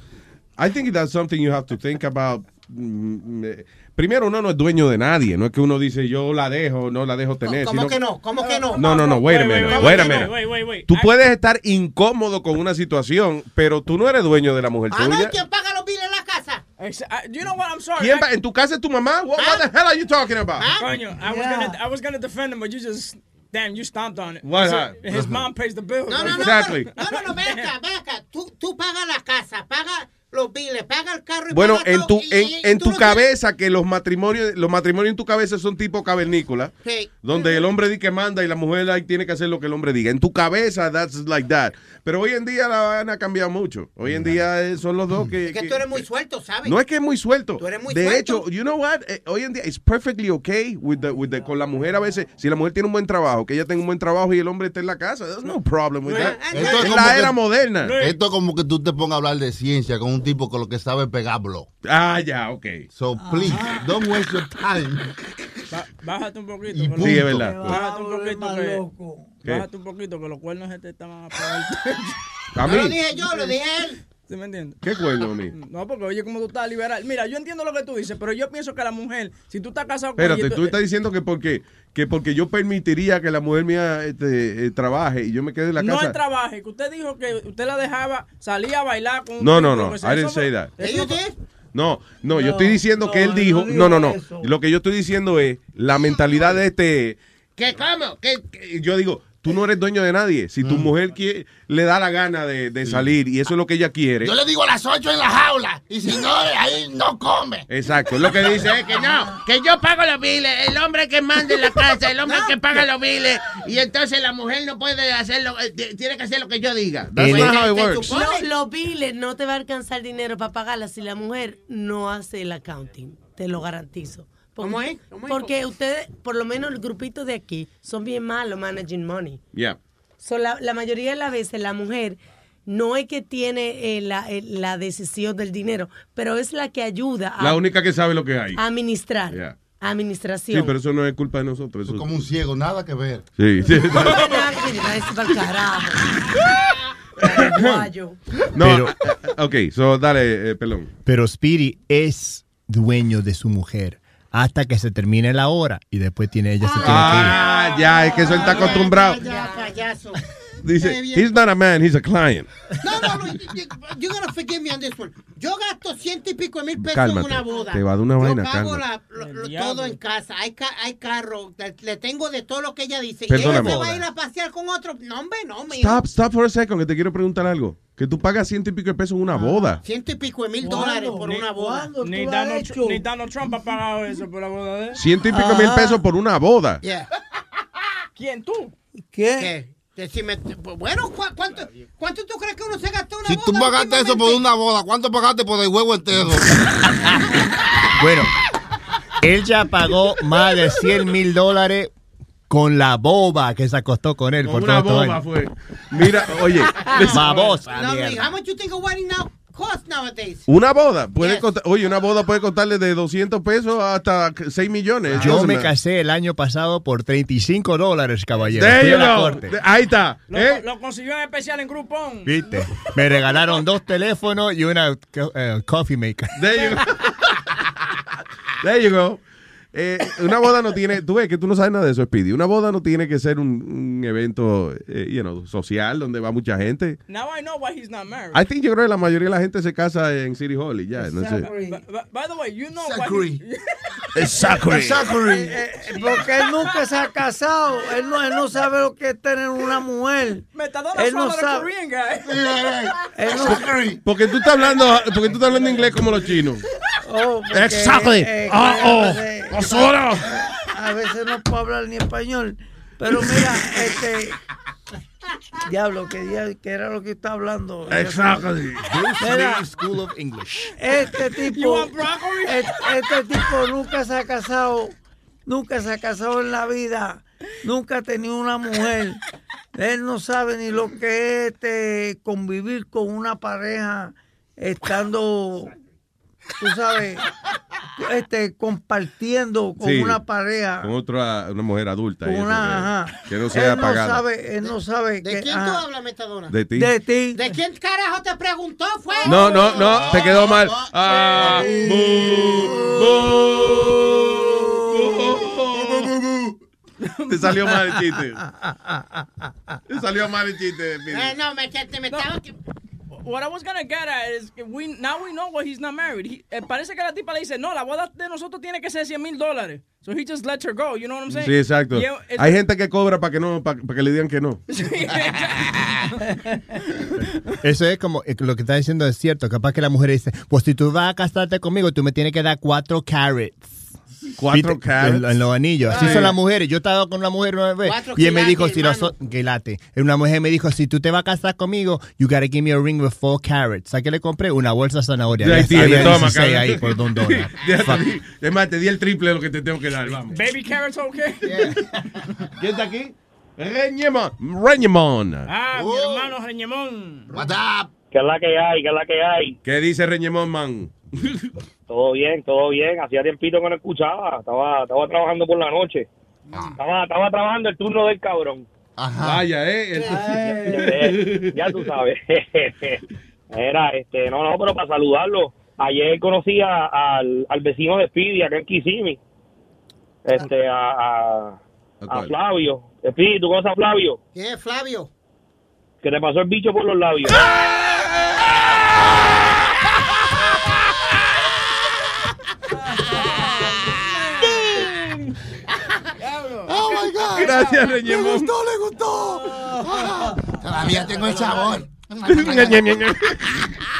S4: I think that's something you have to think about mm, eh, primero uno no es dueño de nadie, no es que uno dice yo la dejo, no la dejo tener.
S14: ¿Cómo
S4: sino-
S14: que no? ¿Cómo que no?
S4: No, no, no, wait a minute,
S14: ¿Cómo
S4: wait a minute. Tú puedes estar incómodo con una situación, pero tú no eres dueño de la mujer
S14: Ah, no, ¿y
S4: tuya.
S14: quién paga los biles en la casa?
S2: uh, You know what? I'm sorry.
S4: ¿Quién ¿En tu casa es tu mamá? What, what the hell are you talking about?
S2: Coño, I was
S14: Yeah.
S2: gonna, I was gonna defend him, but you just, damn, you stomped on it.
S4: What
S2: So, his mom pays the bill.
S14: No, no, no.
S4: Exactly.
S14: No, no, no, ven acá, ven acá. Tú, tú pagas la casa, pagas los biles, pagas el carro y
S4: Bueno,
S14: pagas
S4: en
S14: todo,
S4: tu,
S14: y-
S4: en,
S14: y- y
S4: en tu cabeza, que los matrimonios, los matrimonios en tu cabeza son tipo cavernícola,
S14: Sí.
S4: donde el hombre dice que manda y la mujer ahí tiene que hacer lo que el hombre diga. En tu cabeza, that's like that. Pero hoy en día la vaina ha cambiado mucho. Hoy en día eh, son los dos que...
S14: Es que
S4: que-
S14: tú eres muy suelto, ¿sabes?
S4: no es que es muy suelto.
S14: Tú eres muy
S4: de
S14: suelto.
S4: hecho, you know what? Eh, hoy en día it's perfectly okay with the, with the- con la mujer a veces. Si la mujer tiene un buen trabajo, que ella tenga un buen trabajo y el hombre esté en la casa, there's no problem with that.
S5: Esto es
S4: Es la
S5: que-
S4: era moderna.
S5: Esto es como que tú te pongas a hablar de ciencia con un tipo que lo que sabe es pegarlo.
S4: Ah, ya, ok.
S5: So, please, don't waste your time.
S2: Ba- Bájate un poquito.
S5: Y.
S4: Sí, es verdad.
S2: Bájate un poquito que...
S4: ¿Qué?
S2: Bájate un poquito que los cuernos se te estaban a pegar.
S4: ¿A
S14: No lo
S4: mí?
S14: dije yo, lo dije él.
S2: ¿Sí me entiendes?
S4: ¿Qué cuerno a mí?
S2: No, porque oye, como tú estás liberal. Mira, yo entiendo lo que tú dices, pero yo pienso que la mujer, si tú estás casado con
S4: Espérate,
S2: ella,
S4: tú estás diciendo que porque, que porque yo permitiría que la mujer mía este, eh, trabaje y yo me quede en la
S2: no
S4: casa.
S2: el trabaje, que usted dijo que usted la dejaba salir a bailar con un
S4: No, no, no. I didn't say that.
S2: eso-
S4: No, no, yo estoy diciendo que él dijo.
S2: no
S4: No, no, no. Lo que yo estoy diciendo es la mentalidad de este.
S41: ¿Qué, cómo? ¿Qué?
S4: que Yo digo, tú no eres dueño de nadie. Si
S5: Mm.
S4: tu mujer quiere, le da la gana de, de salir y eso es lo que ella quiere.
S42: Yo le digo a las 8 en la jaula. Y si no, ahí no come.
S4: Exacto. Lo que dice es
S41: que no, que yo pago los biles, el hombre que manda en la casa, el hombre que paga los biles, y entonces la mujer no puede hacerlo, eh, tiene que hacer lo que yo diga.
S4: That's not how it
S41: se
S4: works.
S41: supone-
S7: No, los biles no te va a alcanzar dinero para pagarla si la mujer no hace el accounting. Te lo garantizo. Porque,
S14: ¿Cómo es? ¿Cómo es?
S7: Porque ustedes, por lo menos el grupito de aquí, son bien malos managing money.
S4: Yeah.
S7: So, la, la mayoría de las veces la mujer no es que tiene eh, la, eh, la decisión del dinero, pero es la que ayuda a
S4: La única que sabe lo que hay.
S7: a administrar.
S4: Yeah.
S7: Administración.
S4: Sí, pero eso no es culpa de nosotros. Eso
S5: Como un ciego, nada que ver.
S4: Sí, sí.
S7: Carajo. Guayo.
S4: No,
S10: Pero-
S4: ok, so dale, eh, pelón.
S10: Pero Speedy es dueño de su mujer hasta que se termine la hora y después tiene ella se tiene
S4: Ah, ya, es que eso él está acostumbrado.
S14: Ya, payaso.
S4: Dice, he's not a man, he's a client.
S14: No, no, no. you- you- You're gonna forgive me on this one. Yo gasto ciento y pico de mil pesos
S4: Cálmate,
S14: en una boda.
S4: te va a dar una
S14: Yo
S4: vaina,
S14: pago
S4: cálmate.
S14: la- lo- lo- todo en casa. Hay, ca- hay carro. Le, le tengo de todo lo que ella dice.
S4: Perdóname.
S14: ¿Y ella se va a ir a pasear con otro? No, hombre, no, me
S4: Stop, stop for a second, que te quiero preguntar algo. Que tú pagas ciento y pico de pesos en una boda.
S14: Ciento y pico de mil
S2: ¿Cuándo?
S14: dólares por
S2: Ni-
S14: una boda.
S2: Ni Donald, Tru- ni Donald Trump ha pagado eso por la boda de él.
S4: Ciento y pico mil pesos por una boda.
S14: Yeah.
S2: ¿Quién tú?
S14: ¿Qué? Decime, bueno, ¿cu- cuánto, ¿cuánto tú crees que uno se gasta en una
S5: Si
S14: boda?
S5: tú pagaste eso por una boda, ¿cuánto pagaste por el huevo entero?
S10: Bueno, él ya pagó más de 100 mil dólares con la boba que se acostó con él. por
S4: Una
S10: todo este
S4: boba fue. Mira, oye.
S10: Babosa,
S14: No, how much you think a wedding now cost nowadays?
S4: Una boda puede costar, oye, una boda puede costarle de 200 pesos hasta 6 millones.
S10: Yo me casé el año pasado por 35 dólares, caballero.
S4: There
S10: Fui a
S4: you
S10: la
S4: go.
S10: corte.
S4: Ahí está.
S2: Lo,
S4: ¿eh?
S2: lo consiguió en especial en Groupon.
S10: ¿Viste? Me regalaron dos teléfonos y una eh, coffee maker.
S4: There you go. There you go. Eh, una boda no tiene, tú ves que tú no sabes nada de eso, Speedy. Una boda no tiene que ser un, un evento, eh, you know, social donde va mucha gente.
S2: Now I know why he's not married.
S4: I think yo creo que la mayoría de la gente se casa en City Hall y ya, no sé.
S2: By, the way, you know
S5: Zachary.
S2: why
S4: Zachary.
S5: Zachary.
S6: Eh, eh, porque él nunca se ha casado. Él no, él no sabe lo que es tener una mujer.
S2: Metadona
S6: Él no sabe.
S2: Korean guy.
S6: Él no-
S5: Zachary.
S4: Porque tú estás hablando, porque tú estás hablando inglés como los chinos.
S6: Oh, porque,
S4: Exactly.
S6: eh,
S4: oh,
S6: veces-
S4: basura.
S6: A veces no puedo hablar ni español. Pero mira, este. Diablo, que, que era lo que está hablando.
S4: Exactly.
S6: Mira,
S10: School of English.
S6: este tipo. Este, este tipo nunca se ha casado. Nunca se ha casado en la vida. Nunca ha tenido una mujer. Él no sabe ni lo que es este, convivir con una pareja estando, tú sabes, este, compartiendo con
S4: Sí.
S6: una pareja.
S4: Con otra, una mujer adulta. y
S6: Con
S4: eso,
S6: una,
S4: que-
S6: ajá.
S4: que no sea
S6: él no
S4: pagada.
S6: sabe, él no sabe
S14: ¿De
S6: que-
S14: quién tú
S6: ajá.
S14: hablas, Metadona?
S4: De ti.
S6: De ti.
S14: ¿De quién carajo te preguntó? Fue.
S4: No, no, no, te quedó mal. Ah, Te salió mal el chiste. Te salió mal el chiste.
S14: Eh, no, me, que- me estaba...
S43: What I was gonna get at is que we now we know why he's not married. He- eh, parece que la tipa le dice, no, la boda de nosotros tiene que ser 100 mil dólares. So he just lets her go, you know what I'm saying?
S4: Sí, exacto.
S43: Y
S4: Hay gente que cobra para que no, para, que le digan que no.
S40: Eso es como eh, lo que está diciendo es cierto. Capaz que la mujer dice, pues si tú vas a casarte conmigo, tú me tienes que dar cuatro carrots.
S4: Cuatro carrots.
S40: En, en los anillos. Así
S4: Ay.
S40: son las mujeres. Yo he estado con una mujer una vez
S14: Cuatro
S40: y él me dijo, si los quilate. Una mujer me dijo, si tú te vas a casar conmigo, you gotta give me a ring with four carrots. ¿Sabes qué le compré? Una bolsa de zanahoria.
S4: Ya
S40: había
S4: toma,
S40: 16
S4: cabrón.
S40: ahí por don dólar.
S4: Ya te
S40: Fuck.
S4: di- Es más, te di el triple de lo que te tengo que dar. Vamos.
S43: Baby carrots, okay?
S4: ¿Quién está aquí? Reñemón. Reñemón.
S43: Ah, mi hermano Reñemón.
S44: ¿Qué es la que hay? ¿Qué es la que hay?
S4: ¿Qué dice Reñemón, man?
S44: Todo bien, todo bien. Hacía tiempito que no escuchaba. Estaba, estaba trabajando por la noche. Estaba, estaba trabajando el turno del cabrón.
S4: Vaya, ¿eh?
S44: Eh, ya tú sabes. Era, este, no, no, pero para saludarlo. Ayer conocí a- al, al vecino de Speedy acá en Kissimmee. Este, a, a, a Flavio. Speedy, ¿tú conoces a Flavio?
S14: ¿Quién es Flavio?
S44: Que te pasó el bicho por los labios.
S13: Oh my God.
S4: Gracias, Reñemón.
S13: Le gustó, le gustó. Todavía tengo el sabor.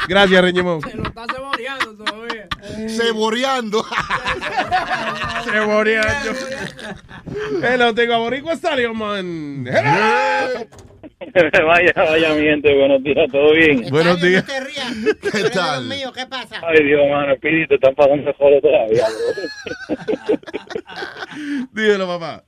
S4: Gracias, Reñemón.
S43: Lo está ceboreando todavía.
S5: Ceboreando.
S4: Ceboreando. Hello, tengo a Boricua Estadio, man.
S44: vaya, vaya, mi gente, buenos días, ¿todo bien?
S4: Buenos días.
S5: ¿Qué tal?
S14: mío, ¿qué pasa?
S44: Ay, Dios, mano, Speedy, te están pasando solo todavía.
S4: Dímelo, papá.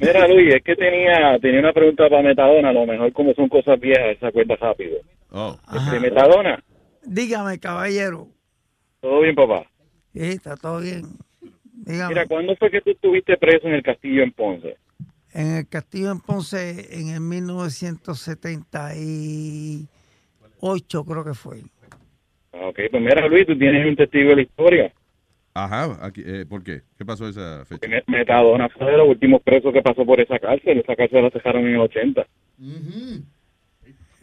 S44: Mira, Luis, es que tenía, tenía una pregunta para Metadona, a lo mejor como son cosas viejas, se acuerda rápido.
S4: Oh.
S44: Este, Metadona,
S6: Dígame, caballero.
S44: ¿todo bien, papá?
S6: Sí, está todo bien. Dígame.
S44: Mira, ¿cuándo fue que tú estuviste preso en el castillo en Ponce?
S6: En el castillo en Ponce, en el 1978, creo que fue.
S44: Ah, Ok, pues mira, Luis, tú tienes un testigo de la historia.
S4: Ajá, aquí, eh, ¿por qué? ¿Qué pasó esa fecha?
S44: Me- Metadona fue de los últimos presos que pasó por esa cárcel. Esa cárcel la cejaron en el 80.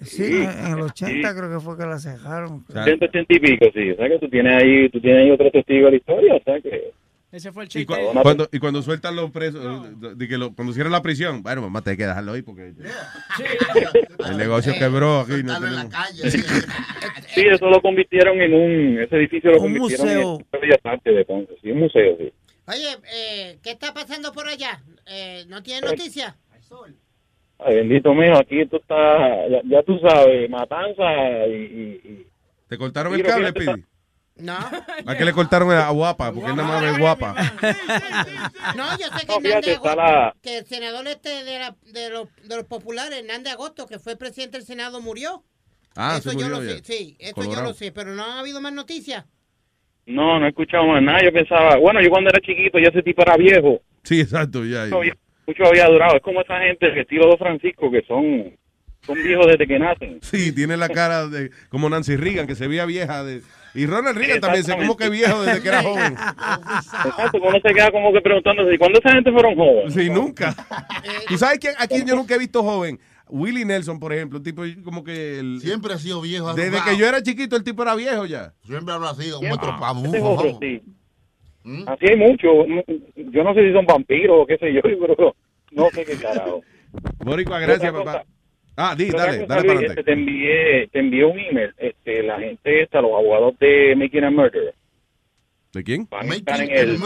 S6: Sí, en el 80 creo que fue que la cejaron.
S44: 180 y pico, sí. O sea que tú tienes ahí, tú tienes ahí otro testigo de la historia. O sea que...
S43: Ese fue el
S4: Y,
S43: chiste.
S4: cu- cuando, y cuando sueltan los presos, eh, de que lo, cuando cierran la prisión, bueno, mamá, te hay que dejarlo ahí porque el negocio quebró aquí. No tenemos-
S44: Sí, eso lo convirtieron en un... Ese edificio lo
S6: Un
S44: convirtieron
S6: museo.
S44: en un Bellas Artes de Ponce. Sí, un museo, sí.
S14: Oye, eh, ¿qué está pasando por allá? Eh, ¿No tiene noticia?
S44: Ay, bendito mío, aquí tú estás... Ya, ya tú sabes, matanza y... y- y-
S4: ¿Te cortaron el cable, Pidi?
S14: No.
S4: ¿A qué le cortaron a Guapa? Porque él nada más ve Guapa.
S14: No, yo sé que
S44: No, fíjate,
S14: Hernández
S44: está
S14: Agosto,
S44: la-
S14: que el senador este de, la- de, los, de los populares, Hernández Agosto, que fue presidente del Senado, murió.
S4: Ah,
S14: eso
S4: se
S14: yo
S4: murió
S14: lo
S4: ya.
S14: sé, sí, eso yo
S4: Colorado.
S14: lo sé, pero no ha habido más noticias.
S44: No, no he escuchado más nada. Yo pensaba... Bueno, yo cuando era chiquito ya ese tipo era viejo.
S4: Sí, exacto, ya. ya.
S44: mucho había, mucho había durado. Es como esa gente del estilo de Francisco que son, son viejos desde que nacen.
S4: Sí, tiene la cara de como Nancy Reagan, que se veía vieja. De, y Ronald Reagan también se como que viejo desde que era joven.
S44: Exacto, uno se queda como que preguntándose, ¿y cuándo esa gente fueron jóvenes?
S4: Sí, nunca. ¿Tú sabes quién, a quién yo nunca he visto joven? Willie Nelson, por ejemplo, un tipo como que... el-
S5: Siempre ha sido viejo.
S4: desde
S5: arrugado.
S4: que yo era chiquito, el tipo era viejo ya.
S5: Siempre habrá sido
S44: Siempre.
S5: otro
S44: sí. Así hay muchos. Yo no sé si son vampiros o qué sé yo, pero no sé qué carajo.
S4: Boricua, gracias, papá.
S44: cosa.
S4: Ah, di,
S44: Otra
S4: dale,
S44: cosa,
S4: dale para
S44: este,
S4: adelante.
S44: te envié, te envié un email. Este, la gente esta, los abogados de Making a Murder,
S4: ¿De quién?
S44: van a estar en el... eh,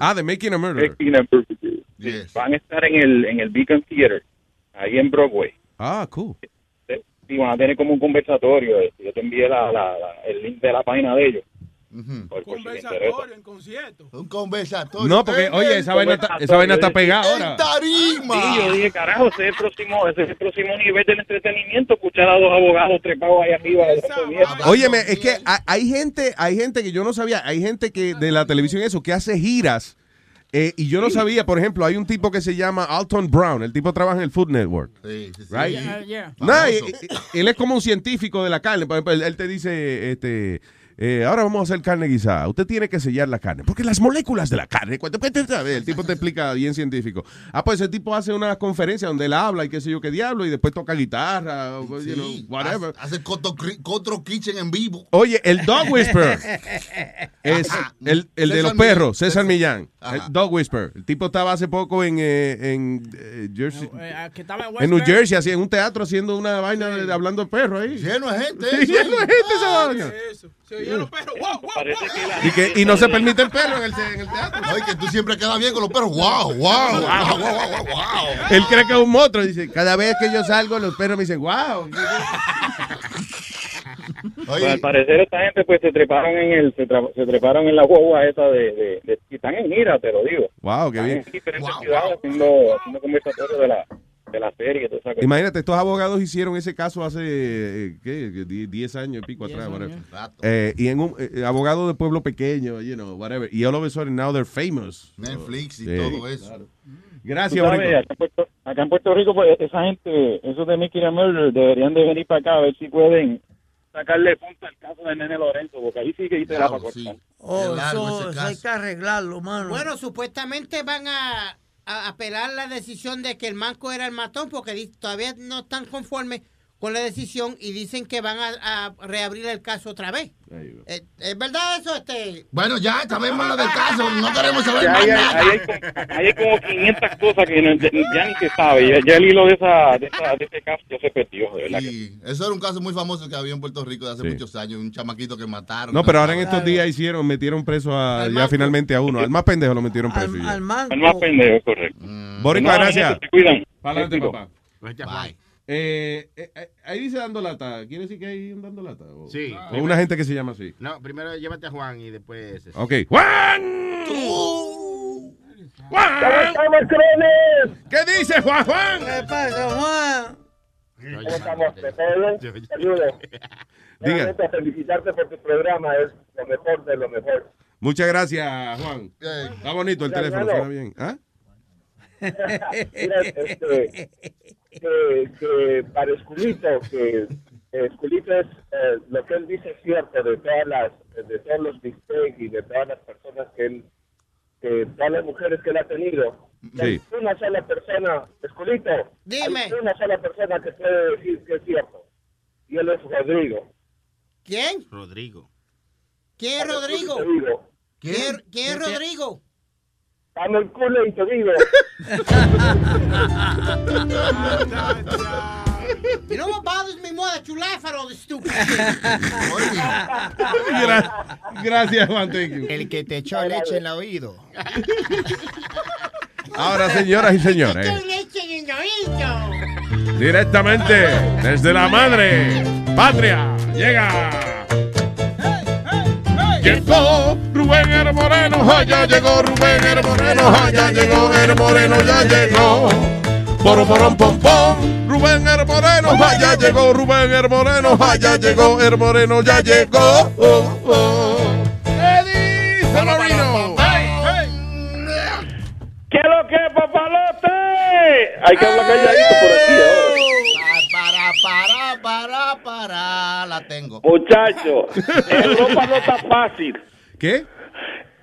S4: Ah, de Making a Murder.
S44: Making a Murder. Van a estar en el, en el Beacon Theater, ahí en Broadway.
S4: Ah, cool.
S44: Y van a tener como un conversatorio. este, Yo te envié la, la- la- el link de la página de ellos.
S45: Por- por si le interesa.
S38: Conversatorio en concierto.
S5: Un conversatorio.
S4: No, porque, oye, esa vaina está, esa vaina está pegada ahora.
S5: tarima.
S45: Sí, yo dije, carajo, ese es el próximo, ese es el próximo nivel del entretenimiento, escuchar a dos abogados trepados ahí arriba.
S4: Óyeme, es que hay- hay gente, hay gente que yo no sabía, hay gente que de la televisión eso, que hace giras. eh, y yo no sabía, por ejemplo, hay un tipo que se llama Alton Brown. El tipo trabaja en el Food Network.
S5: Sí, sí, sí.
S4: Right?
S43: Yeah, yeah.
S4: Nah, y- y- él es como un científico de la carne. Por ejemplo, él, él te dice, este, eh, ahora vamos a hacer carne guisada. Usted tiene que sellar la carne. Porque las moléculas de la carne. cuando- El tipo te explica bien científico. Ah, pues ese tipo hace una conferencia donde él habla y qué sé yo qué diablo. Y después toca guitarra, you know, whatever.
S5: Hace Coto Cri- Cotro Kitchen en vivo.
S4: Oye, el Dog Whisperer es el, el de
S5: César
S4: los
S5: Millán.
S4: perros, César Millán. El Dog Whisperer. El tipo estaba hace poco en, eh, en eh, Jersey.
S43: Eh, ah, estaba en
S4: En New. Jersey, así en un teatro haciendo una vaina de, de hablando de perro ahí.
S5: Lleno de gente. Eso.
S4: lleno de gente esa vaina.
S38: Se oían los perros. ¡Wow, wow!
S45: Parece que la
S4: Y, que, y no se permite el perro en el, en el teatro.
S5: No, y que tú siempre quedas bien con los perros. ¡Wow! ¡Wow! ¡Wow! ¡Wow! ¡Wow! wow.
S4: Él cree que es un monstruo. Dice, cada vez que yo salgo, los perros me dicen, wow.
S45: Pues, al parecer esta gente pues se treparon en el se, tra- se treparon en la guagua esa de, de, de- y están en gira te lo digo
S4: Wow, qué
S45: están
S4: bien.
S45: en diferentes ciudades haciendo haciendo conversatorios de la de la serie toda esa.
S4: Imagínate, estos abogados hicieron ese caso hace, eh, ¿qué? Die- 10 años y pico atrás. whatever. Eh, y en un eh, abogado de pueblo pequeño, you know, whatever. Y all of a sudden now they're famous.
S5: Netflix y
S4: Sí.
S5: todo eso.
S4: Gracias,
S45: sabes, acá, en Puerto, acá en Puerto Rico pues esa gente esos de Mickey and Murder deberían de venir para acá a ver si pueden sacarle punta al caso de Nene Lorenzo porque ahí sí que te la para cortar
S6: Oh, eso, hay que arreglarlo, mano.
S14: Bueno, supuestamente van a, apelar la decisión de que el manco era el matón porque todavía no están conformes con la decisión y dicen que van a, a reabrir el caso otra vez. Eh, ¿Es verdad eso? Este?
S5: Bueno, ya sabemos lo del caso. No queremos saber
S45: Ya
S5: más
S45: hay,
S5: nada.
S45: hay, como- ahí hay como 500 cosas que no- ya, ya ni se sabe ya, ya el hilo de esa de, esa, de ese caso ya se perdió de verdad que
S5: Sí, eso era un caso muy famoso que había en Puerto Rico de hace
S4: Sí.
S5: muchos años, un chamaquito que mataron.
S4: No, pero ahora en estos días hicieron, metieron preso a,
S5: Al
S4: ya
S5: manco.
S4: finalmente a uno. Al más pendejo lo metieron preso.
S6: Al manco.
S45: el más pendejo correcto
S4: Boricua,
S45: No,
S4: gracias.
S45: se cuidan
S4: Para adelante, papá.
S5: Bye.
S4: Eh, eh, eh, ahí dice dando lata. ¿Quiere decir que hay un dando lata? O,
S18: Sí.
S4: o una gente que se llama así.
S18: No, primero llévate a Juan y después. ese.
S4: Ok. ¡Juan! ¡Juan! ¿Qué dice Juan Juan?
S6: ¿Qué pasa, Juan?
S45: ¿Cómo estamos? ¿De todo bien? Saludos.
S4: Diga.
S45: Realmente, felicitarte por tu programa, es lo mejor de lo mejor.
S4: Muchas gracias, Juan. Está bonito el
S45: Mira,
S4: teléfono, suena bien. ¿Ah?
S45: Mira, este, que, que para Esculito, que Esculito es eh, lo que él dice es cierto de todas las, de todos los mistakes y de todas las personas que él, que todas las mujeres que él ha tenido.
S4: Sí.
S45: Hay una sola persona, Esculito,
S14: Dime.
S45: hay una sola persona que puede decir que es cierto. Y él es Rodrigo.
S14: ¿Quién?
S18: Rodrigo.
S14: ¿Quién es Rodrigo? ¿Quién, quién es Rodrigo?
S45: Dame el culo y te digo.
S14: You know what bothers me more that you laugh at all this stupid shit.
S4: Gra- gracias, Juan. Thank you.
S40: El que te echó leche en el oído.
S4: Ahora, señoras y señores,
S14: leche en el oído.
S4: directamente desde la madre patria, llega. Rubén el Moreno, allá llegó Rubén el Moreno, allá llegó el Moreno, ya llegó. Poro, porón, pom, pom. Rubén el Moreno, allá llegó Rubén el Moreno, allá llegó el Moreno, ya llegó. Oh, oh.
S5: Tengo.
S45: Muchacho, Europa no está fácil.
S4: ¿Qué?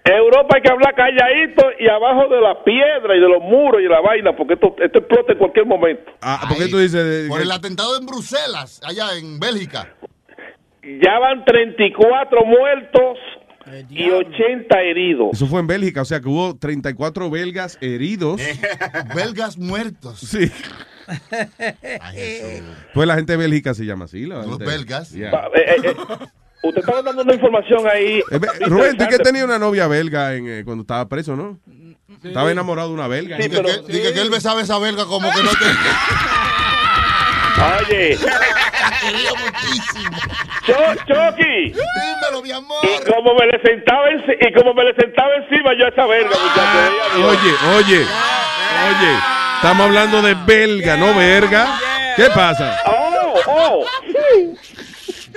S45: Europa hay que hablar calladito y abajo de la piedra y de los muros y la vaina, porque esto, esto explota en cualquier momento.
S4: Ah, ¿por qué tú dices?
S5: Por el atentado en Bruselas, allá en Bélgica.
S45: Ya van 34 muertos y 80 heridos.
S4: Eso fue en Bélgica, o sea que hubo 34 belgas heridos.
S5: Belgas muertos.
S4: Sí. Pues la gente de Bélgica se llama así. la
S5: Los
S4: gente-
S5: belgas.
S4: Yeah.
S45: Eh, eh, eh, usted estaba dando una información ahí.
S4: Eh, Rubén, tú que tenía una novia belga en, eh, cuando estaba preso, ¿no? Estaba enamorado de una belga.
S5: Dije que, dije que él besaba esa belga como que no te...
S45: Oye,
S5: quería muchísimo.
S46: Cho- Chucky.
S5: Dímelo, mi amor.
S46: Y como me le sentaba enci- y como me le sentaba encima yo a esa verga, muchacho. veía Dios.
S4: Oye, oye, oye. Estamos hablando de belga, no verga. ¿Qué pasa?
S46: Oh, oh.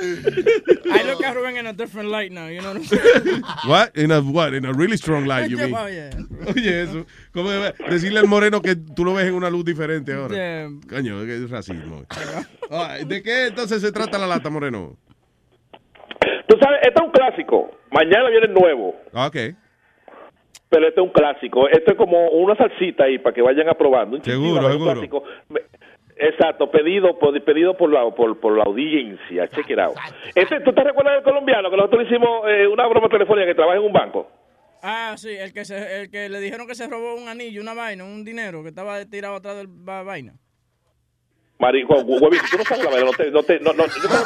S43: I look at Rubén in a different light now, you know what I'm saying?
S4: What? In a what? In a really strong light, you mean?
S43: Oh, yeah.
S4: Oye, eso. ¿Cómo que- decirle al moreno que tú lo ves en una luz diferente ahora?
S43: Yeah.
S4: Coño, que es racismo. ¿De qué entonces se trata la lata, moreno?
S46: Tú sabes, este es un clásico. Mañana viene el nuevo.
S4: Ah, Ok.
S46: Pero este es un clásico. Esto es como una salsita ahí para que vayan aprobando. Un
S4: Seguro,
S46: un
S4: seguro.
S46: clásico. Exacto, pedido por, pedido por la por, por la audiencia. Check it out. Este, ¿Tú te recuerdas del colombiano que nosotros le hicimos eh, una broma telefónica que trabaja en un banco?
S43: Ah, sí, el que, se, el que le dijeron que se robó un anillo, una vaina, un dinero que estaba tirado atrás de la vaina.
S46: Marico, huevito, tú no sabes la verdad. No te, no te, no, no, contigo, yo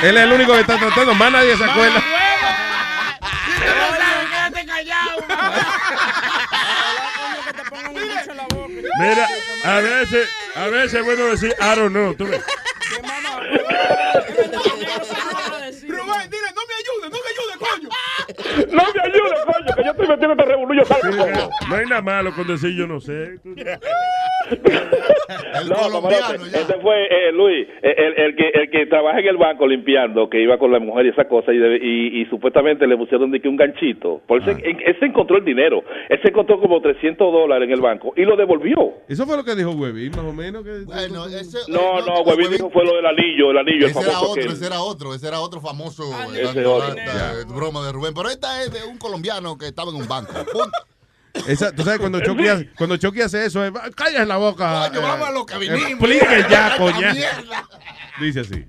S46: te-
S4: Él es el único que está tratando, más nadie se acuerda.
S43: quédate callado.
S39: Mira, a veces, a veces es bueno decir, I don't know. ¿tú ves?
S38: Rubén, dile, no me ayude, no me ayude, coño.
S46: No me ayudes, coño, que yo estoy metiendo este.
S39: Mira, no hay nada malo con decir yo no sé. Tú-
S46: no, camarote, Este fue eh, Luis, eh, el, el que, el que trabaja en el banco limpiando, que iba con la mujer y esa cosa, y, de- y, y supuestamente le pusieron de que un ganchito. Por
S4: Ah.
S46: él, se encontró el dinero. Él se encontró como 300 dólares en el banco y lo devolvió.
S4: Eso fue lo que dijo Webby, más o menos. Que...
S5: Bueno, ese,
S46: No, no, Huevín dijo fue lo del anillo, el anillo, el
S5: Ese era otro,
S46: que...
S5: ese era otro, ese era otro famoso eh,
S46: ese otro.
S5: eh, broma de Rubén. Pero esta es de un colombiano que estaba en un banco. Punto.
S4: Esa, tú sabes, cuando Chucky, hace, cuando Chucky hace eso, es, calles la boca.
S5: Coño, vamos a lo que vinimos.
S4: Explique ya, coña. Dice así.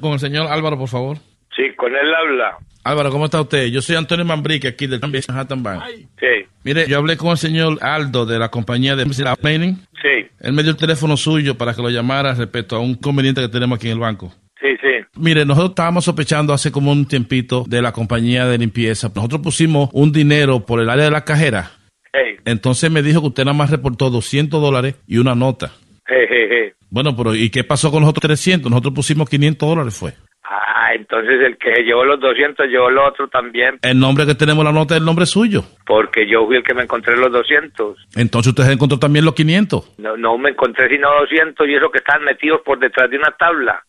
S47: Con el señor Álvaro, por favor.
S48: Sí, con él habla.
S47: Álvaro, ¿cómo está usted? Yo soy Antonio Mambrique, aquí del Manhattan Bank.
S48: Sí,
S47: Mire, yo hablé con el señor Aldo de la compañía de Planning.
S48: sí,
S47: Él me dio el teléfono suyo para que lo llamara respecto a un conveniente que tenemos aquí en el banco.
S48: Sí, sí.
S47: Mire, nosotros estábamos sospechando hace como un tiempito de la compañía de limpieza. Nosotros pusimos un dinero por el área de la cajera.
S48: Hey,
S47: Entonces me dijo que usted nada más reportó 200 dólares y una nota.
S48: hey, hey.
S47: Bueno, pero ¿y qué pasó con los otros 300? Nosotros pusimos 500 dólares, fue.
S48: Ah, entonces el que llevó los 200 llevó lo otro también,
S47: El nombre que tenemos en la nota es el nombre suyo.
S48: porque yo fui el que me encontré los 200.
S47: Entonces usted encontró también los 500.
S48: No, no me encontré sino 200 y eso que estaban metidos por detrás de una tabla.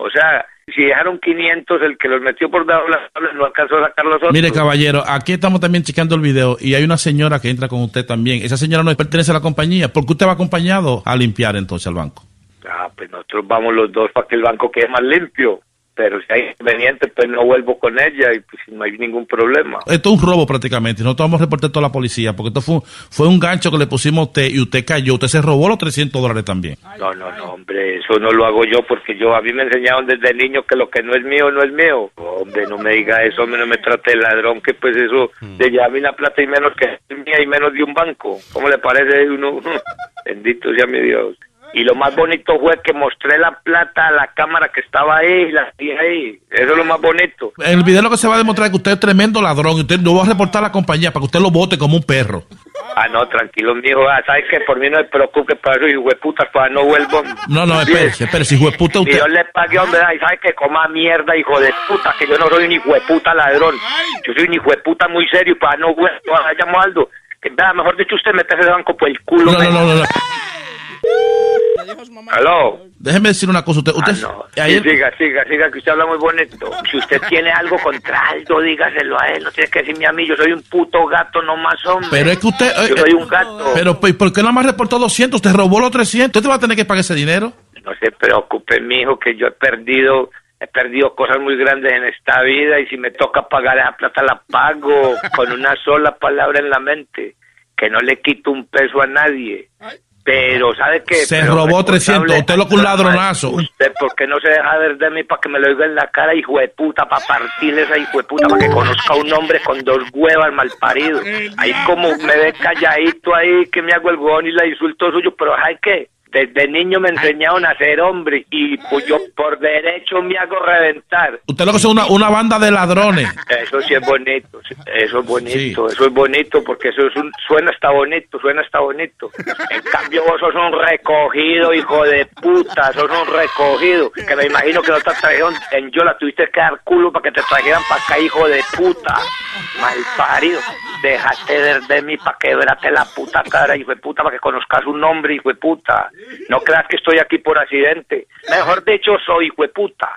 S48: O sea, si dejaron 500, el que los metió por debajo de la tabla no alcanzó a sacar los otros.
S47: Mire, caballero, aquí estamos también checando el video y hay una señora que entra con usted también. Esa señora no pertenece a la compañía. ¿Por qué usted va acompañado a limpiar entonces al banco?
S48: Ah, pues nosotros vamos los dos para que el banco quede más limpio. Pero si hay inconveniente, pues no vuelvo con ella y pues no hay ningún problema.
S47: Esto es un robo prácticamente. Nosotros vamos a reportar toda la policía porque esto fue, fue un gancho que le pusimos a usted y usted cayó. Usted se robó los 300 dólares también.
S48: No, no, no, hombre, eso no lo hago yo porque yo a mí me enseñaron desde niño que lo que no es mío no es mío. Hombre, no me diga eso, hombre, no me trate de ladrón, que pues eso de llevarme la plata y menos que es mía y menos de un banco. ¿Cómo le parece uno? Bendito sea mi Dios. Y lo más bonito fue que mostré la plata a la cámara que estaba ahí y la vi ahí. Eso es lo más bonito.
S47: En el video lo que se va a demostrar es que usted es tremendo ladrón y usted no va a reportar a la compañía para que usted lo vote como un perro.
S48: Ah, no, tranquilo, mijo. Ah, ¿Sabes que Por mí no me preocupe para de puta, para no vuelvo.
S47: No, no, espérese, espérese, hijo de puta
S48: Y
S47: usted.
S48: yo le pagué, hombre, y sabes que coma mierda, hijo de puta, que yo no soy un hijo de puta ladrón. Yo soy un hijo de puta muy serio, para no, güey, no llamo Aldo. Que, vea, mejor dicho, usted mete ese banco por el culo.
S47: No, no, no, no, no.
S48: Aló.
S47: Déjeme decir una cosa. Usted, usted
S48: Sí,
S47: ayer-
S48: siga, siga, siga, que usted habla muy bonito. Si usted tiene algo contra Aldo, dígaselo a él. No tiene que decirme a mí, yo soy un puto gato, no más hombre.
S47: pero es que usted...
S48: Yo
S47: eh,
S48: soy
S47: eh,
S48: un gato.
S47: Pero, ¿por qué nada más reportó 200? Usted robó los 300. Usted va a tener que pagar ese dinero.
S48: No se preocupe, mijo, que yo he perdido, he perdido cosas muy grandes en esta vida y si me toca pagar esa plata la pago con una sola palabra en la mente, que no le quito un peso a nadie. Pero, ¿sabe qué?
S47: Se
S48: Pero
S47: robó
S48: responsable,
S47: 300. Usted lo que un ladronazo.
S48: Usted, ¿por qué no se deja ver de mí para que me lo diga en la cara, hijo de puta, para partirle esa hijo de puta, para que conozca a un hombre con dos huevas mal parido? Ahí como me ve calladito ahí, que me hago el gón y la insulto suyo, pero ¿sabe qué? Desde niño me enseñaron a ser hombre y pues yo por derecho me hago reventar.
S47: Usted lo que es una, una banda de ladrones.
S48: Eso sí es bonito, eso es bonito, eso es bonito porque eso es un, suena hasta bonito, suena hasta bonito. En cambio vos sos un recogido, hijo de puta, sos un recogido. Que me imagino que no te trajeron en Yola, tuviste que dar culo para que te trajeran para acá, hijo de puta. Mal parido. Déjate de, de mí para quebrarte la puta cara, hijo de puta, para que conozcas un nombre, hijo de puta. No creas que estoy aquí por accidente. Mejor dicho, soy hijo de puta.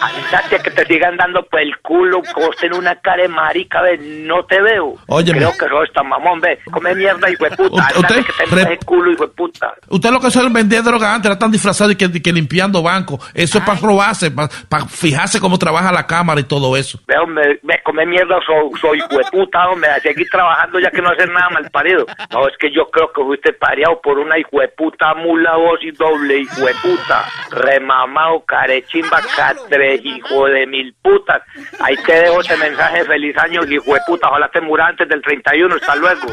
S48: Andate a que te sigan dando por el culo, como usted en una cara de marica, ve, no te veo.
S47: Óyeme.
S48: Creo que sos tan mamón, ve. Come mierda, hijo de puta.
S47: Usted-
S48: que te
S47: re-
S48: el culo, hijo de puta.
S47: Usted lo que es vendía droga antes, era tan disfrazado y que, que limpiando bancos. Eso es para robarse, para fijarse cómo trabaja la cámara y todo eso.
S48: Ve, hombre, ve, come mierda, soy, soy hijo de puta, hombre, a seguir trabajando ya que no hacer nada mal parido. No, es que yo creo que fuiste pareado por una hijo de mula vos y doble hijo de puta. Remamado, carechimba, catre, hijo de mil putas. Ahí te dejo ese mensaje, feliz año, hijo de puta. Ojalá te muras antes del 31, hasta luego.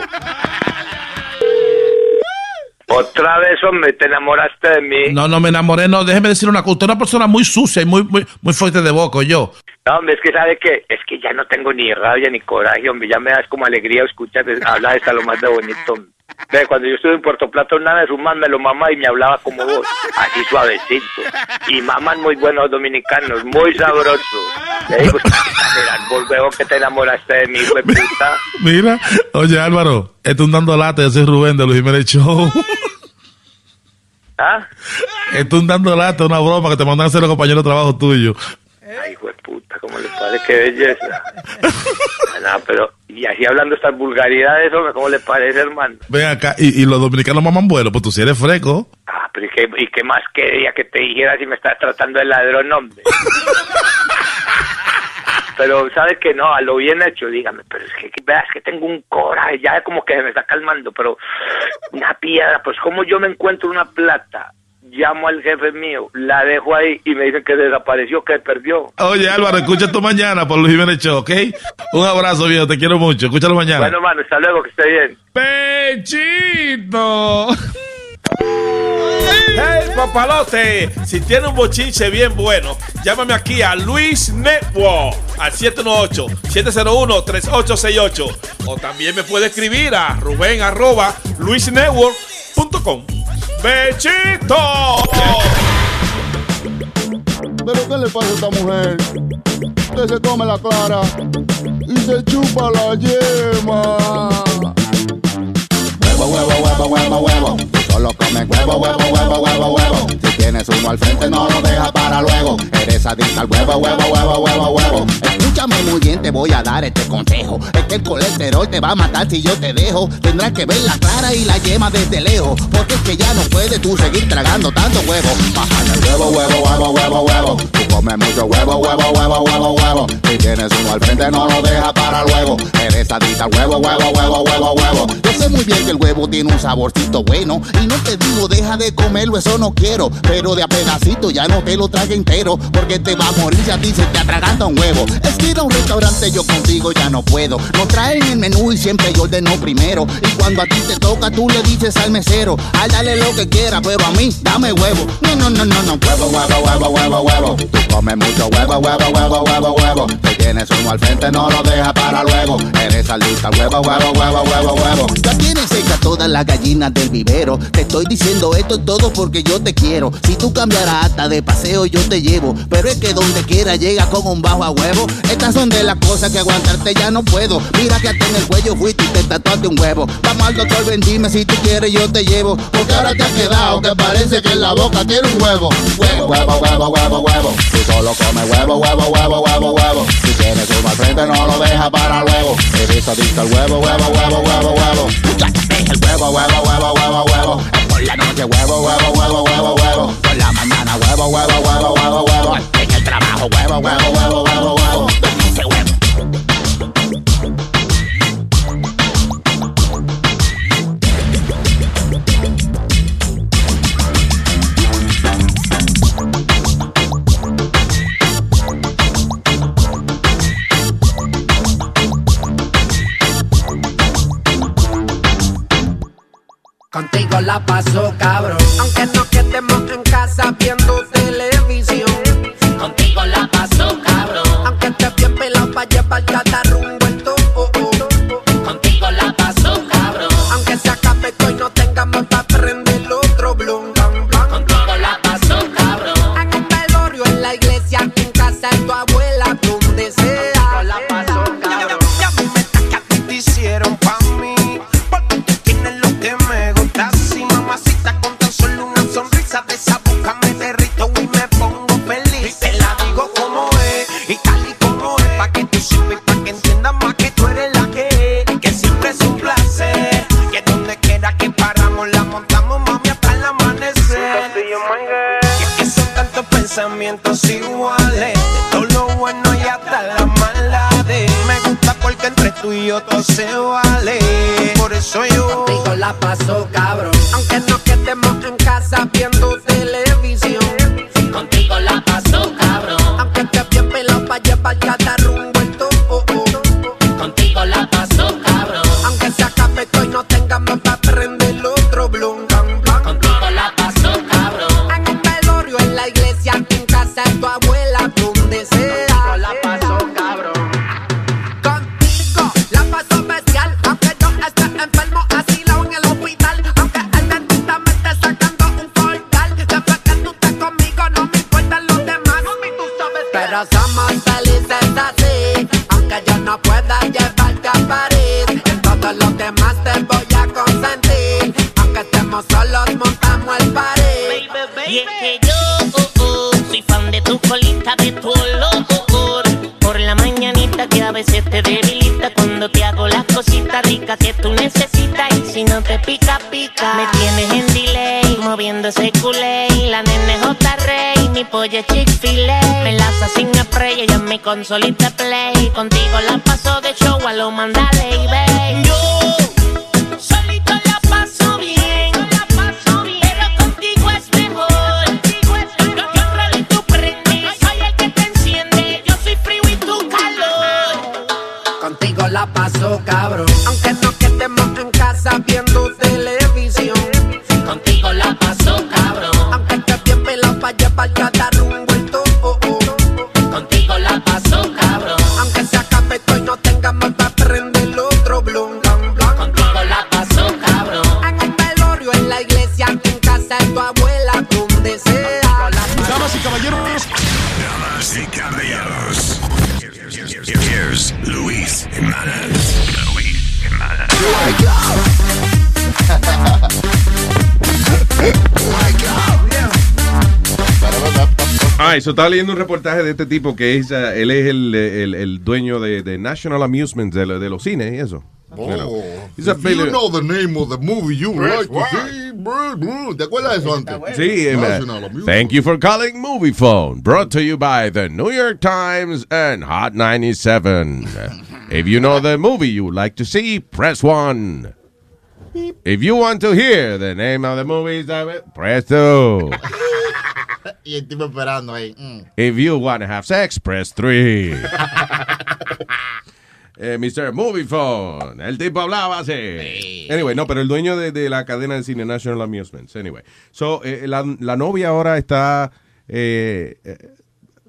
S48: Otra vez, hombre, te enamoraste de mí.
S47: No, no me enamoré, no, déjeme decir una cosa. Usted es una persona muy sucia y muy, muy, muy fuerte de boca, yo.
S48: No, hombre, es que sabe que es que ya no tengo ni rabia ni coraje, hombre, ya me das como alegría escuchar hablar de lo más de bonito. hombre. Ve, cuando yo estuve en Puerto Plata, una vez un man me lo mamá y me hablaba como vos, así suavecito. Y maman muy buenos dominicanos, muy sabrosos. Le digo, vos veo que te enamoraste de mí, hijo de puta.
S47: Mira, oye Álvaro, esto un dando lata, yo soy Rubén de Luis Jiménez Show.
S48: ¿Ah?
S47: Esto un dando lata, una broma que te mandan a hacer los compañeros de trabajo tuyo.
S48: Ay, hijo de puta, cómo le parece, qué belleza. No, pero, y así hablando estas vulgaridades, ¿cómo le parece, hermano?
S47: Ven acá, y, y los dominicanos maman vuelo, pues tú si eres fresco.
S48: Ah, pero ¿y qué, y qué más quería que te dijera si me estás tratando de ladrón, hombre? pero, ¿sabes que No, a lo bien hecho, dígame, pero es que, que veas que tengo un coraje, ya como que se me está calmando, pero una piedra, pues como yo me encuentro una plata, llamo al jefe mío, la dejo ahí y me dicen que desapareció, que perdió.
S47: Oye Álvaro, escucha esto mañana por Luis Jiménez Show, ¿ok? Un abrazo, viejo, te quiero mucho. Escúchalo mañana.
S48: Bueno, mano, hasta luego, que esté bien.
S47: ¡Pechito!
S49: ¡Hey, papalote! Si tiene un bochinche bien bueno, llámame aquí a Luis Network al 718-701-3868. O también me puede escribir a ruben arroba luisnetwork.com. ¡Bechito!
S5: ¿Pero qué le pasa a esta mujer? Que se come la clara y se chupa la yema.
S13: Huevo, huevo, huevo, huevo, huevo. Solo comes huevo, huevo, huevo, huevo, huevo. Si tienes uno al frente, no lo dejas para luego. Eres adicta al huevo, huevo, huevo, huevo, huevo. Escúchame muy bien, te voy a dar este consejo. Es que el colesterol te va a matar si yo te dejo. Tendrás que ver la clara y la yema desde lejos. Porque es que ya no puedes tú seguir tragando tanto huevo. Baja el huevo, huevo, huevo, huevo, huevo. Tú comes mucho huevo, huevo, huevo, huevo, huevo. Si tienes uno al frente, no lo dejas para luego. Eres adicta al huevo, huevo, huevo, huevo, huevo. Yo sé muy bien que el huevo tiene un saborcito bueno. No te digo, deja de comerlo, eso no quiero. Pero de a pedacito ya no te lo trague entero. Porque te va a morir si a ti se te atraganta un huevo. Es que ir a un restaurante yo contigo ya no puedo. No traen el menú y siempre yo ordeno primero. Y cuando a ti te toca, tú le dices al mesero, ay, dale lo que quiera, pero a mí, dame huevo. No, no, no, no, no. Huevo, huevo, huevo, huevo, huevo. Tú comes mucho huevo, huevo, huevo, huevo, huevo. Si tienes uno al frente, no lo dejas para luego. Eres adicta al huevo, huevo, huevo, huevo, huevo. Ya tienes seca todas las gallinas del vivero. Te estoy diciendo esto todo porque yo te quiero. Si tú cambiarás hasta de paseo, yo te llevo. Pero es que donde quiera llega con un bajo a huevo. Estas son de las cosas que aguantarte ya no puedo. Mira que hasta en el cuello fuiste y te tatuaste un huevo. Vamos al doctor, ven, dime si tú quieres, yo te llevo. Porque ahora te has quedado que parece que en la boca tiene un huevo. Huevo, huevo, huevo, huevo, huevo. Tú solo comes huevo, huevo, huevo, huevo, huevo. Si tienes uno al frente, no lo dejas para luego. Eres adicto al huevo, huevo, huevo, huevo, huevo. Es el huevo, huevo, huevo, huevo, huevo. Es por la noche, huevo, huevo, huevo, huevo, huevo. Por la mañana, huevo, huevo, huevo, huevo, huevo. En el trabajo, huevo, huevo, huevo, huevo, huevo. Ese huevo.
S41: Contigo la paso cabrón. Aunque no quedemos en casa viendo televisión. Contigo la paso
S50: eso
S4: estaba leyendo un reportaje de este tipo que es, uh, él es el, el, el dueño de, de National Amusements, de, de los cines y eso.
S5: Oh,
S4: You know. A
S5: if you know the name of the movie you
S4: Press
S5: like to see, bro, bro, ¿te acuerdas de eso antes?
S4: Sí, eh,
S5: National
S4: man. Thank you for calling Movie Phone, brought to you by the New York Times and Hot 97. if you know the movie you would like to see, press 1. If you want to hear the name of the movie, press 2.
S5: y el tipo esperando ahí. mm.
S4: If you want to have sex, press 3. Eh, Mr. Movie Phone. El tipo hablaba así. Anyway, no, pero el dueño de, de la cadena de cine National Amusements. Anyway. So, eh, la, la novia ahora está. eh, eh,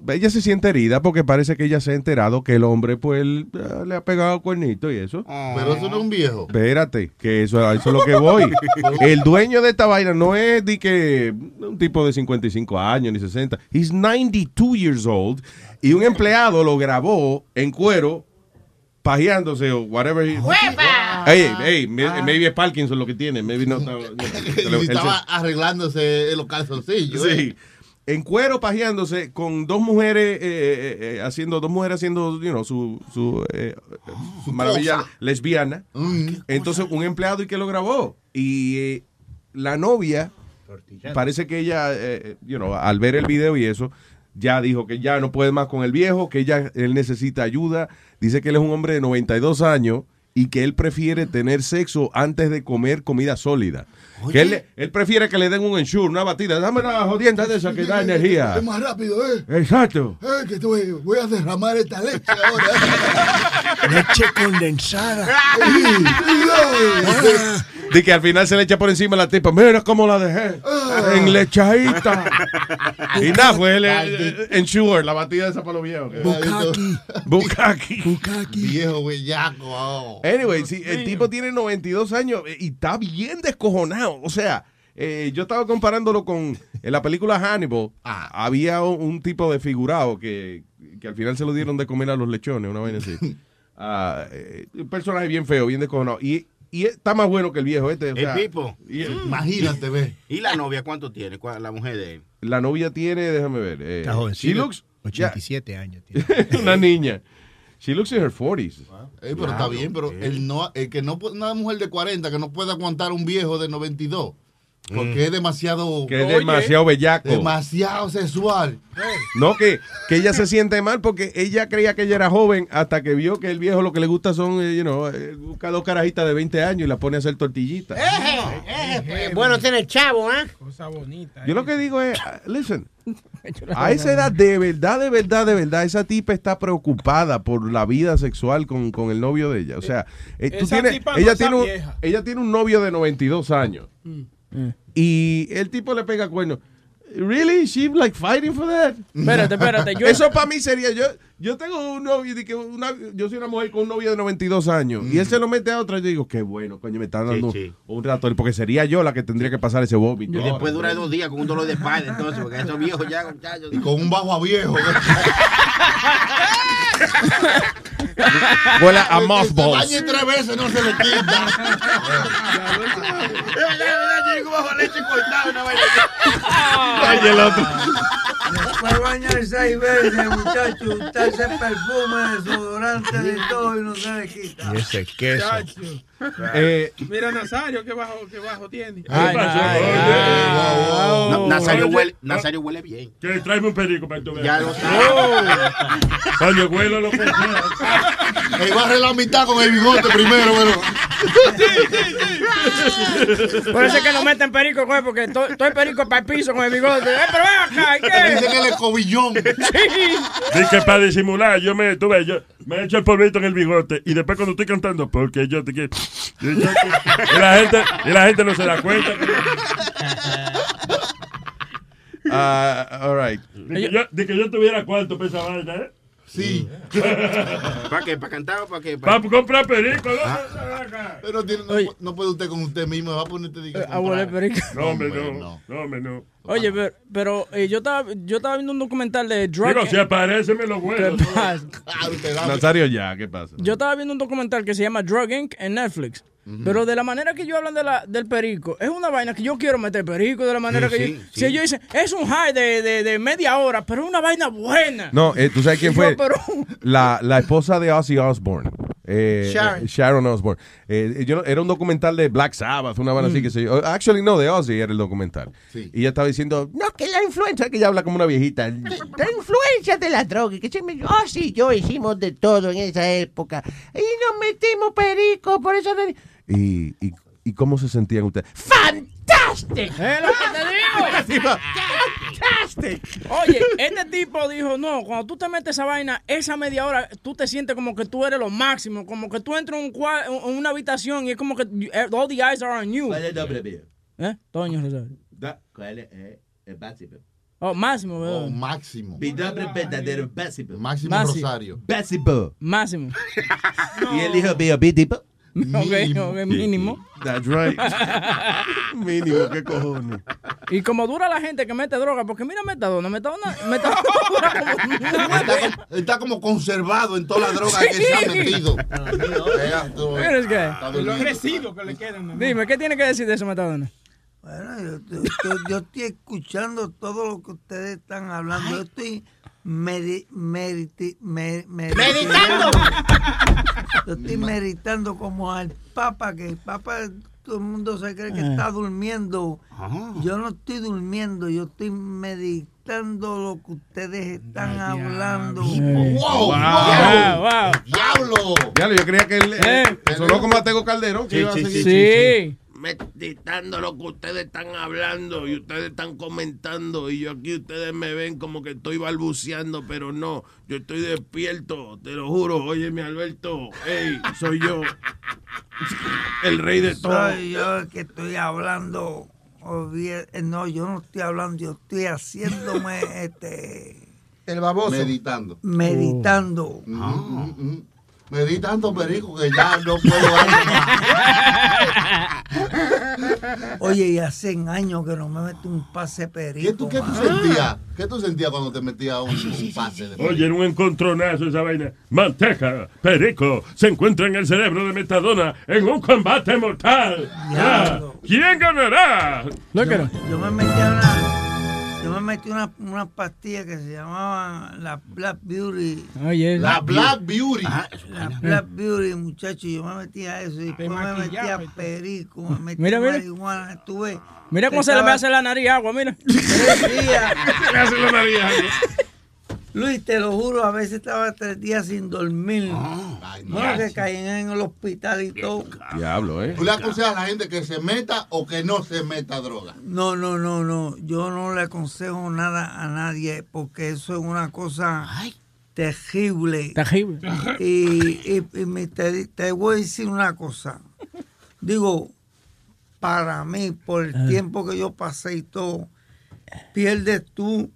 S4: ella se siente herida porque parece que ella se ha enterado que el hombre, pues, él, eh, le ha pegado cuernito y eso.
S5: Pero eso no es un viejo.
S4: Espérate, que eso, a eso es lo que voy. El dueño de esta vaina no es de que un tipo de 55 años ni 60. He's 92 years old y un empleado lo grabó en cuero pajeándose o whatever. he- Ey, ey, may- maybe es Parkinson lo que tiene. Maybe no. no, no.
S5: Y estaba arreglándose los calzoncillos.
S4: Sí.
S5: ¿eh?
S4: En cuero pajeándose con dos mujeres eh, eh, eh, haciendo dos mujeres haciendo you know, su, su, eh, su maravilla
S5: cosa.
S4: lesbiana. Entonces un empleado y que lo grabó y eh, la novia parece que ella eh, you know, al ver el video y eso ya dijo que ya no puede más con el viejo, que ella él necesita ayuda. Dice que él es un hombre de 92 años y que él prefiere tener sexo antes de comer comida sólida. Que él, él prefiere que le den un ensure, una batida. Dame una jodienda de esa que da energía.
S51: Es más rápido, ¿eh?
S4: Exacto.
S51: Eh, que te voy, voy a derramar esta leche ahora.
S40: Leche condensada.
S51: Sí, sí,
S40: Ah,
S4: De que al final se le echa por encima a la tipa. Mira cómo la dejé. En lechadita. y nada, fue el, el, Ensure, la batida esa para los viejos.
S5: Bukaki.
S4: Bukaki.
S5: Viejo bellaco. oh.
S4: Anyway, sí, el tipo tiene 92 años eh, y está bien descojonado. O sea, eh, yo estaba comparándolo con en la película Hannibal. Había un, un tipo de figurado que, que al final se lo dieron de comer a los lechones, una vaina así. Ah, eh, un personaje bien feo, bien descojonado. Y, y está más bueno que el viejo este. o
S9: El
S4: sea,
S9: Pipo.
S4: y-
S5: Imagínate, ve.
S9: ¿Y la novia cuánto tiene? ¿Cuál- La mujer de él.
S4: La novia tiene, déjame ver. eh,
S10: Está jovencita.
S4: she looks
S10: 87 años.
S4: una niña. She looks in her 40s.
S5: Ey, pero está bien, pero el, no, el que no una mujer de 40 que no puede aguantar un viejo de 92. Porque
S4: Mm.
S5: es demasiado.
S4: Que es demasiado bellaco.
S5: Demasiado sexual.
S4: No, que, que ella se siente mal porque ella creía que ella era joven hasta que vio que el viejo lo que le gusta son, eh, you know, eh, busca dos carajitas de 20 años y la pone a hacer tortillitas.
S14: Eh, bueno, tiene el chavo, ¿ah?
S38: Cosa bonita.
S4: Yo lo que digo es, ah, listen, a esa edad de verdad, de verdad, de verdad, esa tipa está preocupada por la vida sexual con, con el novio de ella. O sea, eh, tú tienes,
S38: tipa no
S4: ella,
S38: está
S4: tiene un,
S38: vieja.
S4: ella tiene un novio de 92 años y el tipo le pega cuerno. Really? She like fighting for that?
S2: Espérate, espérate, yo-
S4: Eso para mí sería yo. Yo tengo un novio de que una, yo soy una mujer con un novio de 92 años y él se lo mete a otra y yo digo, qué bueno, coño, me está dando
S9: sí.
S4: un rato porque sería yo la que tendría que pasar ese vómito.
S9: Y después dura dos días con un dolor de espalda, entonces, porque esos viejos ya, muchachos.
S5: Y con un bajo a viejo.
S4: Huele a
S5: se
S4: mothballs.
S5: bañe tres veces no se le quita.
S4: Ay, el otro.
S6: Después bañar seis veces, muchacho. Usted ese perfume, desodorante de todo y no se le quita.
S10: Y ese queso.
S38: Chacho.
S4: Eh,
S38: Mira Nazario, qué bajo, qué bajo tiene.
S11: Ay, ay,
S9: No, Nazario
S11: Oye,
S9: huele, Nazario huele bien.
S11: Que tráeme un perico para que tú veas.
S9: Ya lo sé.
S11: Coño, huelo lo que sea.
S5: Barre la mitad con el bigote primero, pero.
S2: Por eso es que no meten perico, güey, porque el perico para el piso con el bigote. Eh, pero ven acá, ¿y qué?
S5: Dice que él es cobillón.
S11: Dice que para disimular, yo me, tú ves, yo me echo el polvito en el bigote y después cuando estoy cantando, porque yo te quiero. Y, la gente, y la gente no se da cuenta.
S4: All right.
S11: De que, yo, de que yo tuviera cuarto para esa vaina, ¿eh?
S5: Sí.
S9: ¿Para qué? ¿Para cantar o para qué?
S11: Para comprar perico, ¿no?
S5: Pero tiene- no, no puede usted con usted mismo, va a ponerte de
S2: A huele perico.
S11: No, hombre, no. No, hombre, no.
S2: Oye, pero, pero eh, yo, estaba, yo estaba viendo un documental de drug.
S11: Digo, si aparece, me lo huelo.
S2: ¿Qué pasa?
S4: Nazario ya, ¿qué pasa?
S2: Yo estaba viendo un documental que se llama Drug Inc. en Netflix. Pero de la manera que ellos hablan de la, del perico, es una vaina que yo quiero meter perico de la manera
S4: Sí,
S2: que
S4: sí,
S2: yo.
S4: sí.
S2: Si ellos dicen, es un high de, de, de media hora, pero es una vaina buena.
S4: No, eh, ¿tú sabes quién
S2: Yo,
S4: fue?
S2: pero-
S4: La, la esposa de Ozzy Osbourne. Eh,
S2: Sharon.
S4: eh, Sharon Osbourne. Eh, yo era un documental de Black Sabbath, una banda así que se yo. Actually, no, de Ozzy era el documental. Y ella estaba diciendo, no, que la influencia, que ella habla como una viejita.
S41: La influencia de la droga, que se me... Oh, sí, yo hicimos de todo en esa época. Y nos metimos perico, por eso... de-
S4: ¿Y, y, y cómo se sentían ustedes?
S41: ¡Fantastic!
S2: Es lo que te digo.
S41: ¡Fantastic!
S2: Oye, este tipo dijo, no, cuando tú te metes esa vaina, esa media hora, tú te sientes como que tú eres lo máximo, como que tú entras en, un una habitación y es como que eh, all the eyes are on you.
S41: ¿Cuál es el nombre mío?
S2: ¿Eh? Toño Rosario.
S41: ¿Cuál es eh, el máximo?
S2: Oh, máximo, ¿verdad?
S5: Oh, máximo.
S41: Mi nombre verdadero, máximo.
S5: Máximo
S2: Máximo.
S5: Rosario.
S41: Máximo.
S2: Máximo.
S41: ¿Y el hijo mío, mi tipo?
S2: Ok, ok, mínimo.
S4: That's right. Mínimo, ¿qué cojones?
S2: Y como dura la gente que mete droga, porque mira Metadona, Metadona, Metadona dura como
S5: Está, como- está como conservado en toda la droga que se ha metido.
S38: Que le quedan.
S2: Dime, ¿qué tiene que decir de eso, Metadona?
S6: Bueno, yo, yo- yo- yo estoy escuchando todo lo que ustedes están hablando. Yo estoy medi- mediti- me- meditando.
S41: Meditando.
S6: Yo estoy meditando como al Papa, que el Papa todo el mundo se cree que está durmiendo. Yo no estoy durmiendo, yo estoy meditando lo que ustedes están hablando.
S5: ¡Wow!
S4: Wow.
S2: Wow, wow.
S5: ¡Diablo!
S4: Ya, yo creía que él eh,
S2: Eh.
S4: sonó como a Tego Calderón. que
S9: Sí,
S4: iba a
S9: sí,
S2: Sí.
S25: meditando lo que ustedes están hablando y ustedes están comentando y yo aquí ustedes me ven como que estoy balbuceando, pero no, yo estoy despierto, te lo juro. Óyeme, Alberto, hey, soy yo, el rey de todo.
S6: Soy yo el que estoy hablando. Eh, No, yo no estoy hablando, yo estoy haciéndome este
S5: El baboso. Meditando.
S6: meditando.
S5: Mm, mm, mm. Meditando, perico, que ya no puedo más.
S6: Oye, y hace años que no me meto un pase perico.
S5: ¿Qué tú, qué tú sentías? ¿Qué tú sentías cuando te metías un, un pase? De
S11: Oye, era un encontronazo esa vaina. Manteca, perico, se encuentra en el cerebro de Metadona en un combate mortal. Ah, ¿Quién ganará?
S6: yo, yo me metí a una, yo me metí una, una pastilla que se llamaba la Black Beauty.
S5: La Black Beauty.
S6: La Black Beauty, muchacho, yo me metí a eso y después me metí a perico, me metí
S2: Mira,
S6: a marihuana, estuve.
S2: Mira cómo se le ve hacer la nariz agua, mira.
S6: Tres días.
S2: Le hace la nariz
S6: Luis, te lo juro, a veces estaba tres días sin dormir.
S5: Ah,
S6: bueno, que caí en el hospital y todo.
S4: Diablo, ¿eh?
S5: ¿Tú le aconsejas a la gente que se meta o que no se meta droga?
S6: No, no, no, no. Yo no le aconsejo nada a nadie porque eso es una cosa terrible.
S2: Terrible.
S6: Y, y- y me- te, te voy a decir una cosa. Digo, para mí, por el
S2: Ah.
S6: tiempo que yo pasé y todo, pierdes tú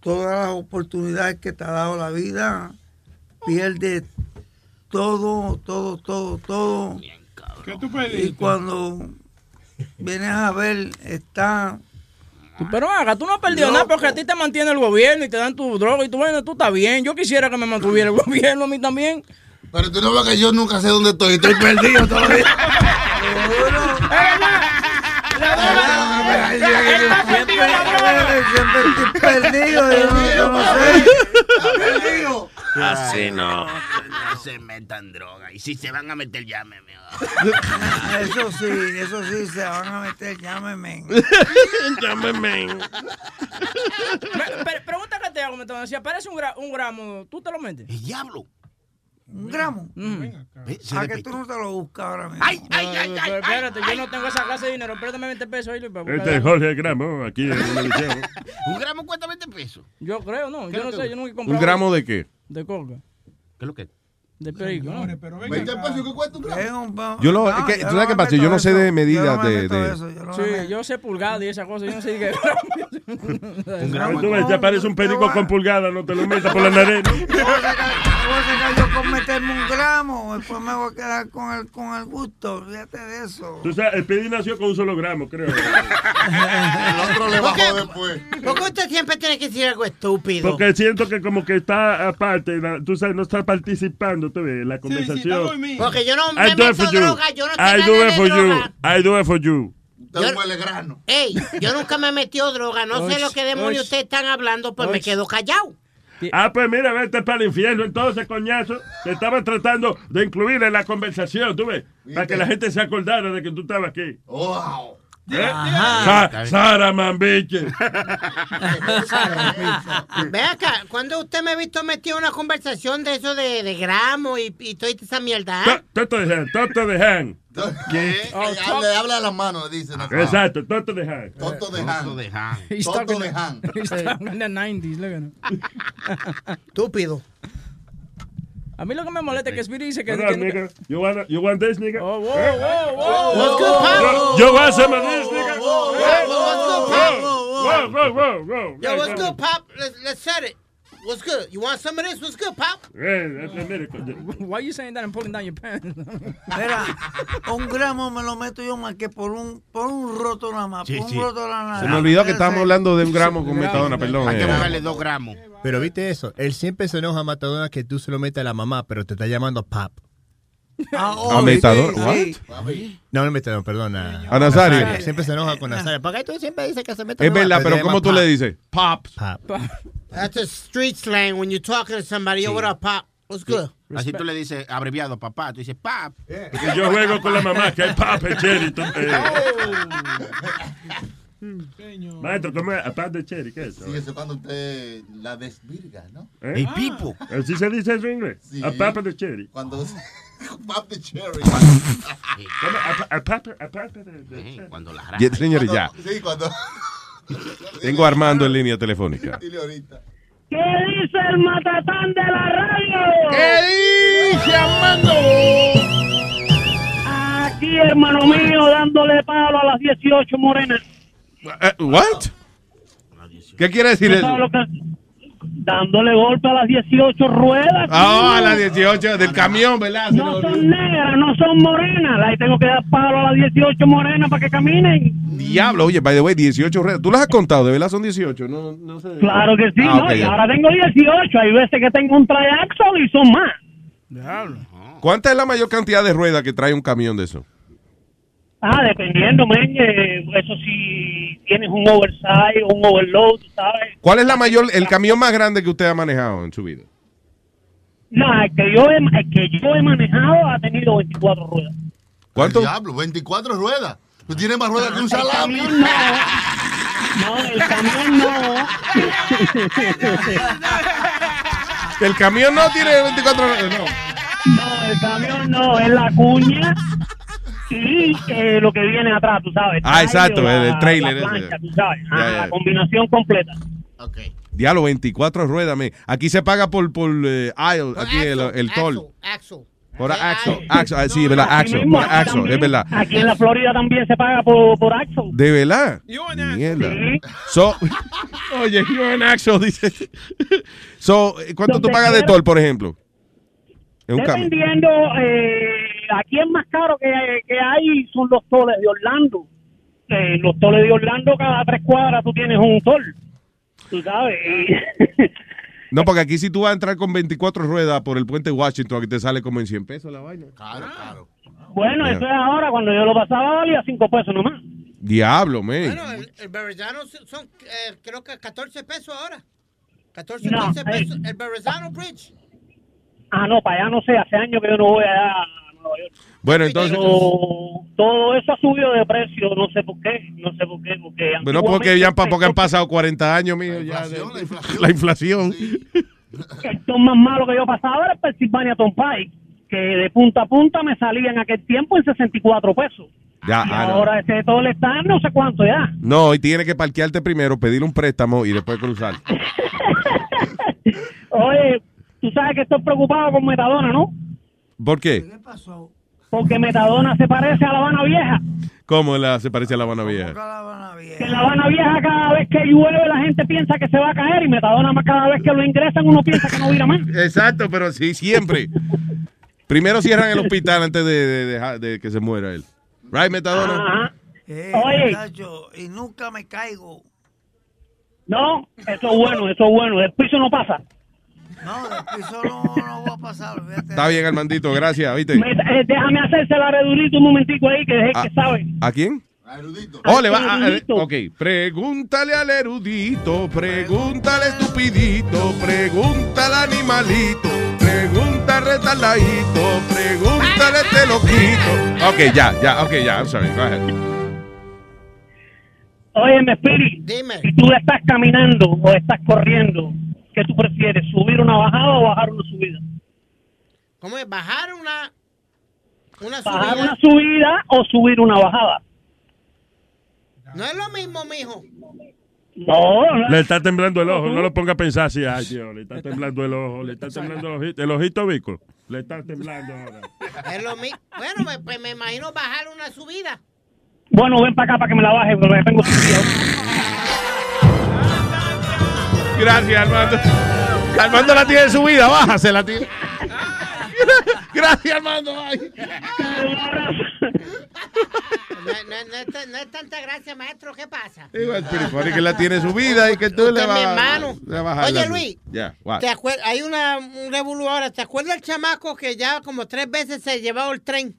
S6: todas las oportunidades que te ha dado la vida, pierdes todo, todo, todo, todo.
S38: ¿Qué tú
S6: Y cuando vienes a ver, está
S2: Pero haga, tú no has perdido
S6: Loco.
S2: nada porque a ti te mantiene el gobierno y te dan tu droga y tú, bueno, tú estás bien. Yo quisiera que me mantuviera el gobierno a mí también.
S5: Pero tú no ves que yo nunca sé dónde estoy, estoy perdido todavía.
S6: perdido.
S25: Así no, no se metan droga. Y si se van a meter, llámeme.
S6: Eso sí, eso sí, se van a meter, llámeme.
S25: llámeme.
S2: Me- pre- pregunta que te decía, parece un gramo, ¿tú te lo metes?
S25: El diablo.
S6: ¿Un gramo?
S25: se
S6: ¿A
S25: le
S6: que
S25: picó.
S6: tú no te lo buscas ahora mismo?
S25: Ay, ay, ay,
S2: Pero espérate, yo no tengo esa clase de dinero. Préstame 20 pesos ahí, Luis, para
S11: Este es. Jorge Gramo, aquí en el liceo.
S25: Un gramo cuesta 20 pesos.
S2: Yo creo, no.
S25: ¿Qué
S2: Yo no
S25: es
S2: sé, yo nunca he
S4: ¿Un
S2: comprado.
S4: gramo de qué?
S2: De coca.
S25: ¿Qué es lo que?
S2: De perico, ¿no?
S5: 20 pesos que cuesta un gramo.
S4: Yo lo,
S6: No,
S4: es que,
S6: yo
S4: ¿tú
S6: no
S4: sabes qué
S6: me
S4: pasa? Yo no sé de medidas de...
S6: meto
S4: de-
S6: eso, yo
S2: Sí,
S6: meto.
S2: yo sé pulgada y esa cosa, yo no sé de qué
S11: Tú ves, te aparece un perico con pulgada, no te lo metas por la nariz.
S6: Voy a sacar yo con meterme un gramo, después me voy a quedar con el, con el gusto, fíjate de eso.
S11: Tú sabes, el Pidi nació con un solo gramo, creo.
S5: El otro le
S14: ¿Por qué?
S5: bajó después.
S14: ¿Por qué usted siempre tiene que decir algo estúpido?
S11: Porque siento que como que está aparte, tú sabes, no está participando, la conversación.
S14: Porque yo no
S11: I
S14: me
S11: do it
S14: meto
S11: for you.
S14: droga, yo no
S11: I
S14: nada
S11: do it for you.
S14: droga.
S11: I do it for you.
S5: Huele grano.
S14: Ey, yo nunca me metió droga, no sé lo que demonios ustedes están hablando, pues me quedo callado.
S11: Ah, pues mira, vete para el infierno entonces, coñazo. Te estaba tratando de incluir en la conversación, tú ves, para que la gente se acordara de que tú estabas aquí.
S5: Wow.
S11: ¿Eh?
S14: Ajá.
S11: Sa- Sara Mambiche.
S14: Ve acá, cuando usted me ha visto metido en una conversación de eso de, de gramo y, y toda esa mierda?
S11: Toto de Han, Toto de Han.
S5: ¿Qué? le habla a las manos, acá.
S11: Exacto, Toto de Han.
S5: Toto de Han.
S25: de Han.
S2: He's
S5: Toto de
S2: in-
S5: Han.
S2: He's talking in the 90s, look at him.
S14: Estúpido.
S2: A mí lo que me molesta es que Speedy dice que...
S11: Hold on,
S2: que-
S11: nigga. You want, you want this, nigga?
S2: Oh, whoa, whoa, whoa.
S14: What's good,
S11: want some of this, nigga?
S14: What's
S11: whoa.
S14: Yo, what's good, pop? Let's, let's set it. What's good? You want some of this? What's good, pop?
S11: Eh, eh, mire, coño.
S2: Why are you saying that and pulling down your pants?
S6: Mira, un gramo me lo meto yo más que por un, por un roto nada más,
S4: Sí,
S6: por un
S4: sí.
S6: roto nada más.
S4: Se me olvidó que estábamos hablando de un gramo con metadona, perdón.
S25: Hay que
S4: eh.
S25: buscarle dos gramos.
S10: Pero viste eso, él siempre se enoja a Matadona que tú se lo metes a la mamá, pero te está llamando pap.
S6: Ah,
S4: ¿A
S6: oh,
S4: Metadona?
S6: sí,
S4: What?
S6: sí.
S10: No, no Metadona, perdona.
S4: ¿A Nazario?
S10: Siempre se enoja con Nazario. ¿Por qué tú siempre dices que se mete
S4: Es verdad, pero ¿cómo tú le dices?
S10: Pops. Pop.
S14: That's a street slang when you're talking to somebody. Yo, what up, pop? What's good?
S25: Así tú le dices abreviado papá, tú dices pap.
S11: Porque yo juego con la mamá, que hay papa, cherry. tú- eh.
S39: Maestro, ¿cómo es? A pat de cherry, ¿qué es eso?
S5: Sí, eso es cuando usted la desvirga, ¿no?
S39: ¿Eh?
S5: El pipo.
S39: ¿Así se dice eso en inglés?
S5: Sí.
S39: A papa de cherry.
S5: Cuando pap de cherry.
S39: ¿Cómo? A, pa- a papa, de, de cherry.
S9: Cuando la
S4: Ya, señores, ya.
S5: Sí, cuando.
S4: Tengo a Armando en línea telefónica.
S52: ¿Qué dice el matatán de la radio?
S5: ¿Qué dice Armando?
S52: Aquí, hermano mío, dándole palo a las 18 morenas.
S4: Eh, ¿What? ¿Qué quiere decir
S52: ¿Tú
S4: eso?
S52: Dándole golpe a las 18 ruedas.
S4: Ah, a las 18 del camión, ¿verdad?
S52: No son negras, no son morenas. Ahí tengo que dar palo a las 18 morenas para que caminen.
S4: Diablo, oye, by the way, 18 ruedas. ¿Tú las has contado? ¿De verdad son 18? No, no sé.
S52: Claro que sí,
S4: Ah,
S52: ¿no? y ahora tengo 18. Hay veces que tengo un triaxle y son más.
S4: ¿Cuánta es la mayor cantidad de ruedas que trae un camión de eso?
S52: Ah, dependiendo, men. eh, eso si tienes un oversize o un overload, sabes.
S4: ¿Cuál es la mayor, el camión más grande que usted ha manejado en su vida?
S52: No, el que yo he, el que yo he manejado ha tenido 24 ruedas.
S4: ¿Cuánto?
S5: Diablo, 24 ruedas. Tú tienes más ruedas que un
S52: El
S5: salami.
S52: camión no. No, el camión no.
S4: El camión no tiene 24 ruedas. No.
S52: No, el camión no, es la cuña y eh, lo que viene atrás, tú sabes.
S4: Ah, exacto,
S52: la-
S4: el- trailer
S52: La
S4: ese.
S52: plancha, tú sabes. Ah,
S4: Ya, ya.
S52: La combinación completa.
S4: Diablo, 24 ruedas, me. Aquí se paga por, por eh, aisle, aquí el, el toll.
S14: Axel.
S4: Por axle, axle, ah, sí, es verdad,
S52: Aquí
S4: axle,
S52: mismo,
S4: por
S52: también.
S4: es verdad.
S52: Aquí en la Florida también se paga por, por Axel.
S4: ¿De verdad? Mierda. So, oye, yo en axle, dice. So, ¿cuánto tú
S52: Donde
S4: pagas de toll, por ejemplo? En un.
S52: Dependiendo, eh, aquí el más caro que, que hay son los toles de Orlando. Eh, los toles de Orlando, cada tres cuadras tú tienes un tol. Tú sabes. y-
S4: No, porque aquí si tú vas a entrar con 24 ruedas por el puente Washington, aquí te sale como en 100 pesos la vaina.
S5: Claro, claro.
S52: bueno,
S4: Ya.
S52: eso es ahora. Cuando yo lo pasaba valía cinco pesos nomás.
S4: Diablo, man.
S14: Bueno, el, el son, eh, creo que 14 pesos ahora. 14,
S52: No,
S14: 15
S52: hey.
S14: pesos. El Verrazano Bridge.
S52: Ah, no, para allá no sé. Hace años que yo no voy allá a Nueva York.
S4: Bueno, entonces.
S52: Pero todo eso ha subido de precio. No sé por qué. No sé por qué. Porque
S4: Bueno, porque ya porque han pasado 40 años, ya de- La inflación.
S52: El ton más malo que yo pasaba era el Pennsylvania Turnpike, que de punta a punta me salía en aquel tiempo en 64 pesos.
S4: Ya,
S52: Y
S4: ah, no.
S52: ahora ese todo está en no sé cuánto ya.
S4: No, y tiene que parquearte primero, pedir un préstamo y después cruzar.
S52: Oye, tú sabes que estoy preocupado con Metadona, ¿no?
S4: ¿Por qué?
S52: Porque Metadona se parece a La Habana Vieja.
S4: ¿Cómo la, se parece a La Habana Vieja?
S52: Que en La Habana Vieja cada vez que llueve la gente piensa que se va a caer y Metadona más cada vez que lo ingresan uno piensa que no vira más.
S4: Exacto, pero sí, siempre. Primero cierran el hospital antes de, de- dejar- de que se muera él. Right, Metadona?
S6: Eh,
S52: Oye.
S6: muchacho, y nunca me caigo.
S52: No, eso es bueno, eso es bueno. El piso no pasa.
S6: No, del piso no, no voy a pasar.
S4: Está bien, Armandito, gracias, ¿viste?
S52: Me- eh, déjame hacerse la redurito un momentico ahí, que es el
S4: Ah.
S52: que sabe.
S4: ¿A quién?
S52: Al
S4: Oh, le va a,
S52: erudito.
S4: ok, pregúntale al erudito, pregúntale estupidito, pregúntale al animalito, pregúntale retardadito, pregúntale este loquito. Ok, ya, ya, ok, ya, I'm sorry, go ahead.
S52: Oye, Spirit,
S14: Dime.
S52: si tú estás caminando o estás corriendo, ¿qué tú prefieres? ¿Subir una bajada o bajar una subida?
S14: ¿Cómo es? Bajar una, una
S52: ¿Bajar
S14: subida.
S52: una subida o subir una bajada?
S14: No es lo mismo, mijo.
S52: No, no.
S39: Le está temblando el ojo, no lo ponga a pensar así, ay Dios, le está temblando el ojo, le está temblando el ojito, el ojito bico, le está temblando ahora.
S14: Es lo mismo. Bueno, me- pues me imagino bajar una subida.
S52: Bueno, ven para acá para que me la baje, porque tengo
S4: Gracias, Armando. Armando la tiene su vida, bájasela, tío. Gracias, Armando. bye.
S14: No, no- no es, tan- no es tanta gracia, maestro. ¿Qué pasa?
S4: El pirifoni que la tiene su vida y que tú le vas
S14: hermano.
S4: le vas a
S14: Oye,
S4: la-
S14: Luis.
S4: Ya, what?
S14: ¿Te Hay una, un revolú ahora. ¿Te acuerdas el chamaco que ya como tres veces se llevaba el tren?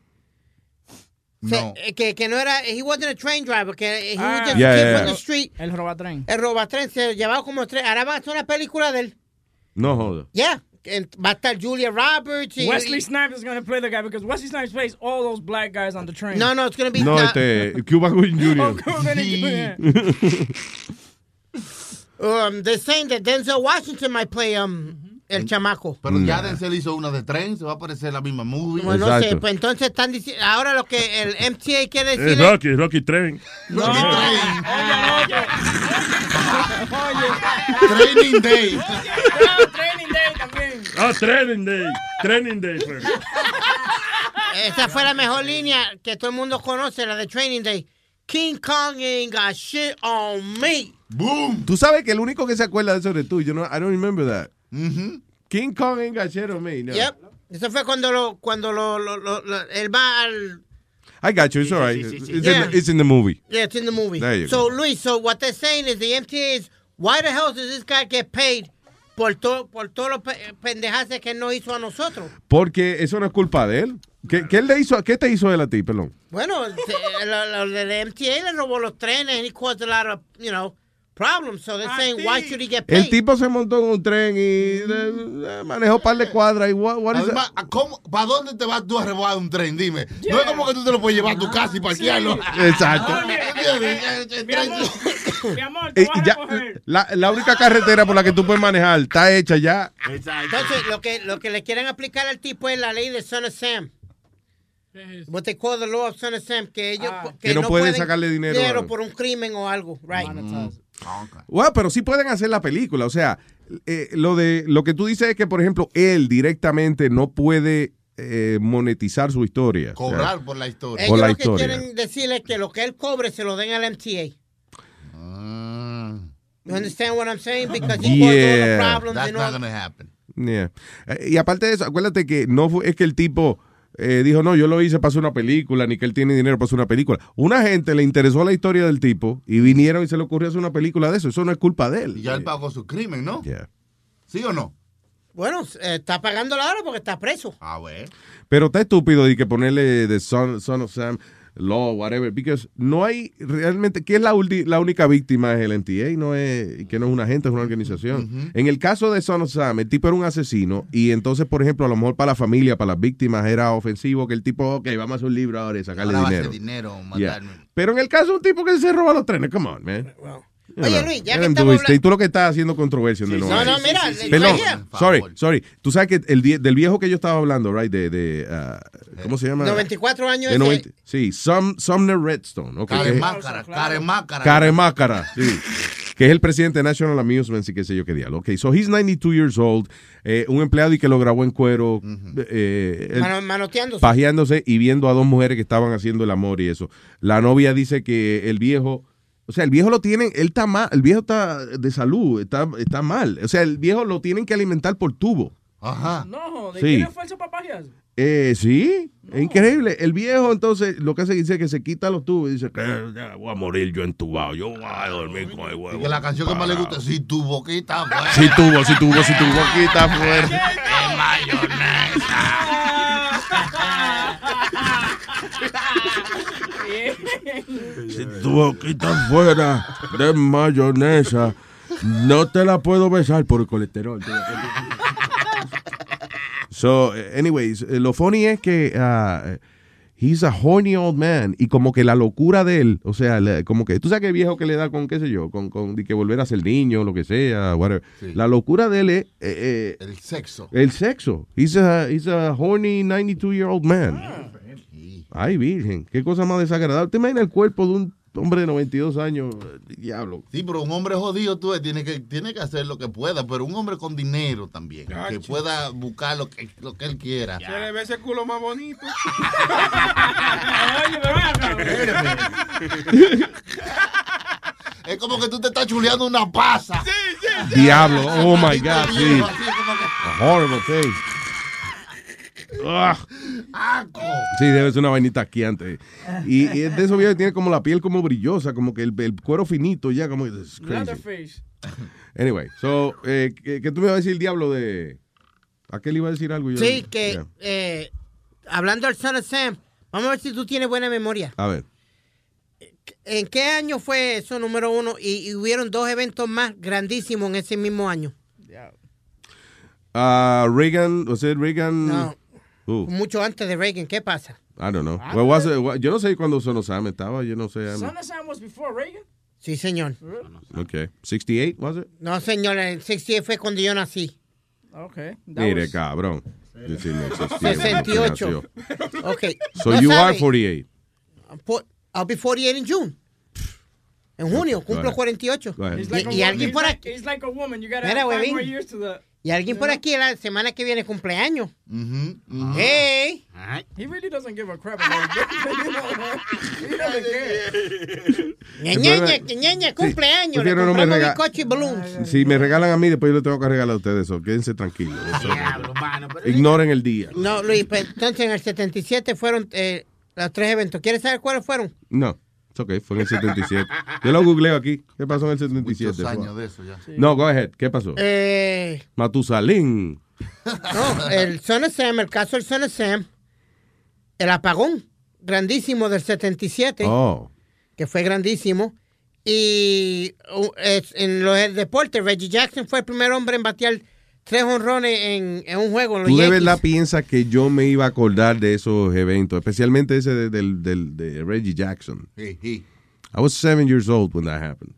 S43: No.
S14: eh, que, que no era, he wasn't a train driver, que he was
S43: Ah.
S14: just
S4: Yeah,
S14: a kid
S4: yeah,
S14: from the
S4: yeah.
S14: street.
S43: El robatren.
S14: El robatren se llevaba como tres. Ahora van a hacer una película de él.
S4: No joda.
S14: Ya, en- va a estar Julia Roberts. y-
S43: Wesley
S14: y-
S43: Snipes is going to play the guy because Wesley Snipes plays all those black guys on the train.
S14: No, no, it's going to be.
S4: No, este, Cuba Gooding
S43: Oh,
S4: Jr.
S43: Cuba Gooding Jr.
S14: Um, they're saying that Denzel Washington might play um, el chamaco.
S5: Pero ya Denzel hizo una de tren, se va a aparecer la misma movie.
S14: Bueno, no sé, pues entonces están diciendo. Ahora lo que el MTA quiere
S39: Es
S14: decir es.
S39: Rocky, Rocky Train.
S5: Training Day.
S43: Training Day también.
S39: Ah, Training Day. Training Day. fue.
S14: Esa fue la mejor línea que todo el mundo conoce, la de Training Day. King Kong ain't got shit on me.
S5: Boom.
S4: Tú sabes que el único que se acuerda de eso eres tú. Yo no, I don't remember that. King Kong shit on me. No.
S14: Yep. Eso fue cuando lo, cuando lo, lo, lo- lo- él va al.
S4: I got you. It's all right.
S14: sí, sí, sí.
S4: It's,
S14: Yeah.
S4: in the, it's in the movie.
S14: Yeah, it's in the movie.
S4: There you
S14: so, Luis, so what they're saying is the MTA is, why the hell does this guy get paid por, to, por todos los pe- pendejadas que él no hizo a nosotros?
S4: Porque eso no es culpa de él. ¿Qué, qué él le hizo, ¿Qué te hizo él a ti, perdón?
S14: Bueno, lo, lo del MTA le robó los trenes and he caused a lot of, you know, problems. So they're saying, why should he get paid?
S4: El tipo se montó en un tren y eh, manejó un par de cuadras y what, what is
S5: Además, ¿para dónde te vas tú a robar un tren? Dime. No es como que tú te lo puedes llevar a tu casa y parquearlo.
S4: Exacto.
S43: Mi amor, mi amor,
S4: Eh,
S43: te voy a
S4: ya,
S43: recoger.
S4: la, la única carretera por la que tú puedes manejar está hecha ya.
S14: Entonces, lo que, lo que le quieren aplicar al tipo es la ley de Son of Sam. What they call the law of Son of Sam, que ellos
S4: Que no pueden sacarle dinero a-
S14: dinero por un crimen o algo, right?
S4: Bueno, pero sí pueden hacer la película. O sea, eh, lo de lo que tú dices es que, por ejemplo, él directamente no puede eh, monetizar su historia. O sea,
S5: Cobrar por la historia.
S14: Ellos
S4: Por la
S14: lo que quieren decirle es que lo que él cobre se lo den al MTA. You understand what I'm saying? Because he caused all the
S4: Yeah.
S14: problems
S5: That's not gonna happen.
S4: Yeah. Eh, Y aparte de eso, acuérdate que no fue, es que el tipo eh, dijo, no, yo lo hice para hacer una película, ni que él tiene dinero para hacer una película. Una gente le interesó la historia del tipo y vinieron y se le ocurrió hacer una película de eso. Eso no es culpa de él.
S5: Y ya él pagó su crimen, ¿no?
S4: Yeah.
S5: ¿Sí o no?
S14: Bueno, eh, está pagando la hora porque está preso.
S5: Ah, bueno.
S4: Pero está estúpido de que ponerle The Son, Son of Sam, Law, whatever, because no hay realmente, ¿qué es la, ulti- la única víctima? Es el NTA, no es, que no es una gente, es una organización. En el caso de Son of Sam, el tipo era un asesino y entonces, por ejemplo, a lo mejor para la familia, para las víctimas, era ofensivo que el tipo, ok, vamos a hacer un libro ahora y sacarle
S5: Ahora va a
S4: dinero.
S5: hacer dinero,
S4: Yeah.
S5: mandarme.
S4: Pero en el caso de un tipo que se roba los trenes, come on, man.
S14: Oye, Luis, ya que estamos
S4: his thing. Tú lo que estás haciendo controversia
S14: Sí,
S4: nuevo.
S14: sí, No, no, mira, sí, sí.
S4: Perdón, sorry, sorry. Tú sabes que el die- del viejo que yo estaba hablando, right, de, de ah, ¿cómo se llama?
S14: 94 años
S4: De
S14: ese-
S4: 90 sí, Sum- Sumner Redstone. ok, que es-
S5: Caremácara, caremácara.
S4: Caremácara, sí. Que es el presidente de National Amusements y qué sé yo qué diablo. Ok, so he's 92 years old. eh, un empleado y que lo grabó en cuero. eh, él-
S14: Mano- manoteándose.
S4: pajeándose y viendo a dos mujeres que estaban haciendo el amor y eso. La novia dice que el viejo, o sea, el viejo lo tienen, él está mal, el viejo está de salud, está, está mal. O sea, el viejo lo tienen que alimentar por tubo.
S5: Ajá.
S43: No, de
S4: Sí.
S43: tiene falso papajas.
S4: Eh, sí, es increíble. El viejo entonces lo que hace dice que se quita los tubos y dice que ya voy a morir yo entubado, yo voy a dormir con el huevo.
S5: Y que la canción que más le gusta es Si tu boquita fuera.
S4: Si tuvo, si tuvo, si tu boquita fuera.
S5: de
S39: Si tu boquita fuera de mayonesa, no te la puedo besar por el colesterol.
S4: So, anyways, eh, lo funny es que ah, he's a horny old man y como que la locura de él, o sea, como que tú sabes que el viejo que le da con qué sé yo, con, con de que volver a ser niño, lo que sea, whatever.
S5: Sí.
S4: La locura de él es eh, eh,
S5: El sexo.
S4: el sexo. He's a, he's a horny 92 year old man. Ay, virgen, qué cosa más desagradable. ¿Te imaginas el cuerpo de un hombre de 92 años? Diablo.
S5: Sí, pero un hombre jodido, tú tiene que, tiene que hacer lo que pueda, pero un hombre con dinero también, que pueda buscar lo que, lo que él quiera.
S49: Se le ve ese culo más bonito.
S5: Es como que tú te estás chuleando una pasa.
S4: Diablo, oh my God, sí. A horrible thing. Ugh.
S5: ¡Asco!
S4: Sí, debe ser una vainita asqueante. Y, y es de esos viejos que tiene como la piel como brillosa, como que el, el cuero finito ya, como.
S43: Leatherface.
S4: Anyway, so, eh, ¿qué, qué tú me vas a decir, diablo, de... ¿A qué le iba a decir algo? Yo-
S14: Sí, que
S4: Yeah.
S14: eh, hablando del Son of Sam, vamos a ver si tú tienes buena memoria.
S4: A ver.
S14: ¿En qué año fue eso, número uno? Y, y hubieron dos eventos más grandísimos en ese mismo año.
S4: Uh, Reagan, was it Reagan?
S14: No.
S4: Who?
S14: Mucho antes de Reagan, ¿qué pasa?
S4: I don't know. What was it? What- Yo no sé cuándo Son Sam estaba, yo no sé.
S2: Son was before Reagan?
S14: Sí, señor.
S4: Okay. 68, was it?
S14: No, señor, el 68 fue cuando yo nací.
S2: Okay.
S4: Mire, cabrón. Decirme 68.
S14: 68. Ok.
S4: So
S14: No
S4: you are
S14: sabe.
S4: 48.
S14: Po- I'll be 48 in June. En junio, cumplo
S4: ahead.
S14: 48.
S4: Go ahead.
S2: He's like,
S14: Y,
S2: a
S14: y
S2: woman.
S14: alguien por aquí.
S2: he's like a woman. You gotta
S14: Mira,
S2: five more years to the.
S14: Y alguien por aquí la semana que viene cumpleaños. Hey.
S2: He really doesn't give a crap about it. He doesn't care.
S14: Cumpleaños. Le
S4: no
S14: bizcocho y balloons.
S4: Si me regalan a mí, después yo le tengo que regalar a ustedes eso. Quédense tranquilos. Eso- Ignoren el día.
S14: No, Luis, pues, entonces en el 77 fueron eh, los tres eventos. ¿Quieres saber cuáles fueron?
S4: No, ok, fue en el 77. Yo lo googleo aquí. ¿Qué pasó en el 77?
S5: Muchos años de eso ya.
S4: No, go ahead. ¿Qué pasó?
S14: Eh,
S4: Matusalín.
S14: no, el Son of Sam, el caso del Son of Sam, el apagón grandísimo del 77,
S4: Oh.
S14: que fue grandísimo. Y uh, en los deportes, Reggie Jackson fue el primer hombre en batear tres honrones en, en un juego en los
S4: ¿Tú de verdad piensas que yo me iba a acordar de esos eventos? Especialmente ese de, del- del- de Reggie Jackson.
S5: Hey, hey.
S4: I was seven years old when that happened.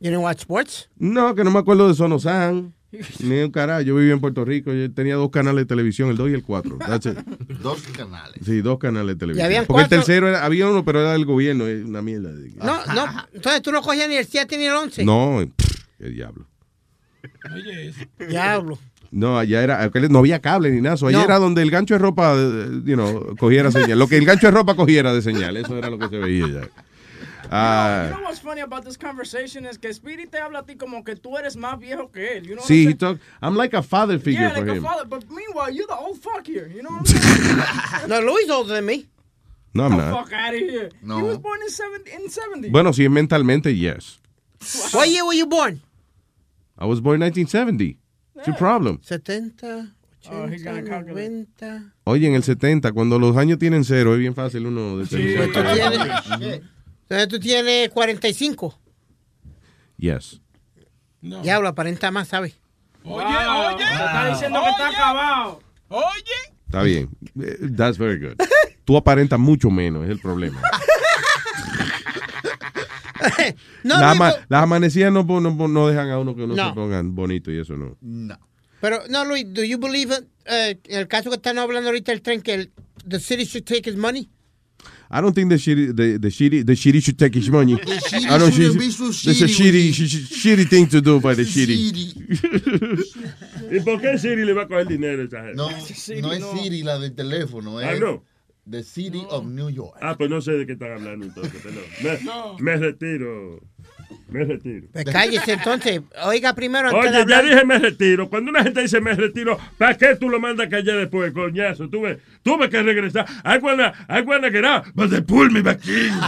S14: You didn't watch sports?
S4: No, que no me acuerdo de Sonosan. Ni un carajo. Yo vivía en Puerto Rico. Yo tenía dos canales de televisión, el 2 y el 4. That's it.
S5: Dos canales.
S4: Sí, dos canales de televisión.
S14: habían
S4: Porque
S14: cuatro-
S4: el tercero era, había uno, pero era del gobierno. Una mierda.
S14: No, no. Entonces tú no cogías ni el 7 ni el 11.
S4: No, pff, el diablo.
S14: Diablo.
S4: No, allá era, no había cable ni nada. so, allá
S14: No.
S4: era donde el gancho de ropa, eh, you know, cogiera señal. Lo que el gancho de ropa cogiera de señal. Eso era lo que se veía ya.
S2: You
S4: Ah,
S2: know what's funny about this conversation is que Speedy te habla a ti como que tú eres más viejo que él. You know
S4: sí, he talk, I'm like a father figure
S2: Yeah,
S4: for
S2: like
S4: him.
S2: a father, but meanwhile you're the old fuck here. You know what I'm saying?
S14: No, Luis older than me.
S4: No, I'm
S2: the
S4: not.
S2: fuck out of here.
S4: No.
S2: He was born in 70. In 70.
S4: Bueno, si es mentalmente, yes.
S14: What year were you born?
S4: I was born in 1970. What's your problem?
S14: 70,
S2: Oh, he's
S14: 80,
S2: gonna calculate.
S14: 90.
S4: Oye, en el 70, cuando los años tienen cero, es bien fácil uno
S14: Pues tú
S4: determinar.
S14: tienes, entonces tú tienes 45.
S4: Yes.
S14: Diablo, aparenta más, ¿sabes?
S2: Oye, oye. Te está diciendo que está acabado.
S38: Oye.
S4: Está bien. Eh, That's very good. Tú aparentas mucho menos, es el problema.
S14: No,
S4: las, ama- las amanecidas no, no, no dejan a uno que uno
S14: No.
S4: se pongan bonito y eso no.
S14: Pero, no, Luis, do you believe, en el caso que están hablando ahorita del tren, que el, the city should take his money?
S4: I don't think the shitty, the, the shitty, the shitty should take his money.
S5: shitty
S4: I don't
S5: shouldn't
S4: think-
S5: be so
S4: There's a
S5: shitty
S4: shitty, sh- sh- shitty thing to do by the shitty.
S11: ¿Y por qué Siri le va a coger dinero a esa gente?
S5: No, no es Siri la del teléfono, es
S11: Ah, no.
S5: The City of New York.
S11: Ah, pues no sé de qué están hablando entonces, perdón. Me, me retiro. Me retiro.
S14: Pues cállese entonces. Oiga primero antes de
S11: Oye, ya
S14: hablar.
S11: dije me retiro. Cuando una gente dice me retiro, ¿para qué tú lo mandas a callar después, coñazo? Tuve, tuve que regresar. I wanna, I wanna get out, but they pull me back in.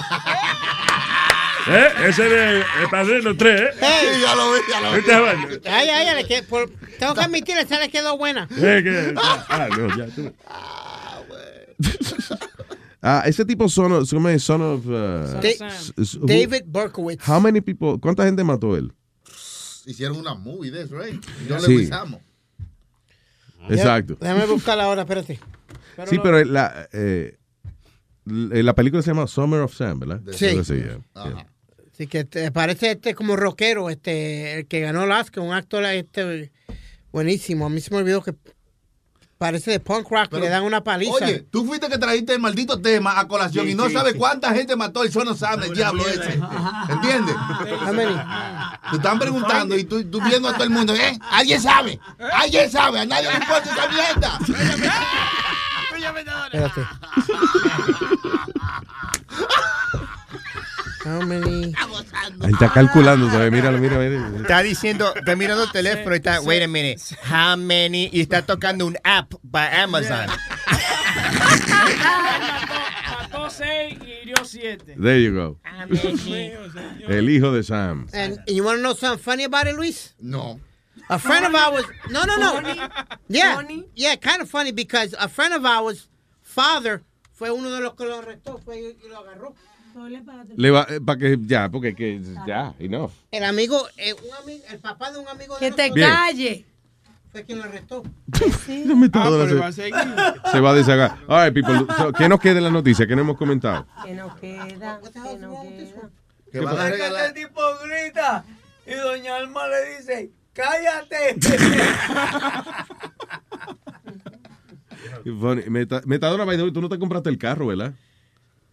S11: ¿Eh? Ese es el padrino 3, ¿eh?
S14: Hey.
S5: ya lo vi, ya lo vi.
S11: ¿Viste, vaina?
S14: Ay, ay, ay, le que- por- tengo que admitir, esa le quedó buena.
S11: Eh, que- ah, no, ya tú.
S4: Ah, ese tipo son of, son of, son of, uh,
S14: Da- David Berkowitz.
S4: How many people, ¿cuánta gente mató él?
S5: Hicieron una movie de eso, right? Yo
S4: Sí.
S5: le avisamos.
S4: Exacto.
S14: Déjame buscarla ahora, espérate.
S4: sí, pero la, eh, la la película se llama Summer of Sam, ¿verdad?
S14: Sí.
S4: Algo así, yeah, yeah.
S14: Así que te parece este como rockero, este, el que ganó el Oscar, un actor este buenísimo. A mí se me olvidó que parece de punk rock, que
S5: Pero,
S14: le dan una paliza.
S5: Oye, tú fuiste que trajiste el maldito tema a colación
S14: Sí,
S5: y no
S14: sí,
S5: sabes
S14: sí.
S5: cuánta gente mató el Sono Sam, el diablo ese. ¿Entiendes? Te están preguntando y tú, tú viendo a todo el mundo, ¿eh? ¿Alguien sabe? ¿Alguien sabe? A nadie le importa esa mierda.
S14: Espérate. How many?
S4: Ahí está calculando, ¿sabes? Míralo, mira, mira.
S10: Está diciendo, está mirando el teléfono y está, wait a minute, how many, y está tocando un app para Amazon.
S2: Mató 6 y hirió 7.
S4: There you go. El hijo de Sam.
S14: And, and you want to know something funny about it, Luis?
S5: No.
S14: A friend of ours. No, no, no.
S7: Funny?
S14: Yeah,
S7: Funny?
S14: yeah, kind of funny because a friend of ours, father, fue uno de los que lo arrestó, fue y lo agarró.
S4: Le va, para que, ya, porque que, ya, enough.
S14: El amigo, eh, un ami- el papá de un amigo de
S7: Que te
S14: nosotros.
S7: calle.
S14: fue quien lo arrestó.
S4: La metadona
S14: Ah, pero
S4: se,
S14: va a seguir.
S4: se va a deshagar. All right, people. So, ¿Qué nos queda en la noticia? ¿Qué no hemos comentado?
S7: Que no queda, que no queda.
S4: ¿Qué van a
S6: que este tipo grita y doña Alma le dice, cállate.
S4: Metadona, by the way, tú no te compraste el carro, ¿verdad?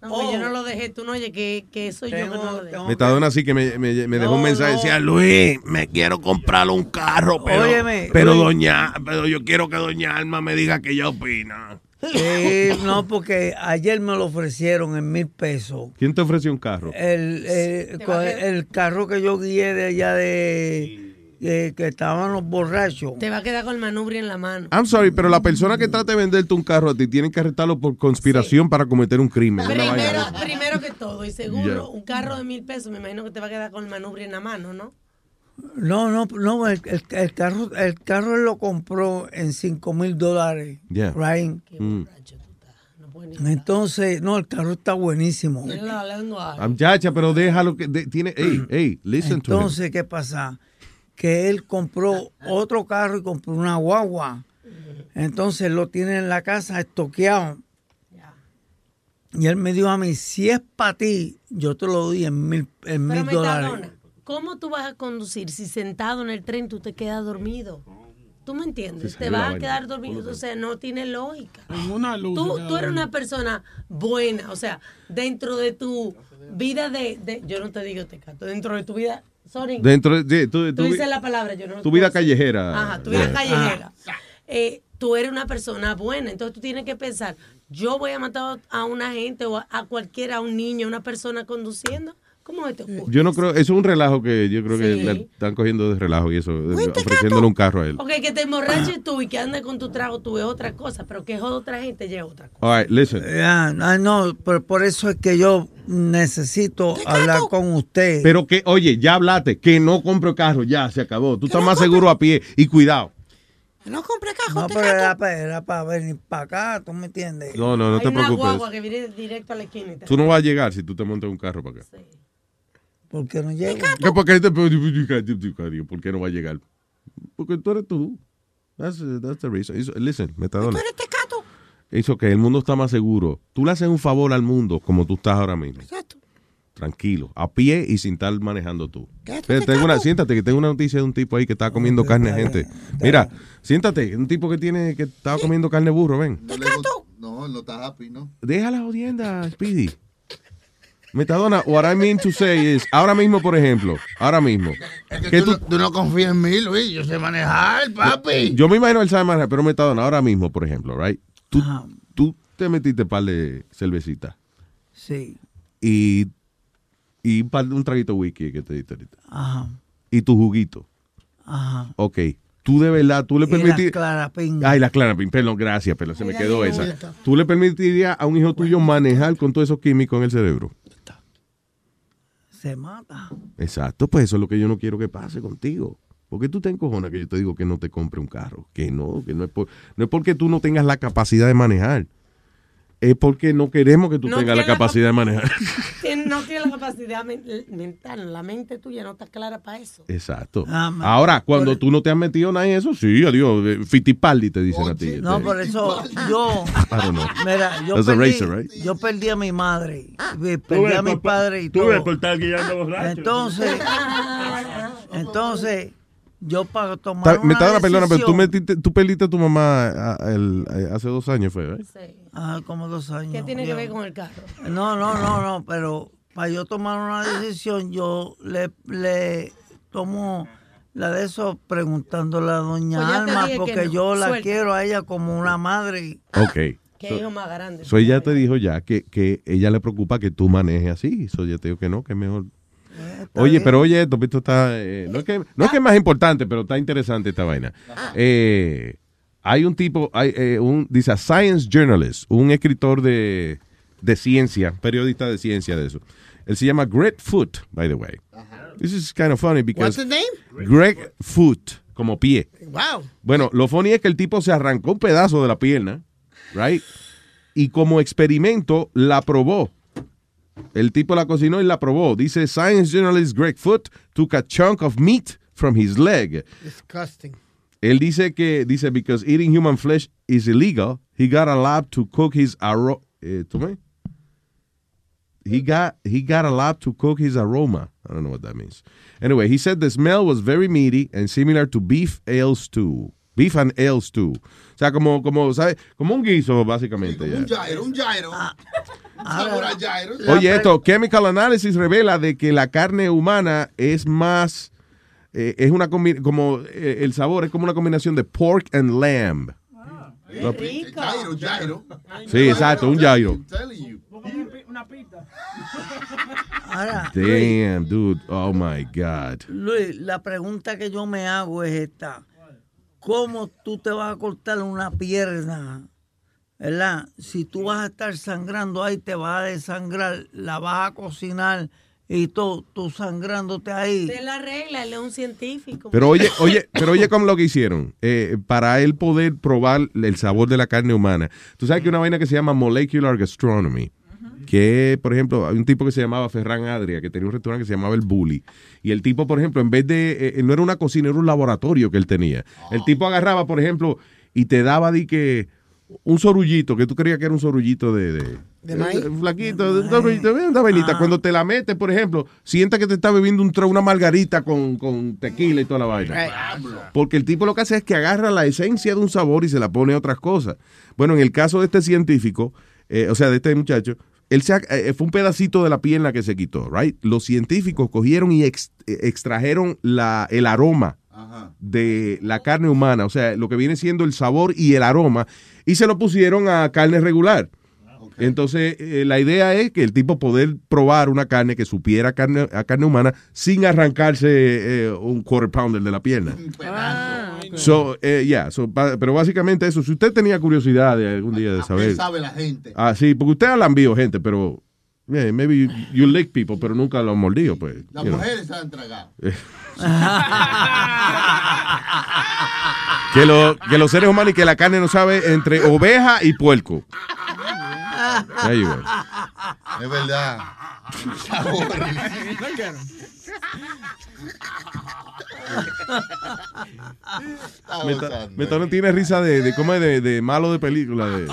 S7: No, pues yo no lo dejé, tú no oyes que, que soy yo que no lo dejé.
S4: Metadona sí que me, me- me dejó un mensaje. Decía,
S25: Luis, me quiero comprar un carro, pero,
S6: Óyeme,
S25: pero
S6: Luis.
S25: doña, pero yo quiero que doña Alma me diga que ella opina.
S6: Sí, no, porque ayer me lo ofrecieron en mil pesos.
S4: ¿Quién te ofreció un carro?
S6: El, el, co- el carro que yo guié de allá de, que estaban los borrachos.
S7: Te va a quedar con el manubrio en la mano.
S4: I'm sorry, pero la persona que trate de venderte un carro a ti tienen que arrestarlo por conspiración para cometer un crimen.
S7: Primero, primero que todo, y segundo,
S4: Ya.
S7: un carro de mil pesos, me imagino que te va a quedar con el manubrio en la mano, ¿no?
S6: No, no, no, el, el- el carro, el carro lo compró en cinco mil dólares.
S4: Yeah.
S6: Right?
S4: Mm.
S6: Entonces, no, el carro está buenísimo.
S7: Mira la lengua.
S4: Muchacha, pero déjalo que de- tiene. Hey, hey, listen to him.
S6: Entonces, ¿qué pasa? Que él compró otro carro y compró una guagua. Entonces lo tiene en la casa estoqueado. Y él me dijo a mí, si es para ti, yo te lo doy en mil, en
S7: Pero
S6: mil dólares.
S7: Metadona, ¿cómo tú vas a conducir si sentado en el tren tú te quedas dormido? ¿Tú me entiendes?
S6: Sí,
S7: te vas a quedar dormido, o sea, no tiene lógica.
S14: una luz.
S7: Tú, tú eres una persona buena, o sea, dentro de tu vida de, de- yo no te digo te canto, dentro de tu vida, sorry,
S4: Dentro de tu,
S7: tú dices la palabra, yo no
S4: tu vida callejera.
S7: Ajá, tu vida
S4: Yeah.
S7: callejera. Eh, tú eres una persona buena, entonces tú tienes que pensar, yo voy a matar a una gente o a, a cualquiera, a un niño, a una persona conduciendo. ¿Cómo te ocurre?
S4: Yo no creo, eso es un relajo que yo creo que
S7: Sí.
S4: le están cogiendo de relajo y eso, ofreciéndole un carro a él.
S7: Ok, que te emborraches tú y que andes con tu trago, tú es otra cosa, pero que joda otra gente ya es otra cosa.
S4: All right, listen.
S6: Ya, ah, no, por, por eso es que yo necesito hablar con usted.
S4: Pero que, oye, ya hablaste, que no compre carro, ya se acabó. Tú estás más seguro a pie y cuidado.
S6: No compre carro. No, pero era para, venir para acá, ¿tú me entiendes?
S4: No, no, no
S7: Hay
S4: te
S7: una
S4: preocupes.
S7: guagua que viene directo a la esquina.
S4: Tú no vas a llegar si tú te montas un carro para acá.
S6: ¿Por qué no llega?
S4: ¿Qué, ¿Por qué te- ¿Por qué no va a llegar? Porque tú eres tú. That's, that's the reason. It's- listen, metadona. Eso que el mundo está más seguro. Tú le haces un favor al mundo como tú estás ahora mismo. Tranquilo, a pie y sin estar manejando tú. Te- tengo una, siéntate, que tengo una noticia de un tipo ahí que estaba comiendo carne a gente. Mira, siéntate, un tipo que tiene que estaba comiendo carne burro, ven.
S5: No, no está happy, ¿no?
S4: Deja la jodienda, Speedy. Metadona, what I mean to say is, ahora mismo, por ejemplo, ahora mismo,
S5: Es que
S4: que
S5: tú,
S4: tú-
S5: no, tú no confías en mí, Luis. Yo sé manejar, papi.
S4: yo me imagino él sabe manejar, pero Metadona, ahora mismo, por ejemplo, right? Tú, tú te metiste un par de cervecitas
S6: Sí.
S4: y, y un, par- un traguito de whisky que te diste ahorita.
S6: Ajá.
S4: Y tu juguito.
S6: Ajá.
S4: Ok. Tú de verdad, tú le
S6: clarapín.
S4: Ay, la clarapín, perdón, gracias, pero se me quedó esa. ¿Tú le permitirías a un hijo tuyo manejar con todos esos químicos en el cerebro?
S6: Se mata.
S4: Exacto, pues eso es lo que yo no quiero que pase contigo. Porque tú te encojonas que yo te digo que no te compre un carro. Que no, que no es, por- no es porque tú no tengas la capacidad de manejar. Es porque no queremos que tú
S7: No
S4: tengas la capacidad de manejar.
S7: Tien- No tiene la capacidad men- mental, la mente tuya no está clara para eso.
S4: Exacto.
S6: Ah,
S4: Ahora, cuando tú no te has metido nada en eso, sí, adiós. eh, Fittipaldi te dicen a ti.
S6: No,
S4: Este,
S6: por eso yo.
S4: I don't know.
S6: Mira, yo
S4: That's a
S6: perdí,
S4: racer, right?
S6: yo perdí a mi madre. y
S11: Tú
S6: Perdí
S11: ves
S6: a mi padre y
S11: tú
S6: todo.
S11: ves por estar guiando borracho.
S6: Entonces, entonces, yo para tomar
S4: me
S6: una
S4: está dando perdona, pero tú, metiste- tú perdiste a tu mamá ah, el- eh, hace dos años, fue, ¿verdad?
S6: Ah, como dos años.
S7: ¿Qué tiene que ver con el carro?
S6: No, no, no, no, pero para yo tomar una decisión, yo le, le tomo la de eso preguntándole a doña
S7: Pues
S6: Alma, porque
S7: no.
S6: yo la
S7: Suelta.
S6: quiero a ella como una madre.
S4: Ok.
S7: Qué hijo más grande.
S4: So ella te dijo ya que, que ella le preocupa que tú manejes así. So ella te dijo que no, que es mejor. Oye, pero oye, esto, esto está. eh, no, es que, no es que es más importante, pero está interesante esta vaina. Eh, hay un tipo, hay, eh, un, dice a science journalist, un escritor de, de ciencia, periodista de ciencia de eso. Él se llama Greg Foot, by the way. This is kind of funny because.
S14: What's his name?
S4: Greg Foot, como pie.
S14: Wow.
S4: Bueno, lo funny es que el tipo se arrancó un pedazo de la pierna, right? Y como experimento la probó. El tipo la cocinó y la probó. Dice Science journalist Greg Foot took a chunk of meat from his leg.
S14: Disgusting.
S4: Él dice que, dice, because eating human flesh is illegal, he got a lab to cook his aroma. Eh, ¿Tomé? He got, he got a lab to cook his aroma. I don't know what that means. Anyway, he said the smell was very meaty and similar to beef ale stew. Beef and ale stew. O sea, como, como, ¿sabes? Como un guiso, básicamente. ya.
S51: Un gyro, un gyro. Un sabor a gyro.
S4: Oye, esto, Chemical Analysis revela de que la carne humana es más, eh, es una combi- como eh, el sabor es como una combinación de pork and lamb.
S51: Gyro.
S4: Sí, exacto, un
S51: you.
S43: Una pita.
S6: Ahora,
S4: Damn, dude. Oh my God.
S6: Luis, la pregunta que yo me hago es esta. ¿Cómo tú te vas a cortar una pierna? ¿Verdad? Si tú vas a estar sangrando ahí, te vas a desangrar, la vas a cocinar y todo, tú sangrándote ahí.
S53: De la regla, él es un científico.
S4: Pero oye, oye, pero oye cómo lo que hicieron. Eh, para él poder probar el sabor de la carne humana. Tú sabes que hay una vaina que se llama molecular gastronomy. Que, por ejemplo, hay un tipo que se llamaba Ferran Adria, que tenía un restaurante que se llamaba El Bully. Y el tipo, por ejemplo, en vez de. eh, no era una cocina, era un laboratorio que él tenía. El tipo agarraba, por ejemplo, y te daba di que. Un sorullito, que tú creías que era un sorullito de. de
S14: ¿De maíz?
S4: un flaquito, de una vainita. Cuando te la metes, por ejemplo, sienta que te está bebiendo un una margarita con, con tequila y toda la vaina. Porque el tipo lo que hace es que agarra la esencia de un sabor y se la pone a otras cosas. Bueno, en el caso de este científico, eh, o sea, de este muchacho, él se, ha- eh, fue un pedacito de la pierna que se quitó, right? Los científicos cogieron y ex- eh, extrajeron la, el aroma de la carne humana, o sea, lo que viene siendo el sabor y el aroma, y se lo pusieron a carne regular. Entonces, eh, la idea es que el tipo poder probar una carne que supiera carne, a carne humana sin arrancarse eh, un quarter pounder de la pierna. So, eh, yeah, so, pero básicamente eso, si usted tenía curiosidad de algún día de
S51: ¿Qué
S4: saber.
S51: sabe la gente?
S4: Ah, sí, porque usted ha lambido gente, pero yeah, maybe you, you lick people, pero nunca lo han mordido, pues.
S51: Las mujeres tragado.
S4: Eh. que, lo- que los seres humanos y que la carne no sabe entre oveja y puerco. There you go.
S51: Es verdad.
S4: Meta- Meta no tiene risa de, de cómo es de, de malo de película. De...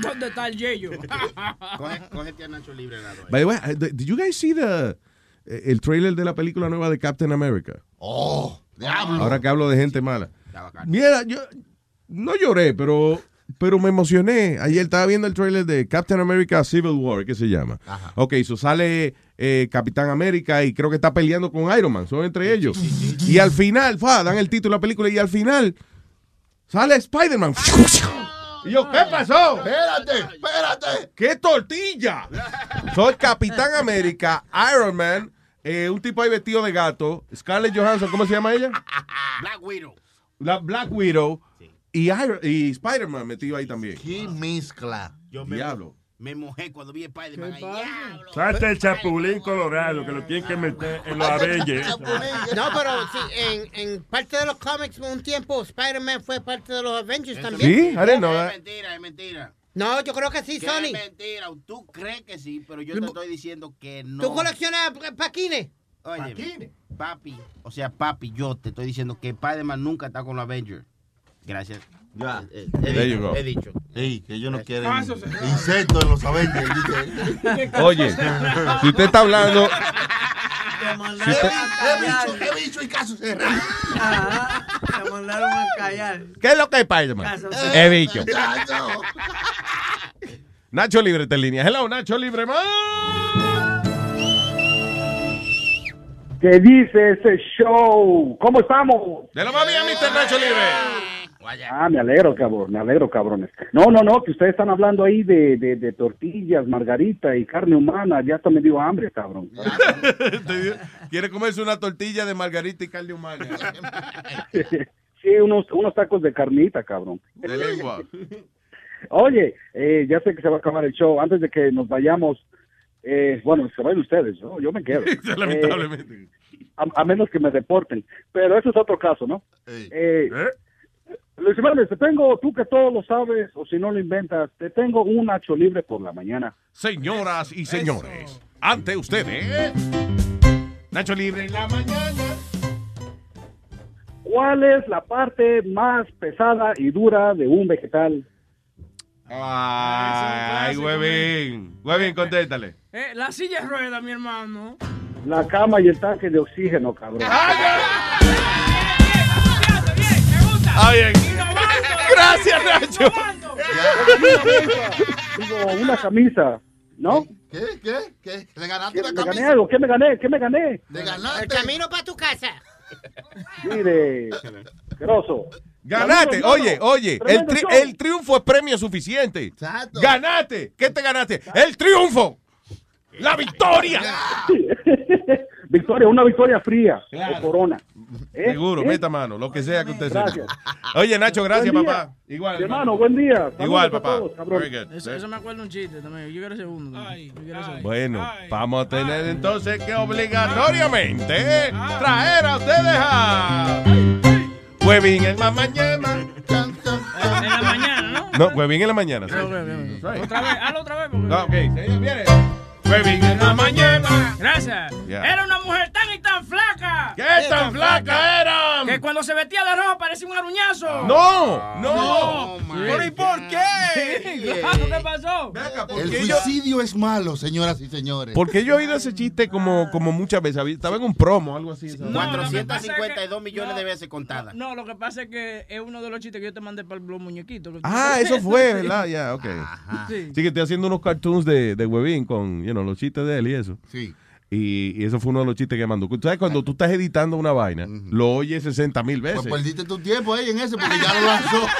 S43: ¿Dónde está el?
S9: Coge, cógete a Nacho Libre.
S4: By the way, did you guys see the, eh, el trailer de la película nueva de Captain America?
S51: Oh, diablo.
S4: Ahora que hablo de gente mala. Mira, yo no lloré, pero, pero me emocioné. Ayer estaba viendo el trailer de Captain America Civil War, que se llama. Ok, eso sale eh, Capitán América y creo que está peleando con Iron Man, son entre ellos. Y al final, fa, dan el título de la película y al final sale Spider-Man. Y yo, ¿qué pasó?
S51: Espérate, espérate.
S4: ¡Qué tortilla! Soy Capitán América, Iron Man, eh, un tipo ahí vestido de gato, Scarlett Johansson, ¿cómo se llama ella?
S9: Black Widow.
S4: La Black Widow y, Iron- y Spider-Man metido ahí también.
S51: ¡Qué mezcla!
S9: Yo me,
S4: Diablo.
S9: me mojé cuando vi Spider-Man. ahí. Diablo.
S39: Salte el chapulín colorado que lo tienen que meter en los Avengers.
S14: No, pero sí, en, en parte de los cómics, un tiempo, Spider-Man fue parte de los Avengers también.
S4: Sí, I didn't know
S9: Es mentira, es mentira.
S14: No, yo creo que sí, Sony.
S9: Es mentira. Tú crees que sí, pero yo te estoy diciendo que no.
S14: ¿Tú coleccionas paquines?
S9: Oye, papi, o sea, papi, yo te estoy diciendo que Spider-Man nunca está con los Avengers. Gracias.
S51: Ya.
S9: Eh, he, dicho,
S51: go.
S9: he dicho.
S51: Ey, que ellos no quieren
S9: Ah,
S51: insectos en los Avengers. dice.
S4: Oye, si usted está hablando,
S51: He bicho, he bicho y caso cerrado.
S6: Te mandaron a callar.
S4: ¿qué es lo que es Spider-Man? He dicho.
S51: Muchacho.
S4: Nacho Libre está en línea. Hello, Nacho Libre, man.
S54: ¿Qué dice ese show? ¿Cómo estamos?
S4: De la más bien, Mr. Nacho Libre.
S54: Ah, me alegro, cabrón, me alegro, cabrones. No, no, no, que ustedes están hablando ahí de, de, de tortillas, margarita y carne humana. Ya hasta me dio hambre, cabrón.
S4: Quiere comerse una tortilla de margarita y carne humana.
S54: Sí, unos, unos tacos de carnita, cabrón.
S4: De lengua.
S54: Oye, eh, ya sé que se va a acabar el show. Antes de que nos vayamos, eh, bueno, se vayan ustedes, ¿no? yo me quedo.
S4: Lamentablemente.
S54: Eh, a, a menos que me deporten. Pero eso es otro caso, ¿no? Eh, Luis Jiménez, te tengo, tú que todo lo sabes, o si no lo inventas, te tengo un Nacho Libre por la mañana.
S4: Señoras y señores, ante ustedes, Nacho Libre en la mañana.
S54: ¿Cuál es la parte más pesada y dura de un vegetal?
S4: Ay, huevín. Huevín, contéstale.
S2: Eh, la silla rueda, mi hermano.
S54: La cama y el tanque de oxígeno, cabrón.
S4: Ah, bien. Gracias, Nacho.
S54: Digo, una camisa, ¿no?
S5: ¿Qué? ¿Qué? ¿Qué? ¿Le ganaste
S54: ¿Qué,
S5: una
S54: ¿Me gané
S5: camisa?
S54: algo? ¿Qué me gané? ¿Qué me gané?
S5: ¿Le ganaste?
S14: El camino para tu casa.
S54: Mire, grosso. Saludos,
S4: oye, oye, el,
S54: Tremendo
S4: tri-
S54: show.
S4: el triunfo es premio suficiente. Ganaste, ¿qué te ganaste? El triunfo, la victoria.
S54: Victoria, una victoria fría. O corona. ¿Eh?
S4: Seguro,
S54: ¿Eh?
S4: meta mano, lo que sea que usted sea. Oye, Nacho, gracias,
S54: Buen día.
S4: papá. Igual,
S54: Hermano, buen día. Saludos
S4: Igual, papá.
S54: todos, cabrón.
S4: Very good.
S2: Eso, eso me acuerdo un chiste también. Yo quiero segundo. Yo quiero segundo.
S4: Bueno, vamos a tener entonces que obligatoriamente traer a ustedes a Huevín en la mañana.
S2: En la mañana, ¿no?
S4: No, Huevín en la mañana. sí.
S2: Otra vez, hazlo otra vez. Porque...
S4: No, ok, señor, viene. Huevín en la mañana.
S2: Gracias. Era una mujer tan y tan flaca.
S4: ¿Qué tan flaca era?
S2: Que cuando se vestía de rojo parecía un aruñazo.
S4: No, no.
S2: ¿Pero y por qué? Claro, ¿qué pasó?
S5: El suicidio es malo, señoras y señores.
S4: Porque yo he oído ese chiste como, como muchas veces. Estaba en un promo, algo así. ¿sabes?
S9: 452 millones de veces contadas.
S2: No, lo que pasa es que es uno de los chistes que yo te mandé para los muñequitos.
S4: Ah, eso fue, ¿verdad? Ya, ok.
S2: Sí.
S4: Sí, que estoy haciendo unos cartoons de, de Huevín con you know, los chistes de él y eso.
S5: Sí.
S4: Y, y eso fue uno de los chistes que mandó. Tú sabes, cuando tú estás editando una vaina, lo oyes 60 mil veces.
S5: Pues perdiste tu tiempo ahí en ese porque ya lo lanzó.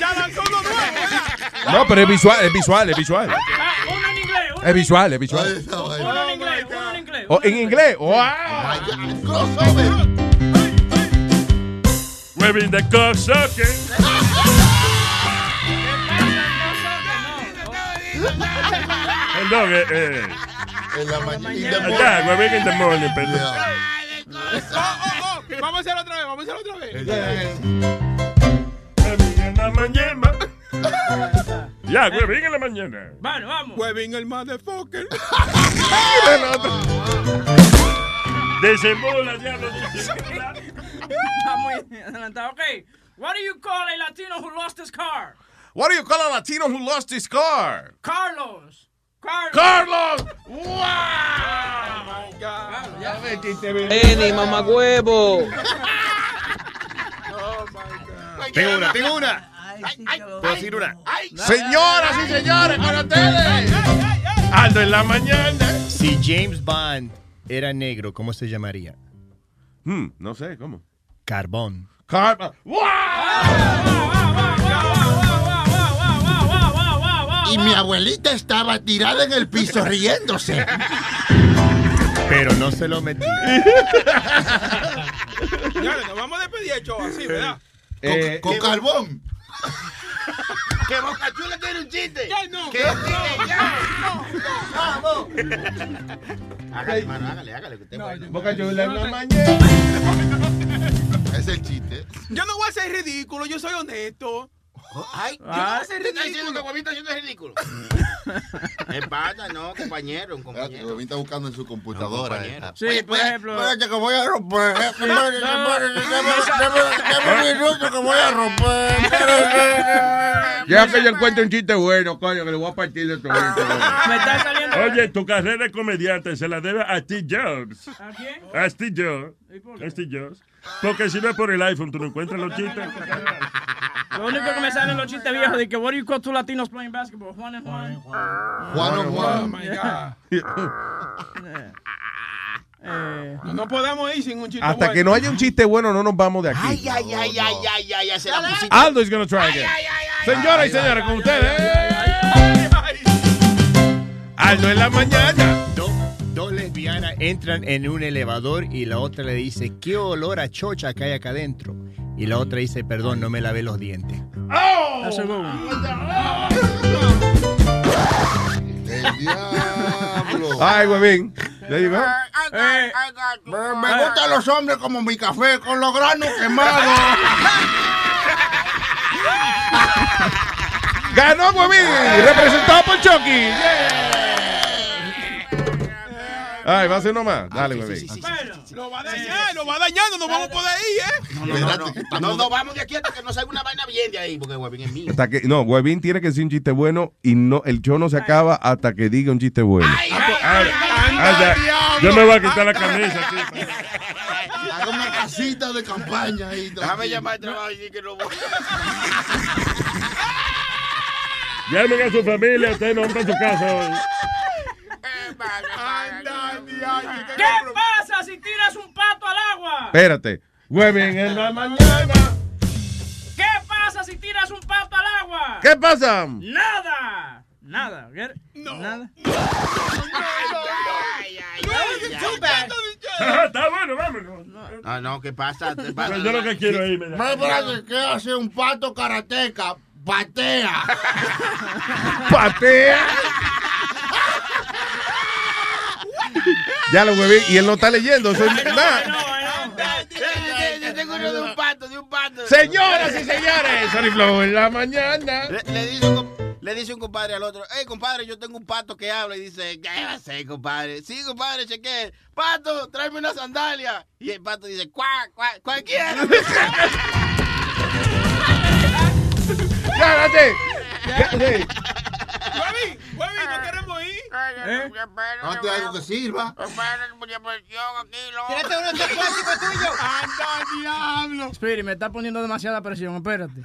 S38: Ya lanzó uno nuevo, ¿verdad?
S4: No, pero es visual, es visual, es visual.
S2: Uno en inglés, uno
S4: Es visual, es visual.
S2: uno en inglés, uno en inglés.
S4: Oh, en inglés. ¡Wow!
S11: De cocksucker. Perdón, eh, eh.
S5: En la mañana.
S11: Ya, Huevín in the morning, perdón.
S38: Oh, oh, oh. Vamos a hacerlo otra vez, vamos a hacerlo otra vez.
S11: En la mañana. Ya, Huevín en la mañana.
S2: Bueno, vamos.
S38: Huevín el motherfucker.
S11: Desembola, diablo, desembola.
S2: Está muy adelantado. Ok. What do you call a Latino who lost his car?
S4: What do you call a Latino who lost his car?
S2: Carlos. Carlos.
S4: Carlos.
S55: Eni, mamagüevo.
S10: Tengo una, tengo una. ¿Puedo decir una?
S4: Señoras y señores, con ustedes. Aldo en la mañana.
S10: Si James Bond era negro, ¿cómo se llamaría?
S4: Hmm, no sé, ¿cómo?
S10: Carbón.
S4: Carbón.
S5: Y mi abuelita estaba tirada en el piso riéndose.
S10: Pero no se lo metí.
S38: Ya, nos vamos a despedir el show así, ¿verdad?
S4: Eh,
S5: Con carbón.
S9: Que Boca Chula tiene un chiste.
S38: Ya no.
S9: Que sigue, ya. Vamos. Hágale, hermano, hágale, hágale. Que usted es bueno.
S4: Boca Chula en la mañana.
S5: Es el chiste.
S38: Yo no voy a ser ridículo, yo soy honesto.
S9: Ay, yo
S38: Ah,
S9: voy a ser
S38: ¿qué
S9: ridículo. diciendo que Huevito haciendo ridículo. ¿Qué pasa? No, compañero, un compañero.
S5: Está buscando en su computadora.
S9: compañero.
S5: eh.
S2: Sí, por ejemplo.
S5: Espérate que voy a romper. Dame un minuto que voy a romper.
S4: Ya que yo encuentro un chiste bueno, coño, que le voy a partir de todo.
S2: Me está saliendo.
S11: Oye, tu carrera de comediante se la debe a Steve Jobs.
S2: ¿A quién?
S11: A Steve Jobs. A Steve Jobs. Porque si no es por el iPhone, tú no encuentras los chistes.
S2: Lo único que me salen los chistes viejos de que what do you call two Latinos playing basketball? Juan and Juan.
S5: Juan
S38: Oh
S5: Juan.
S38: my God.
S2: Eh,
S38: No, no podemos ir sin un chiste
S4: Hasta
S38: bueno.
S4: que no haya un chiste bueno, no nos vamos de aquí.
S9: Ay, ay, ay, ay, ay, ay, ay, se la pusiste.
S4: Aldo is gonna try again. Señoras y señores, con ustedes. Aldo en la mañana.
S10: Do- dos lesbianas entran en un elevador y la otra le dice, ¿qué olor a chocha que hay acá adentro? Y la otra dice, perdón, no me lavé los dientes.
S2: one.
S5: El diablo.
S4: Ay, huevín. Go.
S2: Eh,
S5: Me, me gustan los hombres como mi café, con los granos quemados.
S4: Ganó huevín. Representado por Chucky. Ay, va a ser uno más. Dale,
S9: sí, sí, sí, sí,
S38: Lo va a dañar, lo va dañando, no vamos a poder ir, ¿eh?
S9: No, no, no, no, no, no, vamos de aquí hasta que nos salga una vaina bien de ahí, porque Huevín es mío.
S4: Hasta que, no, Webin tiene que decir un chiste bueno y no, el show no se acaba hasta que diga un chiste bueno.
S11: Ah, ya, yo me voy a quitar la camisa, chico.
S5: Haga una casita de campaña ahí.
S9: Déjame llamar al trabajo y decir que no voy.
S11: Llamen a su familia, ustedes no van para su casa hoy.
S2: ¿Qué pasa si tiras un pato al agua?
S4: Espérate. Webin en la mañana.
S2: ¿Qué pasa si tiras un pato al agua?
S4: ¿Qué pasa?
S2: Nada. Nada. it? Nada.
S11: Está bueno, vámonos.
S9: No, no, ¿qué pasa? ¿Qué pasa?
S11: Yo lo que quiero es irme
S5: parece que hace un pato karateca. Patea.
S4: Patea. Ya lo Webin. Y él no está leyendo. Soy, nada.
S9: Yo tengo uno de un pato, de un pato.
S4: Señoras y señores, Sorry Flow en la mañana.
S9: Le, le dice un, com- le dice un compadre al otro, hey compadre, yo tengo un pato que habla y dice, ¿qué va a ser, compadre? Sí, compadre, cheque, pato, tráeme una sandalia. Y el pato dice, cuac, cuac, cualquiera.
S4: Ya, date.
S38: Huevín, Huevín, no queremos ir.
S5: Hazte algo que sirva.
S14: Tírate uno de esos clásicos tuyos.
S38: Anda, diablo.
S2: Spirit, me está poniendo demasiada presión, espérate.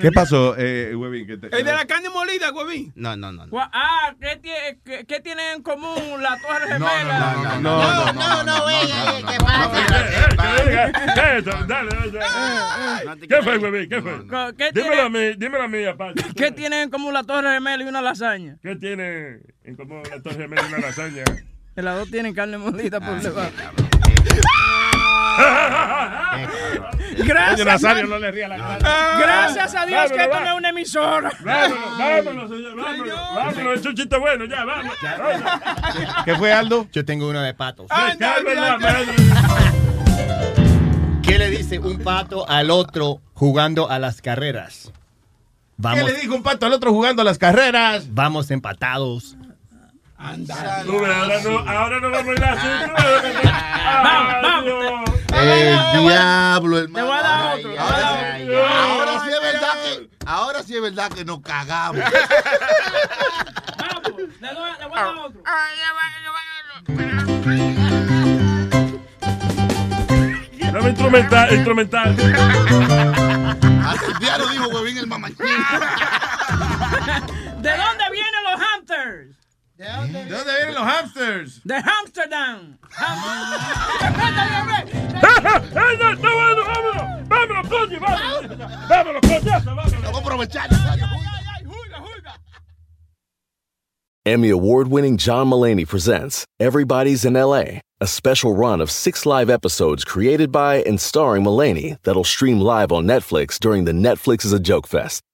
S4: ¿Qué pasó, eh, Webin? ¿Qué te-
S38: El de la carne molida, Huevín.
S9: No, no, no.
S2: Gua- Ah, ¿qué, tie- qué, qué tienen en común la Torre
S5: No,
S2: Gemela?
S5: no, no, no,
S4: No,
S5: no, no, no,
S56: oye, ¿qué
S11: Eh, ¿Qué ¿Qué es eso? Dale, dale. ¿Qué fue, Webin? ¿Qué fue?
S2: ¿Qué
S11: Dímelo a
S2: tiene,
S11: mí, dímelo a mí, aparte.
S2: ¿Qué tienen en común la Torre Gemela y una lasaña?
S11: ¿Qué tiene en común la torre gemela y una lasaña?
S2: Que las dos tienen carne molida por debajo. Gracias,
S4: Nazario, no le ría la cara.
S2: Gracias a Dios que esto no es una emisora.
S11: Vámonos, vámonos, señor, vámonos. Vámonos, es un chiste bueno, ya, vamos.
S4: ¿Qué fue, Aldo?
S10: Yo tengo uno de patos.
S11: Me en.
S10: ¿Qué le dice un pato al otro jugando a las carreras?
S4: ¿Qué le dijo un pato al otro jugando a las carreras?
S10: vamos empatados.
S11: Ves, ahora no, ahora no vamos a ir ves.
S2: Vamos.
S5: El diablo,
S2: Te
S5: hermano.
S2: voy a dar otro. te voy a dar otro.
S5: Ahora sí es verdad que, ahora sí es verdad que nos cagamos.
S2: Vamos, le voy a dar otro.
S11: Dame instrumental, instrumental.
S5: Hasta el diablo dijo Huevín el mamachín.
S2: ¿De dónde vienen los hamsters?
S4: ¿De dónde vienen los hamsters?
S2: De Amsterdam.
S11: ¡Eh, no, vámonos! ¡Vámonos, coño! ¡Vámonos! ¡Vámonos, coñazo! ¡Vámonos!
S5: Vamos a aprovechar.
S57: Emmy award winning John Mullaney presents Everybody's in LA, a special run of six live episodes created by and starring Mullaney that'll stream live on Netflix during the Netflix is a Joke Fest.